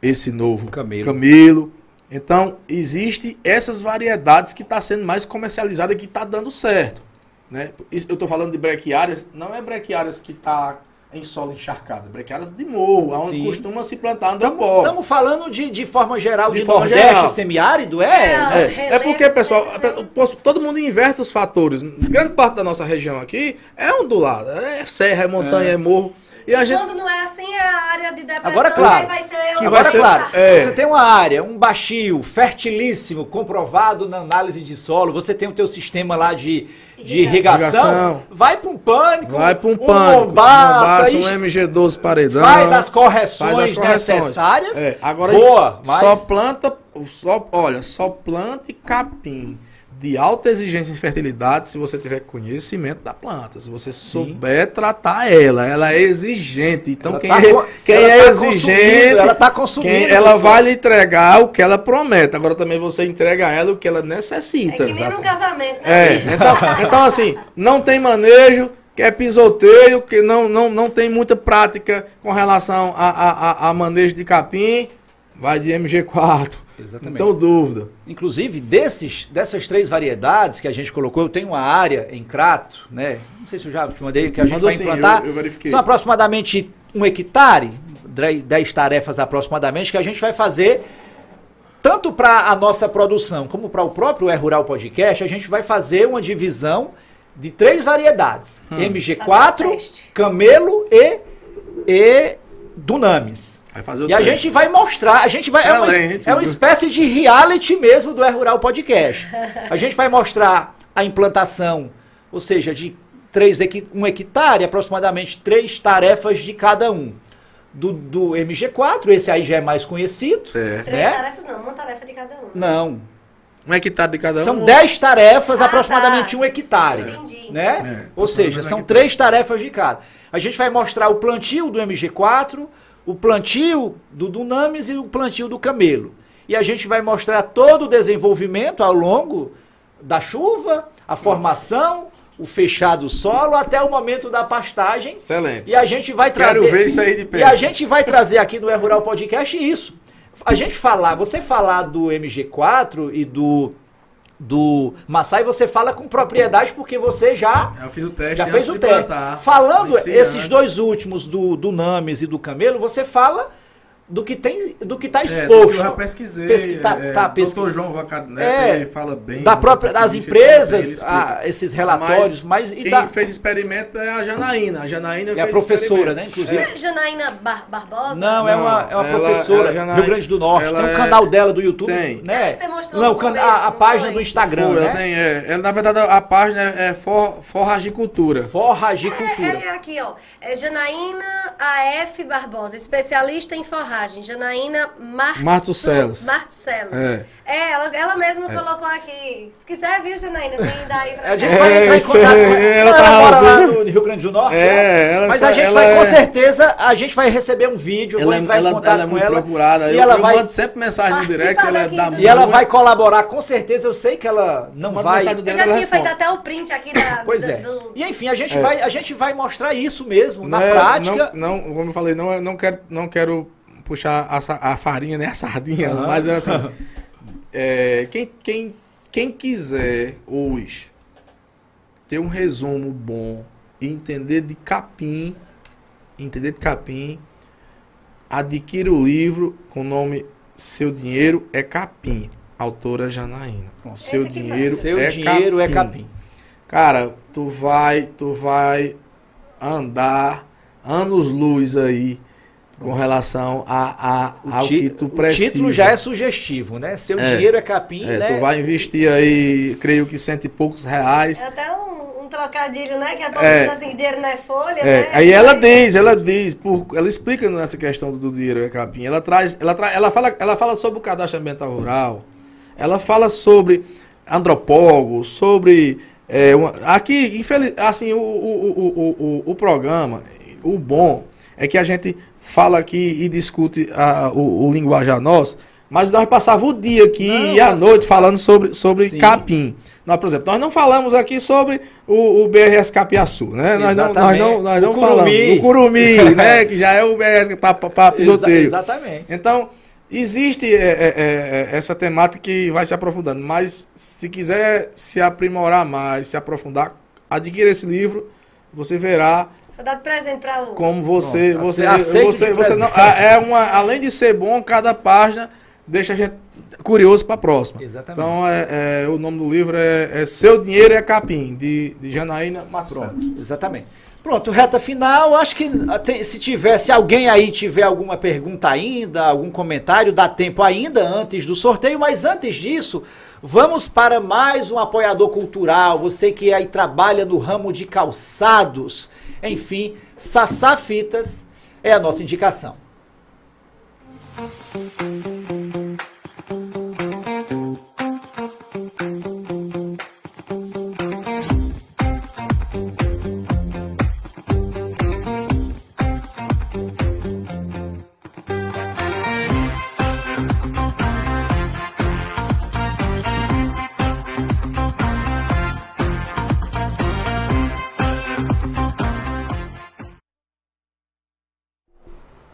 esse novo Camelo. Camelo. Então, existe essas variedades que está sendo mais comercializada e que está dando certo. Né? Eu estou falando de brequiárias, não é brequiárias que está em solo encharcado, é brequiárias de morro, onde Sim. costuma se plantar andropó. Estamos falando de, de forma geral de, De forma Nordeste geral. semiárido, é? É, É, é porque, pessoal, posso- todo mundo inverte os fatores. Grande parte da nossa região aqui é ondulada. É serra, é montanha, é, morro. E a gente. Quando não é assim, é a área de depressão. Agora, claro, vai ser que Agora, vai ser- claro, é. você tem uma área, um baixio, fertilíssimo, comprovado na análise de solo, você tem o teu sistema lá de, de irrigação, Irrigação. vai para um pânico, Vai para um um pânico. mombaça, um isso- MG12 paredão. faz as correções, faz as correções. necessárias, É, agora boa, mas só planta, só, olha, só plante capim de alta exigência em fertilidade se você tiver conhecimento da planta, se você souber tratar ela, ela é exigente. Então Ela quem, tá é, quem ela é tá exigente, ela tá consumindo quem- ela vai lhe entregar o que ela promete. Agora também você entrega a ela o que ela É necessita. que nem num casamento, né? É, então, então assim, não tem manejo, que é pisoteio, que não, não, não tem muita prática com relação a, a, a, a manejo de capim, vai de MG4. Exatamente. Não tenho dúvida. Inclusive, desses, dessas três variedades que a gente colocou, eu tenho uma área em Crato, né? Não sei se eu já te mandei, que a gente Mandou vai sim, implantar. eu- eu verifiquei. São aproximadamente um hectare, 10 tarefas aproximadamente, que a gente vai fazer tanto para a nossa produção como para o próprio É Rural Podcast, a gente vai fazer uma divisão de três variedades: Hum. Fazer MG4, o teste. Camelo e, e Dunamis. Vai fazer o E a gente vai mostrar, a gente vai. É uma, é uma espécie de reality mesmo do É Rural Podcast. A gente vai mostrar a implantação, ou seja, de três equi- um hectare, aproximadamente três tarefas de cada um. Do, do MG4, esse aí já é mais conhecido. Certo. Três né? tarefas não, uma tarefa de cada um. Não. Um hectare de cada um. São 10 tarefas, Ah, aproximadamente tá. um hectare. Entendi. Né? É, Ou seja, são hectare. três tarefas de cada. A gente vai mostrar o plantio do MG4, o plantio do Dunamis e o plantio do Camelo. E a gente vai mostrar todo o desenvolvimento ao longo da chuva, a formação, o fechado do solo, até o momento da pastagem. Excelente. E a gente vai Quero trazer. ver isso aí de E perto. a gente vai trazer aqui no É Rural Podcast isso. A gente falar, você falar do MG4 e do do Massai, você fala com propriedade porque você já Eu fiz o teste já fez o teste. plantar. Falando esses antes. dois últimos do do Names e do Camelo, você fala do que tem do que está É, do exposto. que eu já pesquisei. Pesqui- tá- é, tá, Dr. pesqui- João Vacaneto, É, fala bem. da própria das fala bem, empresas, explica. ah, esses relatórios, mas, e quem da fez experimento é a Janaína. A Janaína é a professora, experimento. né, inclusive. É Janaína Bar Barbosa? Não, é uma, é uma ela- professora, a Janaína- Rio Grande do Norte. ela Tem um é- canal dela do YouTube, Tem. né? É você mostrou Não, começo, a, a página do Instagram, Foi, ela né? tem, é, ela, na verdade, a página é, é for, Forragicultura. Forragicultura. É, é aqui, ó. É Janaína AF Barbosa, especialista em forragem. Janaína Martu- Martucelos. Martucelo. É. É, ela, ela mesma colocou aqui. Se quiser, viu, Janaína? Vem daí pra A gente cá. vai É, entrar em contato aí, com ela. ela tá ela mora lá no Rio Grande do Norte. É, né? ela Mas a gente ela vai, com é- certeza, a gente vai receber um vídeo, eu vou Ela, entrar ela, em contato ela é muito ela. procurada. E eu, ela eu vai mando sempre mensagem no direct. Ela dá E ela vai colaborar, com certeza. Eu sei que ela não Manda vai. mensagem Eu já ela tinha feito até o print aqui da. Pois é. E enfim, a gente, É. vai, a gente vai mostrar isso mesmo, na é- prática. Não, não, como eu falei, não, é- não, quero, não quero puxar a, a farinha nem a sardinha, Aham. mas é assim. é, quem, quem, quem quiser hoje ter um resumo bom e entender de capim, entender de capim, adquira o livro com o nome Seu Dinheiro é Capim, autora Janaína. Seu Eita, que dinheiro, Seu é, dinheiro capim. é capim. Cara, tu vai, tu vai andar anos luz aí com relação a, a, O, ao que tu o precisa. título já é sugestivo, né? Seu É. dinheiro é capim, É, né? Tu vai investir aí, creio que cento e poucos reais. É até um, um trocadilho, né? Que a todo É. assim, dinheiro não é folha, É, né? aí ela diz, ela diz, por, ela explica nessa questão do dinheiro é capim. Ela traz, ela, tra, ela, fala, ela fala sobre o cadastro ambiental rural. Ela fala sobre antropólogos, sobre é, uma- aqui, infeliz, assim, o, o, o, o, o, o programa, o bom é que a gente fala aqui e discute a, o, o linguajar nosso, mas nós passava o dia aqui Não, e a noite falando sobre, sobre Sim. capim. Nós, por exemplo, nós não falamos aqui sobre o, o BRS Capiaçu, né? Nós não, nós não, nós não O falamos. curumi. O curumi, né? Que já é o BRS para Exa- pisoteio. exatamente. Então, existe é, é, é, essa temática que vai se aprofundando, mas se quiser se aprimorar mais, se aprofundar, adquira esse livro, você verá Vou dar de presente pra o... como você Pronto, você você, de você não presente. é uma além de ser bom, cada página deixa a gente curioso para a próxima. Exatamente. Então, é, é, o nome do livro é, é Seu Dinheiro é Capim, de, de Janaína Santos. exatamente. Pronto, reta final. Acho que ah, tem- se tivesse alguém aí tiver alguma pergunta ainda, algum comentário, dá tempo ainda antes do sorteio. Mas antes disso, vamos para mais um apoiador cultural. Você que aí trabalha no ramo de calçados, enfim, Sassá Fitas é a nossa indicação.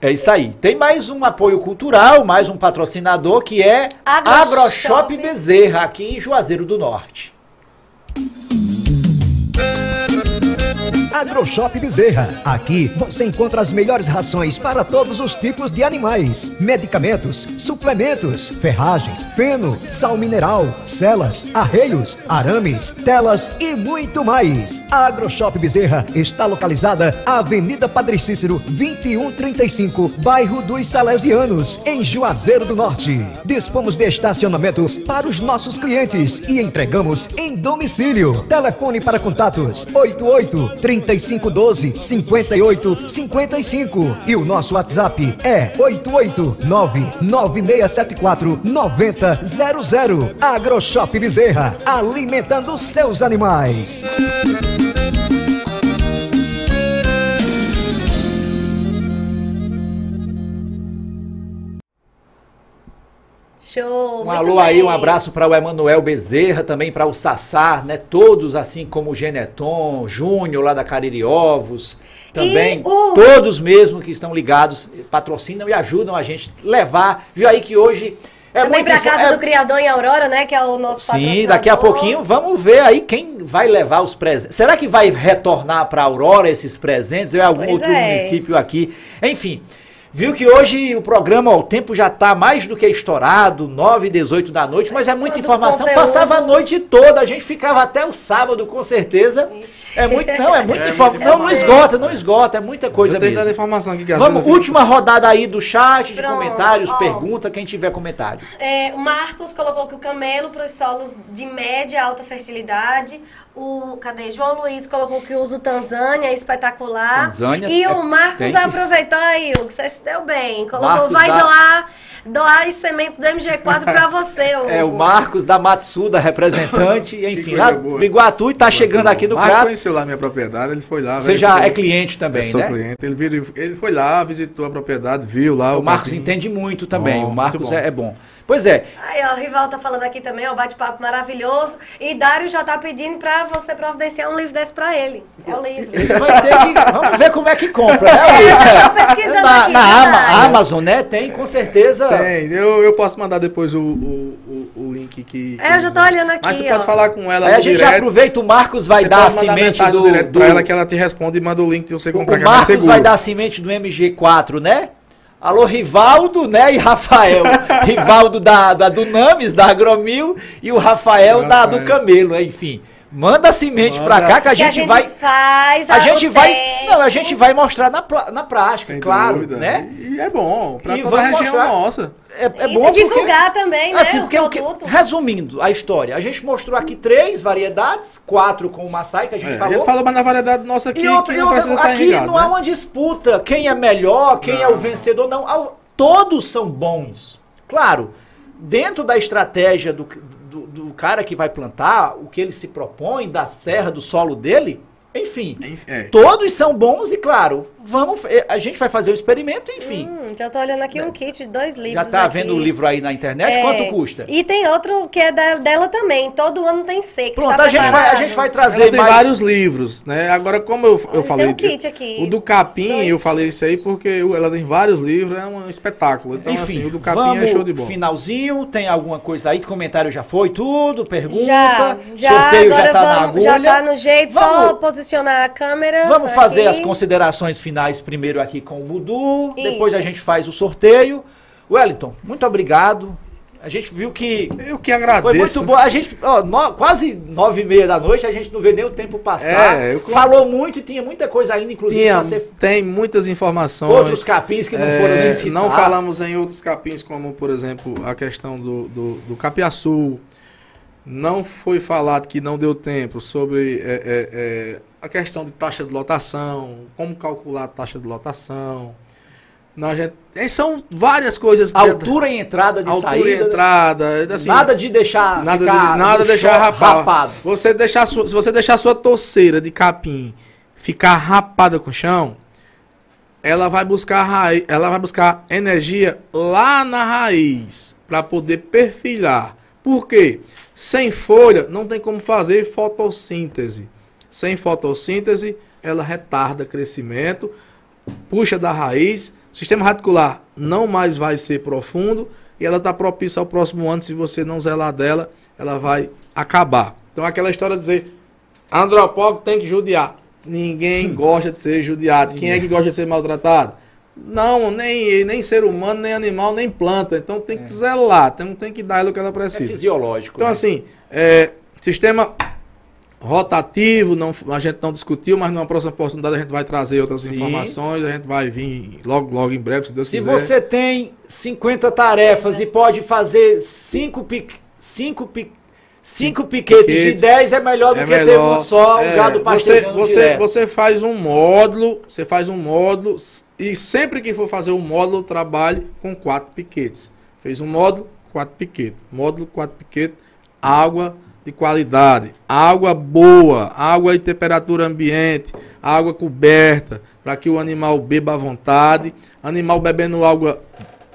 É isso aí. Tem mais um apoio cultural, mais um patrocinador que é Agroshop. AgroShop Bezerra, aqui em Juazeiro do Norte. AgroShop Bezerra. Aqui você encontra as melhores rações para todos os tipos de animais, medicamentos, suplementos, ferragens, feno, sal mineral, celas, arreios, arames, telas e muito mais. AgroShop Bezerra está localizada na Avenida Padre Cícero, 2135, bairro dos Salesianos, em Juazeiro do Norte. Dispomos de estacionamentos para os nossos clientes e entregamos em domicílio. Telefone para contatos 88 3512 58 55 e o nosso WhatsApp é 889 9674 9000. AgroShop Bezerra, alimentando seus animais. Show, Um alô aí, bem. um abraço para o Emanuel Bezerra, também para o Sassá, né? Todos assim como o Geneton, Júnior lá da Cariri Ovos, também o- todos mesmo que estão ligados, patrocinam e ajudam a gente levar. Viu aí que hoje é Também pra info- casa é- do Criador em Aurora, né? Que é o nosso Sim, daqui a pouquinho vamos ver aí quem vai levar os presentes. Será que vai retornar para Aurora esses presentes? Ou é algum Pois outro é. município aqui? Enfim, viu que hoje o programa, ó, o tempo já está mais do que estourado, 9 e 18 da noite, mas é muita Quanto informação. conteúdo. Passava a noite toda, a gente ficava até o sábado, com certeza. É muito, não, é muita É informação. Não, não esgota, não esgota, é muita coisa Eu mesmo. informação aqui Vamos, última rodada aí do chat, de Pronto, comentários, ó. pergunta, quem tiver comentário. É, o Marcos colocou que o camelo para os solos de média e alta fertilidade. O, cadê? João Luiz colocou que usa o Tanzânia, é espetacular. Tanzânia e é- o Marcos aproveitou aí, Hugo, você se deu bem. Colocou, Marcos vai dá- doar, doar as sementes do MG4 para você, Hugo. É, o Marcos da Matsuda, representante, enfim, lá do Iguatu, e tá chegando aqui no Marco Crato. conheceu lá a minha propriedade, ele foi lá. Você já é cliente também, Eu sou né? cliente. Ele, vir- ele foi lá, visitou a propriedade, viu lá O Marcos capim. entende muito também, Bom, o Marcos bom. é, é bom. Pois é, Aí, ó, o Rival tá falando aqui também, ó, bate-papo maravilhoso. E Dário já tá pedindo pra você providenciar um livro desse pra ele. É o livro. ele vai ter que, vamos ver como é que compra, né? É, eu tô pesquisando na, aqui, na Ama-? Amazon, né? Tem, com certeza. Tem, eu, eu posso mandar depois o, o, o, o link que. É, eu já tô olhando aqui, Mas tu ó. pode falar com ela Aí a gente já aproveita, o Marcos vai Você dar a pode mandar semente mensagem do... direto do pra ela que ela te responde e manda o link de você comprar o que é Marcos vai dar a semente do MG4, né? Alô, Rivaldo, né? E Rafael. Rivaldo da, da Dunamis, da Agromil, e o Rafael da, do Rafael. Camelo, enfim. Manda a semente pra Manda. cá que a Que gente, vai. faz A gente vai. Não, a gente vai mostrar na, na prática, Sem claro, dúvida. né? E é bom, pra E toda a região mostrar. nossa. É, é E bom porque... divulgar também, né, Assim, o porque produto. resumindo a história, a gente mostrou aqui três variedades, quatro com o Maasai, que a gente É, a falou. gente falou mais na variedade nossa aqui, E outra, que não outra, precisa estar aqui irrigado, não é né? uma disputa quem é melhor, quem é o vencedor, não. Todos são bons. Claro, dentro da estratégia do, do, do cara que vai plantar, o que ele se propõe, da serra, do solo dele, enfim. É. Todos são bons e, claro, vamos, eh, a gente vai fazer o experimento, enfim. Hum, já tô olhando aqui um kit de dois livros. Já tá aqui. vendo o livro aí na internet? É, Quanto custa? E tem outro que é da- dela também. Todo ano tem seco. Pronto, tá a gente, vai, a gente vai Ela trazer tem mais... vários livros, né? Agora, como eu, eu Olha, falei. tem um kit aqui. O do Capim, eu falei isso aí porque ela tem vários livros, é um espetáculo. Então, Enfim, assim, o do Capim vamos, é show de bola. finalzinho, tem alguma coisa aí? Comentário já foi tudo? Pergunta? Já, já, sorteio agora já tá na já agulha. tá no jeito, só Vamos- posicionar a câmera. Vamos fazer aqui. as considerações finais primeiro aqui com o Budu, Isso. depois a gente faz o sorteio. Wellington, muito obrigado. A gente viu que Eu que agradeço. foi muito bom. A gente, ó, no- quase nove e meia da noite, a gente não vê nem o tempo passar. É, eu- Falou muito e tinha muita coisa ainda, inclusive, Tinha, ser tem muitas informações. outros capins que não foram É, citados. Não falamos em outros capins, como, por exemplo, a questão do, do, do capiaçu. Não foi falado que não deu tempo sobre é, é, é, a questão de taxa de lotação, como calcular a taxa de lotação. Não, gente, é, são várias coisas. Altura e entrada de altura saída. e entrada. Assim, nada de deixar Nada, ficar de, nada deixar rapar. rapado. Você deixar sua, se você deixar sua torceira de capim ficar rapada com o chão, ela vai buscar raiz, ela vai buscar energia lá na raiz para poder perfilhar. Por quê? Sem folha não tem como fazer fotossíntese. Sem fotossíntese, ela retarda crescimento, puxa da raiz, o sistema radicular não mais vai ser profundo e ela está propícia ao próximo ano. Se você não zelar dela, ela vai acabar. Então, aquela história de dizer andropólogo tem que judiar. Ninguém gosta de ser judiado. Quem é que gosta de ser maltratado? Não, nem, nem ser humano, nem animal, nem planta. Então tem que zelar, então tem que dar o que ela É precisa. fisiológico. Então, né? assim, é, sistema rotativo, não, a gente não discutiu, mas numa próxima oportunidade a gente vai trazer outras Sim. informações, a gente vai vir logo, logo em breve, se Deus Se quiser. você tem 50 tarefas e pode fazer 5 pic, cinco pic, cinco piquetes, Piquetes. de 10 é melhor do É que ter melhor. um só, É, o gado você, você, direto. você faz um módulo, você faz um módulo e sempre que for fazer um módulo, trabalhe com quatro piquetes. Fez um módulo, quatro piquetes. Módulo, quatro piquetes, água de qualidade, água boa, água em temperatura ambiente, água coberta, para que o animal beba à vontade. Animal bebendo água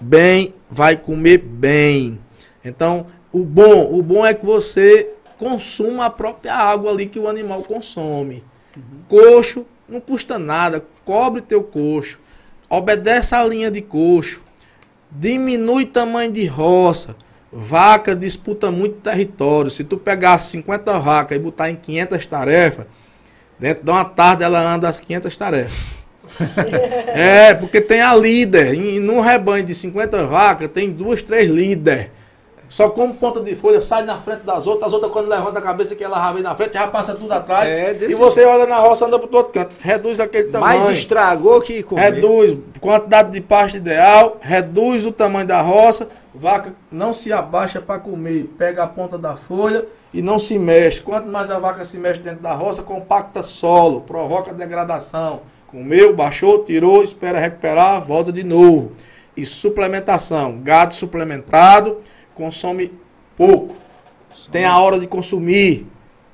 bem, vai comer bem. Então, o bom, o bom é que você consuma a própria água ali que o animal consome. Coxo não custa nada, cobre teu coxo, obedece a linha de coxo, diminui tamanho de roça. Vaca disputa muito território. Se tu pegar 50 vacas e botar em 500 tarefas, dentro de uma tarde ela anda as 500 tarefas. é, porque tem a líder. E num rebanho de 50 vacas, tem duas, três líderes. Só como ponta de folha, sai na frente das outras, as outras quando levanta a cabeça que ela já vem na frente, já passa tudo atrás. É, e desse você olha na roça, anda pro todo canto. Reduz aquele tamanho. Mais estragou que comer. Reduz quantidade de pasto ideal, reduz o tamanho da roça, vaca não se abaixa para comer, pega a ponta da folha e não se mexe. Quanto mais a vaca se mexe dentro da roça, compacta solo, provoca degradação. Comeu, baixou, tirou, espera recuperar, volta de novo. E suplementação, gado suplementado consome pouco. Tem a hora de consumir.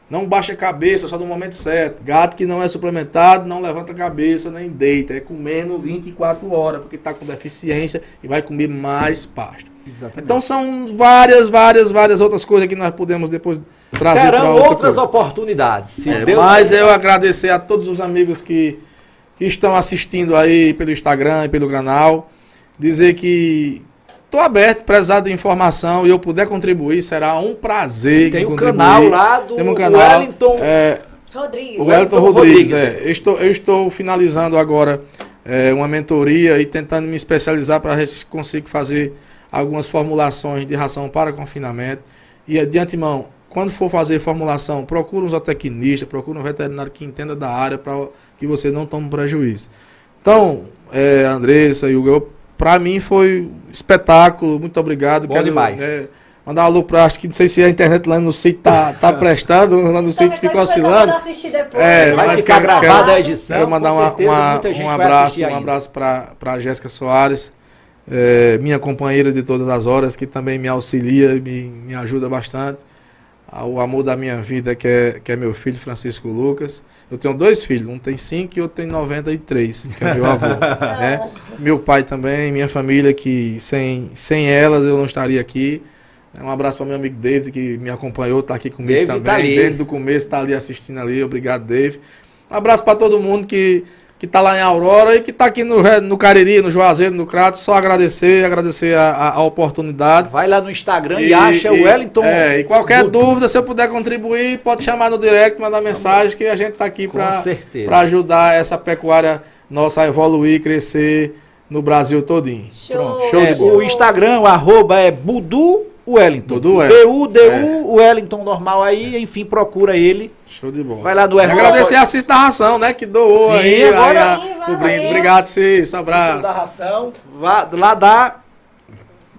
Não baixa a cabeça só no momento certo. Gato que não é suplementado não levanta a cabeça nem deita. É comendo 24 horas, porque está com deficiência e vai comer mais pasto. Exatamente. Então são várias, várias, várias outras coisas que nós podemos depois trazer para outra outras coisa. oportunidades. Se É, Deus mas quiser. eu agradecer a todos os amigos que, que estão assistindo aí pelo Instagram e pelo canal. Dizer que estou aberto, prezado de informação e eu puder contribuir, será um prazer. Tem em o contribuir. canal lá do Tem um canal, Wellington é, Rodrigues. o Wellington Rodrigues, Rodrigues, é. Eu estou, eu estou finalizando agora é, uma mentoria e tentando me especializar para ver se consigo fazer algumas formulações de ração para confinamento. E de antemão, quando for fazer formulação, procura um zootecnista, procura um veterinário que entenda da área para que você não tome prejuízo. Então, é, Andressa e Hugo, para mim foi um espetáculo. Muito obrigado. Bom demais. É, mandar um alô para acho que não sei se a internet lá no sítio tá, tá prestando, lá no Então, sítio fica oscilando. depois, É? Vai mas ficar quero- gravada quero- a edição. Quero mandar com uma, certeza uma- muita gente um abraço, um abraço para Jéssica Soares, é, minha companheira de todas as horas, que também me auxilia, me, me ajuda bastante. Ah, O amor da minha vida, que é, que é meu filho Francisco Lucas. Eu tenho dois filhos, um tem 5 e outro tem 93, que é meu avô. né? Meu pai também, minha família, que sem, sem elas eu não estaria aqui. Um abraço para meu amigo David, que me acompanhou, está aqui comigo David também. tá ali. Desde do começo, está ali assistindo ali. Obrigado, David. Um abraço para todo mundo que, que tá lá em Aurora e que tá aqui no, Re- no Cariri, no Juazeiro, no Crato. Só agradecer, agradecer a, a- a oportunidade. Vai lá no Instagram e, acha o Wellington. É, e qualquer Dudu. dúvida, se eu puder contribuir, pode chamar no direct, mandar mensagem, que a gente tá aqui para ajudar essa pecuária nossa a evoluir, crescer no Brasil todinho. Show. Show É, de bola. o Instagram, o arroba é Budu Wellington. Budu Wellington. B-U-D-U Wellington normal aí, enfim, procura ele. Show de bola. Vai lá no arroba. agradecer a Cista Ração, né? Que doou Sim, aí, agora- aí a- o. Obrigado, Cício. Cícero Abraço. da Ração, vá- lá da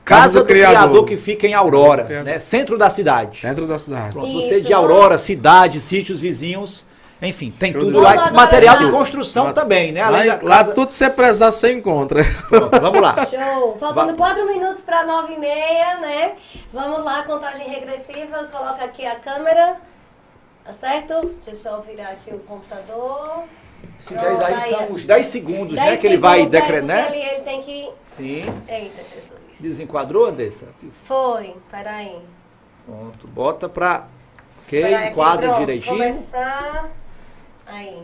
Casa, do, Criador. que fica em Aurora, Criador. né? Centro da cidade. Centro da cidade. Pronto, Isso, você de vamos- Aurora, cidade, sítios vizinhos, enfim, tem tudo lá. Material de construção Lá- também, né? Lá, Além da lá tudo você precisar, você encontra. Pronto, vamos lá. Show! Faltando quatro minutos para nove e meia, né? Vamos lá, contagem regressiva. Coloca aqui a câmera. Tá certo? Deixa eu só virar aqui o computador. Esse Pronto, 10 aí são os 10 segundos, né? Dez Que ele vai é, decretar, né? Ele, ele tem que. Sim. Eita, Jesus. Desenquadrou, Andressa? Foi, peraí. Pronto, bota pra. Ok, enquadra direitinho. Começar. Aí.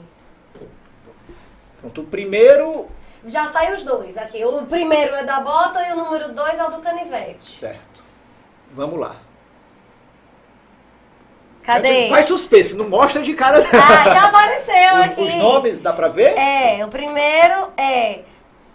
Pronto, o primeiro. Já saiu os dois aqui. O primeiro é da bota e o número dois é o do canivete. Certo. Vamos lá. Cadê? Faz suspense, não mostra de cara. Ah, já apareceu O- aqui. Os nomes, dá pra ver? É, o primeiro é,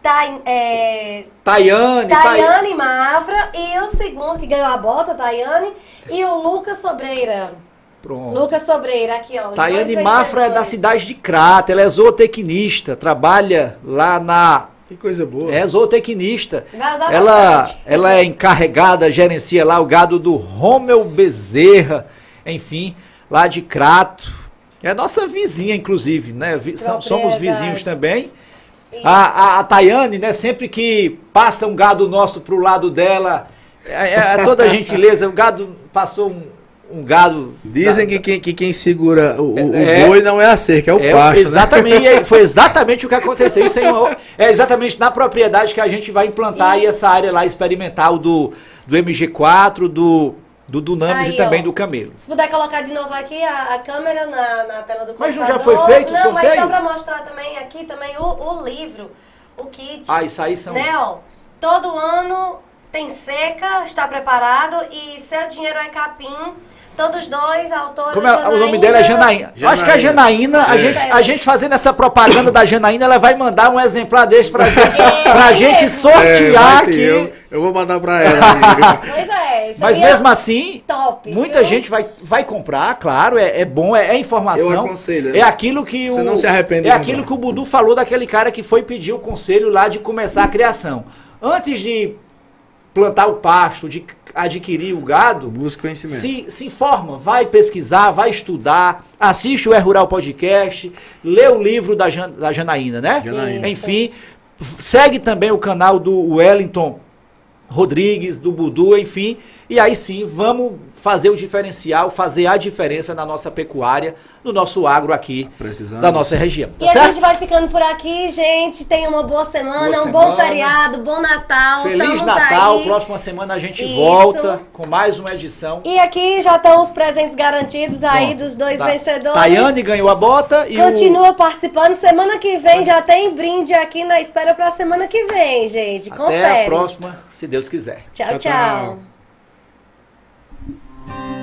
Tai, é Tayane, Tay- Tayane Mafra e o segundo que ganhou a bota, Tayane, e o Lucas Sobreira. Pronto. Lucas Sobreira, aqui ó. Tayane dois Mafra é da cidade de Crato, ela é zootecnista, trabalha lá na. Que coisa boa. É zootecnista. Vai usar Ela, bastante. ela é encarregada, gerencia lá o gado do Romeu Bezerra, enfim, lá de Crato. É nossa vizinha, inclusive, né? Somos vizinhos também. Isso. A, a, a Tayane, né, sempre que passa um gado nosso pro lado dela, é, é toda gentileza, o gado passou um, um gado. Dizem da- que quem, que quem segura o, o É. boi não é a cerca, é o é, pasto. né? exatamente, e foi exatamente o que aconteceu. Isso aí é exatamente na propriedade que a gente vai implantar aí essa área lá experimental do, do MG4, do, do Dunamis Aí, e também ó. do Camelo. Se puder colocar de novo aqui a, a câmera na, na tela do computador. Mas não já foi feito Não, mas sorteio? só pra mostrar também aqui também o, o livro, o kit. Ah, isso aí são. Né, ó, todo ano tem seca, está preparado e seu dinheiro é capim. Todos dois, autores. Como é, o nome dela é Janaína. Eu Acho que a Janaína, a, É. gente, a gente fazendo essa propaganda da Janaína, ela vai mandar um exemplar desse pra gente, É, pra gente É, sortear ter, aqui. eu, eu vou mandar pra ela. Pois é, isso Mas é mesmo assim, top. muita viu? gente vai, vai comprar, claro, é, é bom, é, é informação. Eu aconselho. É aquilo que Você o, não se arrepende de É aquilo comprar. que o Budu falou daquele cara que foi pedir o conselho lá de começar a criação. Antes de plantar o pasto, de adquirir o gado, Busca conhecimento. se, se informa, vai pesquisar, vai estudar, assiste o É Rural Podcast, lê o livro da, Jan, da Janaína, né? Janaína. Enfim, segue também o canal do Wellington Rodrigues, do Budu, enfim. E aí sim, vamos fazer o diferencial, fazer a diferença na nossa pecuária, no nosso agro aqui Precisamos. da nossa região. Tá E a certo? gente vai ficando por aqui, gente. Tenha uma boa semana, Boa um bom semana. feriado, bom Natal. Feliz Estamos Natal, aí. próxima semana a gente Isso. volta com mais uma edição. E aqui já estão os presentes garantidos aí Pronto. dos dois Tá. vencedores. Tayane ganhou a bota e o... Continua participando. Semana que vem já tem brinde aqui na espera pra semana que vem, gente. Confere. Até a próxima, se Deus quiser. Tchau, Tchau, tchau. tchau.